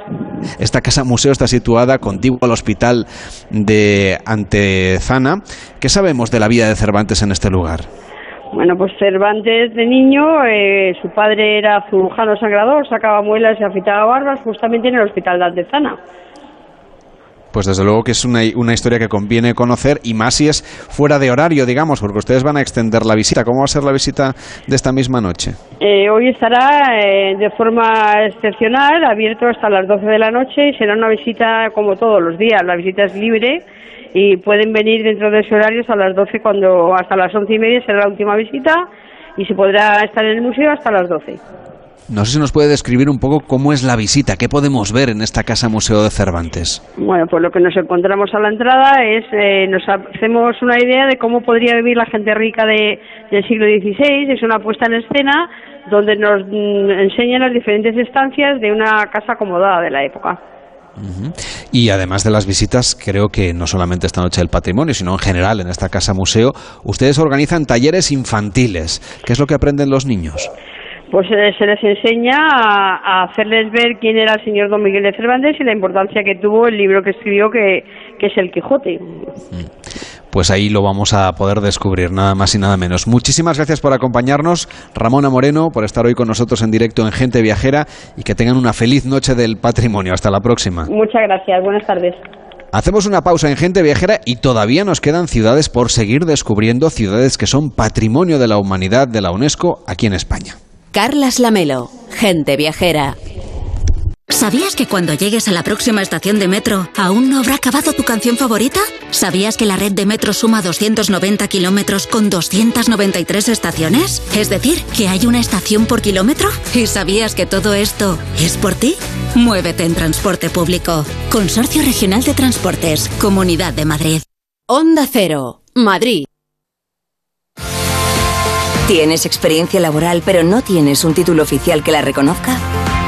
Esta casa museo está situada contiguo al hospital de Antezana. ¿Qué sabemos de la vida de Cervantes en este lugar? Bueno, pues Cervantes de niño, eh, su padre era cirujano sangrador, sacaba muelas y afeitaba barbas justamente en el hospital de Antezana. Pues desde luego que es una, una, historia que conviene conocer y más si es fuera de horario, digamos, porque ustedes van a extender la visita. ¿Cómo va a ser la visita de esta misma noche? Eh, hoy estará eh, de forma excepcional, abierto hasta las 12 de la noche y será una visita como todos los días. La visita es libre y pueden venir dentro de ese horario a las 12 cuando hasta las once y media será la última visita y se podrá estar en el museo hasta las 12. No sé si nos puede describir un poco cómo es la visita, qué podemos ver en esta casa museo de Cervantes. Bueno, pues lo que nos encontramos a la entrada es, eh, nos hacemos una idea de cómo podría vivir la gente rica de, del siglo XVI, es una puesta en escena donde nos mm, enseñan las diferentes estancias de una casa acomodada de la época. Y además de las visitas, creo que no solamente esta noche del patrimonio, sino en general en esta casa museo, ustedes organizan talleres infantiles. ¿Qué es lo que aprenden los niños? Pues eh, se les enseña a, hacerles ver quién era el señor Don Miguel de Cervantes y la importancia que tuvo el libro que escribió, que, que es el Quijote. Mm pues ahí lo vamos a poder descubrir, nada más y nada menos. Muchísimas gracias por acompañarnos, Ramona Moreno, por estar hoy con nosotros en directo en Gente Viajera y que tengan una feliz noche del patrimonio. Hasta la próxima. Muchas gracias, buenas tardes. Hacemos una pausa en Gente Viajera y todavía nos quedan ciudades por seguir descubriendo, ciudades que son patrimonio de la humanidad de la UNESCO aquí en España. Carlas Lamelo, Gente Viajera. ¿Sabías que cuando llegues a la próxima estación de metro aún no habrá acabado tu canción favorita? ¿Sabías que la red de metro suma 290 kilómetros con 293 estaciones? Es decir, que hay una estación por kilómetro. ¿Y sabías que todo esto es por ti? Muévete en transporte público. Consorcio Regional de Transportes, Comunidad de Madrid. Onda Cero, Madrid. ¿Tienes experiencia laboral pero no tienes un título oficial que la reconozca?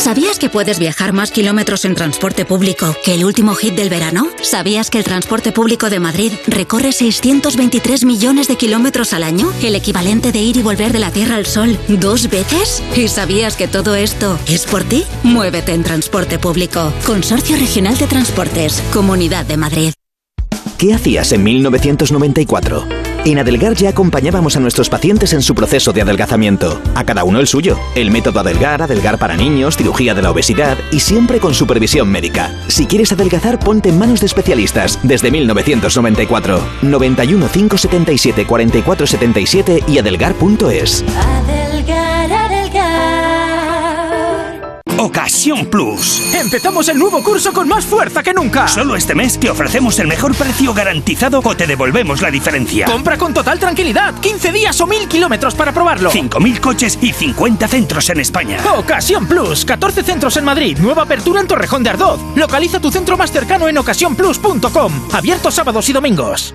¿Sabías que puedes viajar más kilómetros en transporte público que el último hit del verano? ¿Sabías que el transporte público de Madrid recorre 623 millones de kilómetros al año? ¿El equivalente de ir y volver de la Tierra al Sol dos veces? ¿Y sabías que todo esto es por ti? Muévete en transporte público. Consorcio Regional de Transportes, Comunidad de Madrid. ¿Qué hacías en 1994? En Adelgar ya acompañábamos a nuestros pacientes en su proceso de adelgazamiento. A cada uno el suyo. El método Adelgar, Adelgar para niños, cirugía de la obesidad y siempre con supervisión médica. Si quieres adelgazar, ponte en manos de especialistas desde 1994. 91 577 4477 y adelgar.es. Adelgar, Ocasión Plus. Empezamos el nuevo curso con más fuerza que nunca. Solo este mes te ofrecemos el mejor precio garantizado o te devolvemos la diferencia. Compra con total tranquilidad. 15 días o 1000 kilómetros para probarlo. 5.000 coches y 50 centros en España. Ocasión Plus. 14 centros en Madrid. Nueva apertura en Torrejón de Ardoz. Localiza tu centro más cercano en ocasiónplus.com. Abierto sábados y domingos.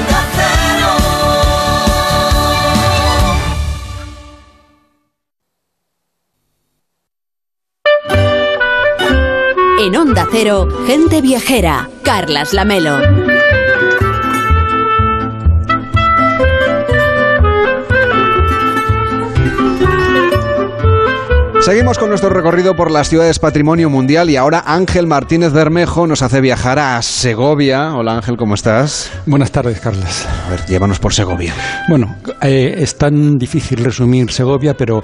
En Onda Cero, gente viajera, Carlas Lamelo. Seguimos con nuestro recorrido por las ciudades patrimonio mundial y ahora Ángel Martínez Bermejo nos hace viajar a Segovia. Hola Ángel, ¿cómo estás? Buenas tardes, Carlos. A ver, llévanos por Segovia. Bueno, eh, es tan difícil resumir Segovia, pero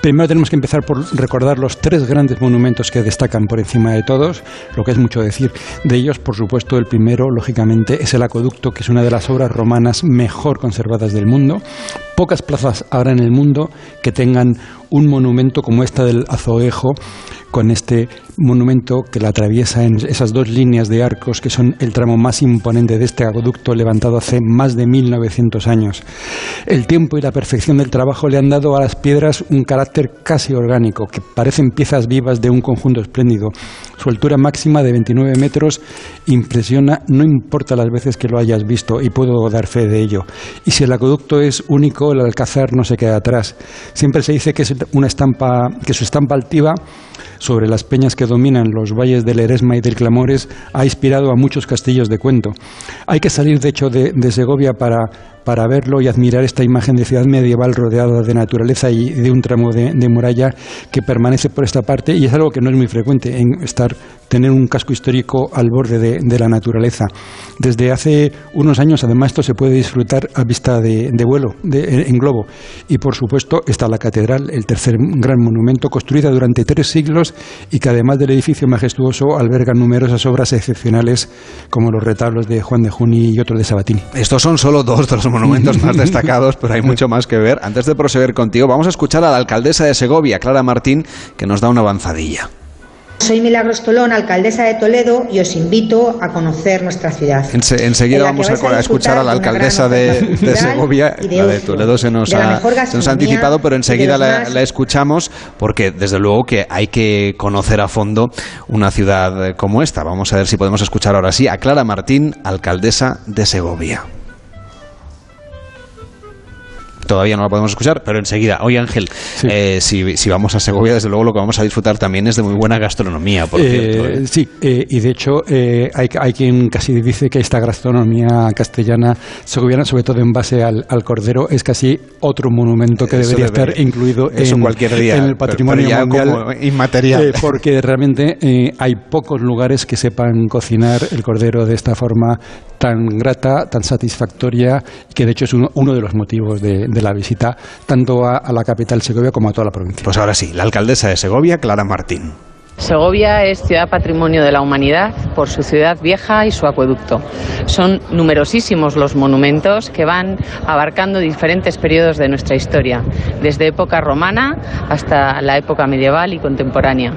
Primero tenemos que empezar por recordar los tres grandes monumentos que destacan por encima de todos, lo que es mucho decir. De ellos, por supuesto, el primero, lógicamente, es el acueducto, que es una de las obras romanas mejor conservadas del mundo. Pocas plazas habrá en el mundo que tengan un monumento como esta del Azoejo, con este monumento que la atraviesa en esas dos líneas de arcos que son el tramo más imponente de este acueducto levantado hace más de 1900 años. El tiempo y la perfección del trabajo le han dado a las piedras un carácter casi orgánico, que parecen piezas vivas de un conjunto espléndido. Su altura máxima de 29 metros impresiona, no importa las veces que lo hayas visto, y puedo dar fe de ello. Y si el acueducto es único, el alcázar no se queda atrás. Siempre se dice que es una estampa, que su estampa altiva sobre las peñas que dominan los valles del Eresma y del Clamores ha inspirado a muchos castillos de cuento. Hay que salir, de hecho, de, Segovia para, para verlo y admirar esta imagen de ciudad medieval rodeada de naturaleza y de un tramo de, de, muralla que permanece por esta parte y es algo que no es muy frecuente en estar tener un casco histórico al borde de, la naturaleza. Desde hace unos años, además, esto se puede disfrutar a vista de, vuelo, en globo. Y, por supuesto, está la catedral, el tercer gran monumento, construida durante tres siglos y que, además del edificio majestuoso, alberga numerosas obras excepcionales, como los retablos de Juan de Juni y otros de Sabatini. Estos son solo dos de los monumentos más destacados, pero hay mucho más que ver. Antes de proseguir contigo, vamos a escuchar a la alcaldesa de Segovia, Clara Martín, que nos da una avanzadilla. Soy Milagros Tolón, alcaldesa de Toledo, y os invito a conocer nuestra ciudad. enseguida vamos a, escuchar a la alcaldesa de, Segovia. la de Toledo se nos, ha, anticipado, pero enseguida la, escuchamos porque desde luego que hay que conocer a fondo una ciudad como esta. Vamos a ver si podemos escuchar ahora sí a Clara Martín, alcaldesa de Segovia. Todavía no la podemos escuchar, pero enseguida. Oye, Ángel, eh, si, vamos a Segovia, desde luego lo que vamos a disfrutar también es de muy buena gastronomía, por eh, cierto. ¿eh? Sí, y de hecho hay, hay, quien casi dice que esta gastronomía castellana segoviana, sobre todo en base al, cordero, es casi otro monumento que debería estar incluido en, cualquier día, en el patrimonio mundial. inmaterial. porque realmente hay pocos lugares que sepan cocinar el cordero de esta forma tan grata, tan satisfactoria, que de hecho es uno, uno de los motivos de la visita tanto a, a la capital Segovia como a toda la provincia. Pues ahora sí, la alcaldesa de Segovia, Clara Martín. Segovia es ciudad patrimonio de la humanidad por su ciudad vieja y su acueducto. Son numerosísimos los monumentos que van abarcando diferentes periodos de nuestra historia, desde época romana hasta la época medieval y contemporánea.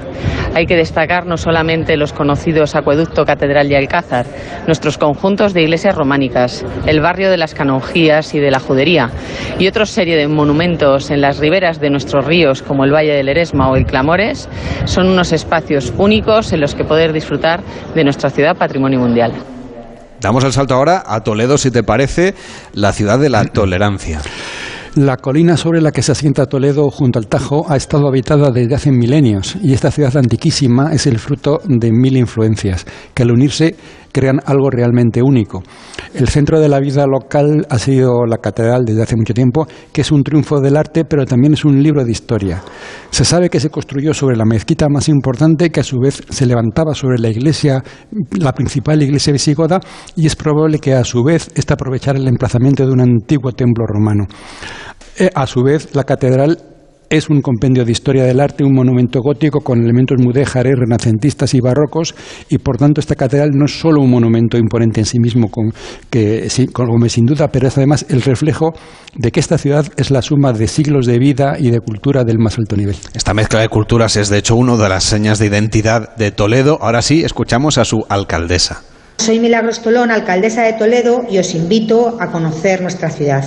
Hay que destacar no solamente los conocidos acueducto, catedral y alcázar, nuestros conjuntos de iglesias románicas, el barrio de las canonjías y de la judería y otra serie de monumentos en las riberas de nuestros ríos como el Valle del Eresma o el Clamores son unos espacios únicos en los que poder disfrutar de nuestra ciudad patrimonio mundial. Damos el salto ahora a Toledo, si te parece, la ciudad de la tolerancia. La colina sobre la que se asienta Toledo junto al Tajo ha estado habitada desde hace milenios y esta ciudad antiquísima es el fruto de mil influencias que al unirse crean algo realmente único. El centro de la vida local ha sido la catedral desde hace mucho tiempo, que es un triunfo del arte, pero también es un libro de historia. Se sabe que se construyó sobre la mezquita más importante, que a su vez se levantaba sobre la iglesia, la principal iglesia visigoda, y es probable que a su vez esta aprovechara el emplazamiento de un antiguo templo romano. Eh, a su vez, la catedral es un compendio de historia del arte, un monumento gótico con elementos mudéjares, renacentistas y barrocos, y por tanto esta catedral no es solo un monumento imponente en sí mismo, con, que, como sin duda, pero es además el reflejo de que esta ciudad es la suma de siglos de vida y de cultura del más alto nivel. Esta mezcla de culturas es de hecho una de las señas de identidad de Toledo. Ahora sí, escuchamos a su alcaldesa. Soy Milagros Tolón, alcaldesa de Toledo, y os invito a conocer nuestra ciudad,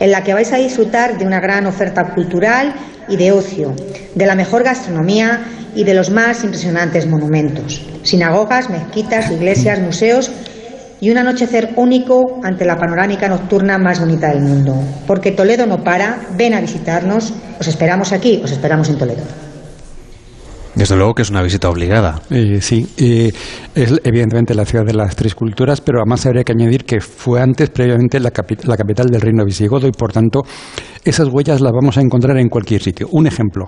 en la que vais a disfrutar de una gran oferta cultural y de ocio, de la mejor gastronomía y de los más impresionantes monumentos, sinagogas, mezquitas, iglesias, museos y un anochecer único ante la panorámica nocturna más bonita del mundo. Porque Toledo no para, ven a visitarnos, os esperamos aquí, os esperamos en Toledo. Desde luego que es una visita obligada. Eh, sí, eh, es evidentemente la ciudad de las tres culturas, pero además habría que añadir que fue antes, previamente, la, la, capital del reino visigodo y por tanto esas huellas las vamos a encontrar en cualquier sitio. Un ejemplo,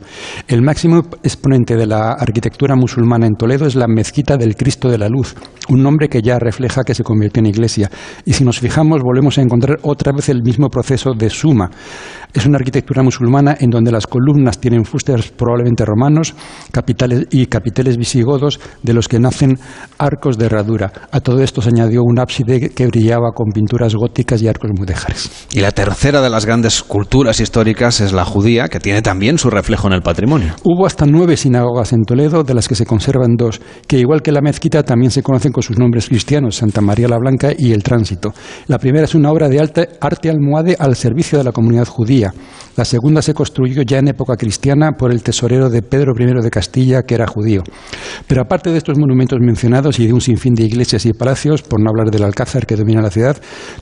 el máximo exponente de la arquitectura musulmana en Toledo es la Mezquita del Cristo de la Luz, un nombre que ya refleja que se convirtió en iglesia. Y si nos fijamos, volvemos a encontrar otra vez el mismo proceso de suma. Es una arquitectura musulmana en donde las columnas tienen fustes probablemente romanos capitales y capiteles visigodos de los que nacen arcos de herradura. A todo esto se añadió un ábside que brillaba con pinturas góticas y arcos mudéjares. Y la tercera de las grandes culturas históricas es la judía, que tiene también su reflejo en el patrimonio. Hubo hasta nueve sinagogas en Toledo, de las que se conservan dos, que igual que la mezquita también se conocen con sus nombres cristianos, Santa María la Blanca y El Tránsito. La primera es una obra de arte, arte almohade al servicio de la comunidad judía la segunda se construyó ya en época cristiana por el tesorero de Pedro I de Castilla, que era judío. Pero aparte de estos monumentos mencionados y de un sinfín de iglesias y palacios, por no hablar del Alcázar que domina la ciudad,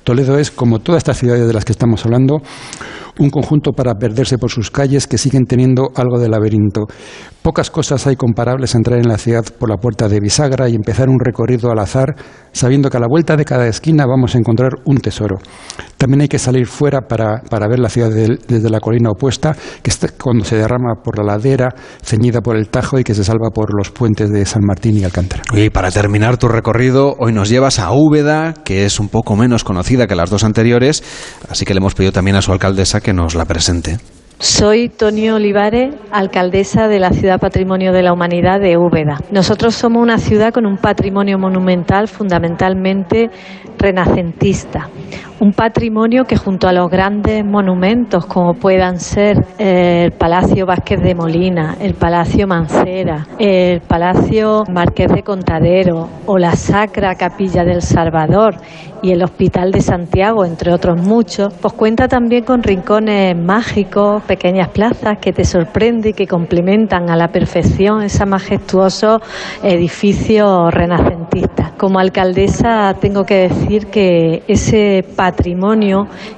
Toledo es, como todas estas ciudades de las que estamos hablando, un conjunto para perderse por sus calles que siguen teniendo algo de laberinto. Pocas cosas hay comparables a entrar en la ciudad por la puerta de bisagra y empezar un recorrido al azar, sabiendo que a la vuelta de cada esquina vamos a encontrar un tesoro. También hay que salir fuera para, ver la ciudad desde la colina opuesta, que está, cuando se derrama por la ladera, ceñida por el Tajo y que se salva por los puentes de San Martín y Alcántara. Y para terminar tu recorrido, hoy nos llevas a Úbeda, que es un poco menos conocida que las dos anteriores, así que le hemos pedido también a su alcaldesa que nos la presente. Soy Tonio Olivares, alcaldesa de la Ciudad Patrimonio de la Humanidad de Úbeda. Nosotros somos una ciudad con un patrimonio monumental fundamentalmente renacentista. Un patrimonio que junto a los grandes monumentos como puedan ser el Palacio Vázquez de Molina, el Palacio Mancera, el Palacio Marqués de Contadero o la Sacra Capilla del Salvador y el Hospital de Santiago, entre otros muchos, pues cuenta también con rincones mágicos, pequeñas plazas que te sorprenden y que complementan a la perfección ese majestuoso edificio renacentista. Como alcaldesa tengo que decir que ese patrimonio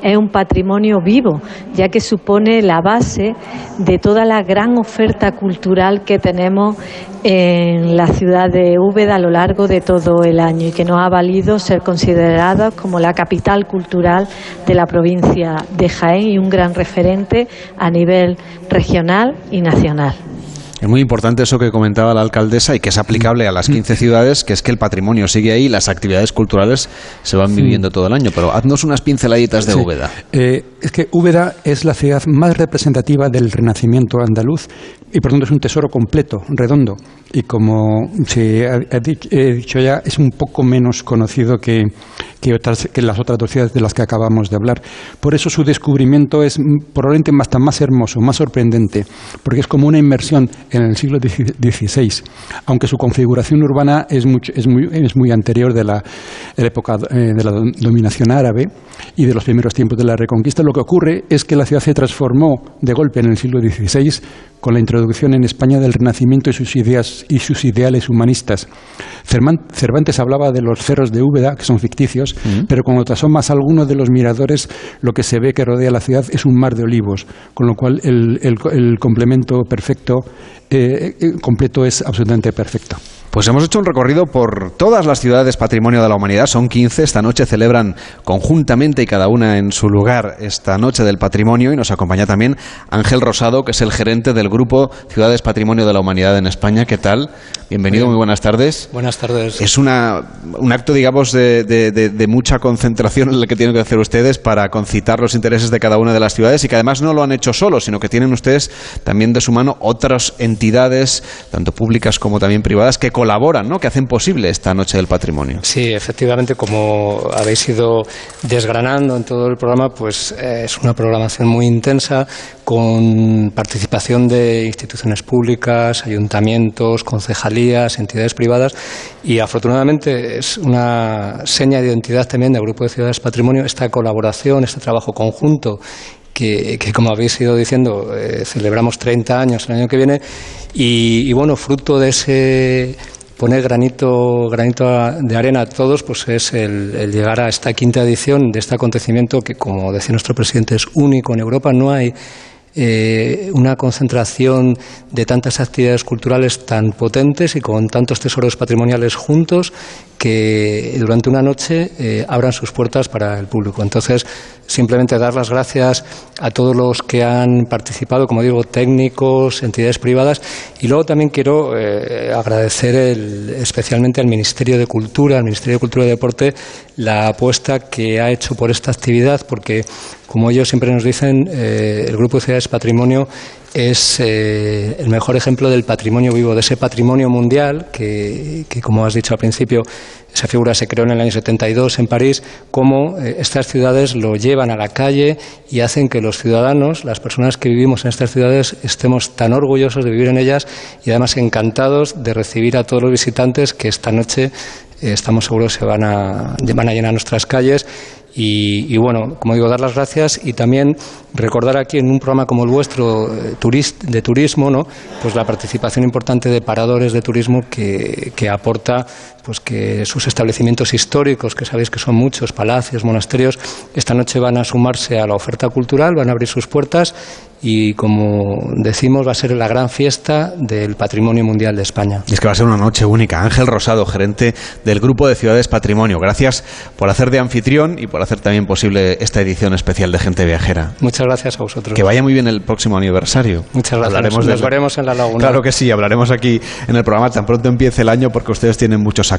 es un patrimonio vivo, ya que supone la base de toda la gran oferta cultural que tenemos en la ciudad de Úbeda a lo largo de todo el año y que nos ha valido ser considerados como la capital cultural de la provincia de Jaén y un gran referente a nivel regional y nacional. Es muy importante eso que comentaba la alcaldesa y que es aplicable a las 15 ciudades, que es que el patrimonio sigue ahí y las actividades culturales se van viviendo todo el año. Pero haznos unas pinceladitas de Úbeda. Eh, es que Úbeda es la ciudad más representativa del Renacimiento andaluz y por tanto es un tesoro completo, redondo. Y como se he dicho ya, es un poco menos conocido que, que, otras, que las otras dos ciudades de las que acabamos de hablar. Por eso su descubrimiento es probablemente hasta más hermoso, más sorprendente, porque es como una inmersión en el siglo XVI, aunque su configuración urbana es, es, muy, es muy anterior de la, época eh, de la dominación árabe y de los primeros tiempos de la Reconquista. Lo que ocurre es que la ciudad se transformó de golpe en el siglo XVI con la introducción en España del Renacimiento y sus ideas y sus ideales humanistas. Cervantes hablaba de los cerros de Úbeda, que son ficticios, pero cuando más algunos de los miradores, lo que se ve que rodea la ciudad es un mar de olivos, con lo cual el, complemento perfecto, eh, eh, completo es absolutamente perfecto. Pues hemos hecho un recorrido por todas las ciudades patrimonio de la humanidad, son 15, esta noche celebran conjuntamente y cada una en su lugar esta noche del patrimonio y nos acompaña también Ángel Rosado, que es el gerente del grupo Ciudades Patrimonio de la Humanidad en España. ¿Qué tal? Bienvenido, muy buenas tardes. Buenas tardes. Es una, un acto, digamos, de, de, de, mucha concentración en el que tienen que hacer ustedes para concitar los intereses de cada una de las ciudades y que además no lo han hecho solos, sino que tienen ustedes también de su mano otras entidades, tanto públicas como también privadas, que colaboran, ¿no? que hacen posible esta Noche del Patrimonio. Sí, efectivamente, como habéis ido desgranando en todo el programa, pues eh, es una programación muy intensa con participación de instituciones públicas, ayuntamientos, concejalías, entidades privadas y afortunadamente es una seña de identidad también del Grupo de Ciudades Patrimonio esta colaboración, este trabajo conjunto que, como habéis ido diciendo, eh, celebramos 30 años el año que viene y, bueno, fruto de ese poner granito, granito de arena a todos, pues es el, llegar a esta quinta edición de este acontecimiento que, como decía nuestro presidente, es único en Europa. No hay eh, una concentración de tantas actividades culturales tan potentes y con tantos tesoros patrimoniales juntos que durante una noche eh, abran sus puertas para el público. Entonces, simplemente dar las gracias a todos los que han participado, como digo, técnicos, entidades privadas, y luego también quiero eh, agradecer especialmente al Ministerio de Cultura, al Ministerio de Cultura y Deporte, la apuesta que ha hecho por esta actividad, porque, como ellos siempre nos dicen, eh, el Grupo de Ciudades Patrimonio es eh, el mejor ejemplo del patrimonio vivo, de ese patrimonio mundial que, como has dicho al principio, esa figura se creó en el año 72 en París, cómo eh, estas ciudades lo llevan a la calle y hacen que los ciudadanos, las personas que vivimos en estas ciudades, estemos tan orgullosos de vivir en ellas y además encantados de recibir a todos los visitantes que esta noche estamos seguros se van a llenar nuestras calles y, bueno, como digo, dar las gracias y también recordar aquí en un programa como el vuestro eh, de turismo, ¿no? pues la participación importante de paradores de turismo que, que aporta pues que sus establecimientos históricos, que sabéis que son muchos, palacios, monasterios, esta noche van a sumarse a la oferta cultural, van a abrir sus puertas y como decimos va a ser la gran fiesta del patrimonio mundial de España. Y es que va a ser una noche única. Ángel Rosado, gerente del Grupo de Ciudades Patrimonio. Gracias por hacer de anfitrión y por hacer también posible esta edición especial de Gente Viajera. Muchas gracias a vosotros. Que vaya muy bien el próximo aniversario. Muchas gracias. Hablaremos nos, veremos en la laguna. Claro que sí, hablaremos aquí en el programa tan pronto empiece el año porque ustedes tienen muchos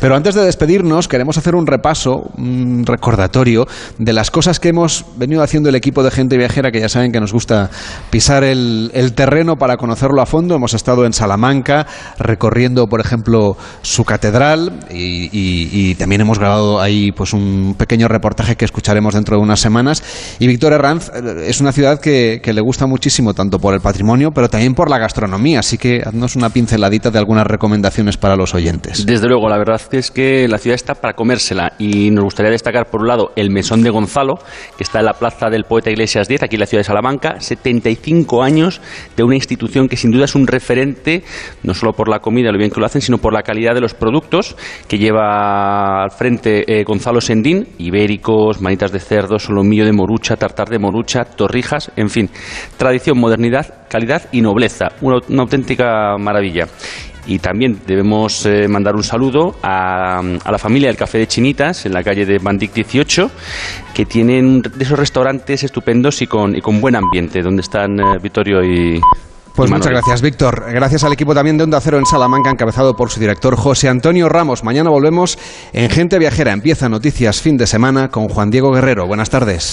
Pero antes de despedirnos, queremos hacer un repaso, un recordatorio de las cosas que hemos venido haciendo el equipo de Gente Viajera, que ya saben que nos gusta pisar el, terreno para conocerlo a fondo. Hemos estado en Salamanca recorriendo, por ejemplo, su catedral y, también hemos grabado ahí pues un pequeño reportaje que escucharemos dentro de unas semanas. Y Víctor Herranz eh, es una ciudad que, le gusta muchísimo, tanto por el patrimonio, pero también por la gastronomía. Así que haznos una pinceladita de algunas recomendaciones para los oyentes. Desde luego, la verdad es que la ciudad está para comérsela y nos gustaría destacar, por un lado, el Mesón de Gonzalo, que está en la plaza del Poeta Iglesias 10, aquí en la ciudad de Salamanca. 75 años de una institución que sin duda es un referente, no solo por la comida, lo bien que lo hacen, sino por la calidad de los productos que lleva al frente eh, Gonzalo Sendín, ibéricos, manitas de cerdo, solomillo de morucha, tartar de morucha, torrijas, en fin, tradición, modernidad, calidad y nobleza, una auténtica maravilla. Y también debemos eh, mandar un saludo a, la familia del Café de Chinitas en la calle de Bandic 18, que tienen de esos restaurantes estupendos y con, y con buen ambiente, donde están eh, Vittorio y, pues muchas gracias, Víctor. Gracias al equipo también de Onda Cero en Salamanca, encabezado por su director José Antonio Ramos. Mañana volvemos en Gente Viajera. Empieza Noticias Fin de Semana con Juan Diego Guerrero. Buenas tardes.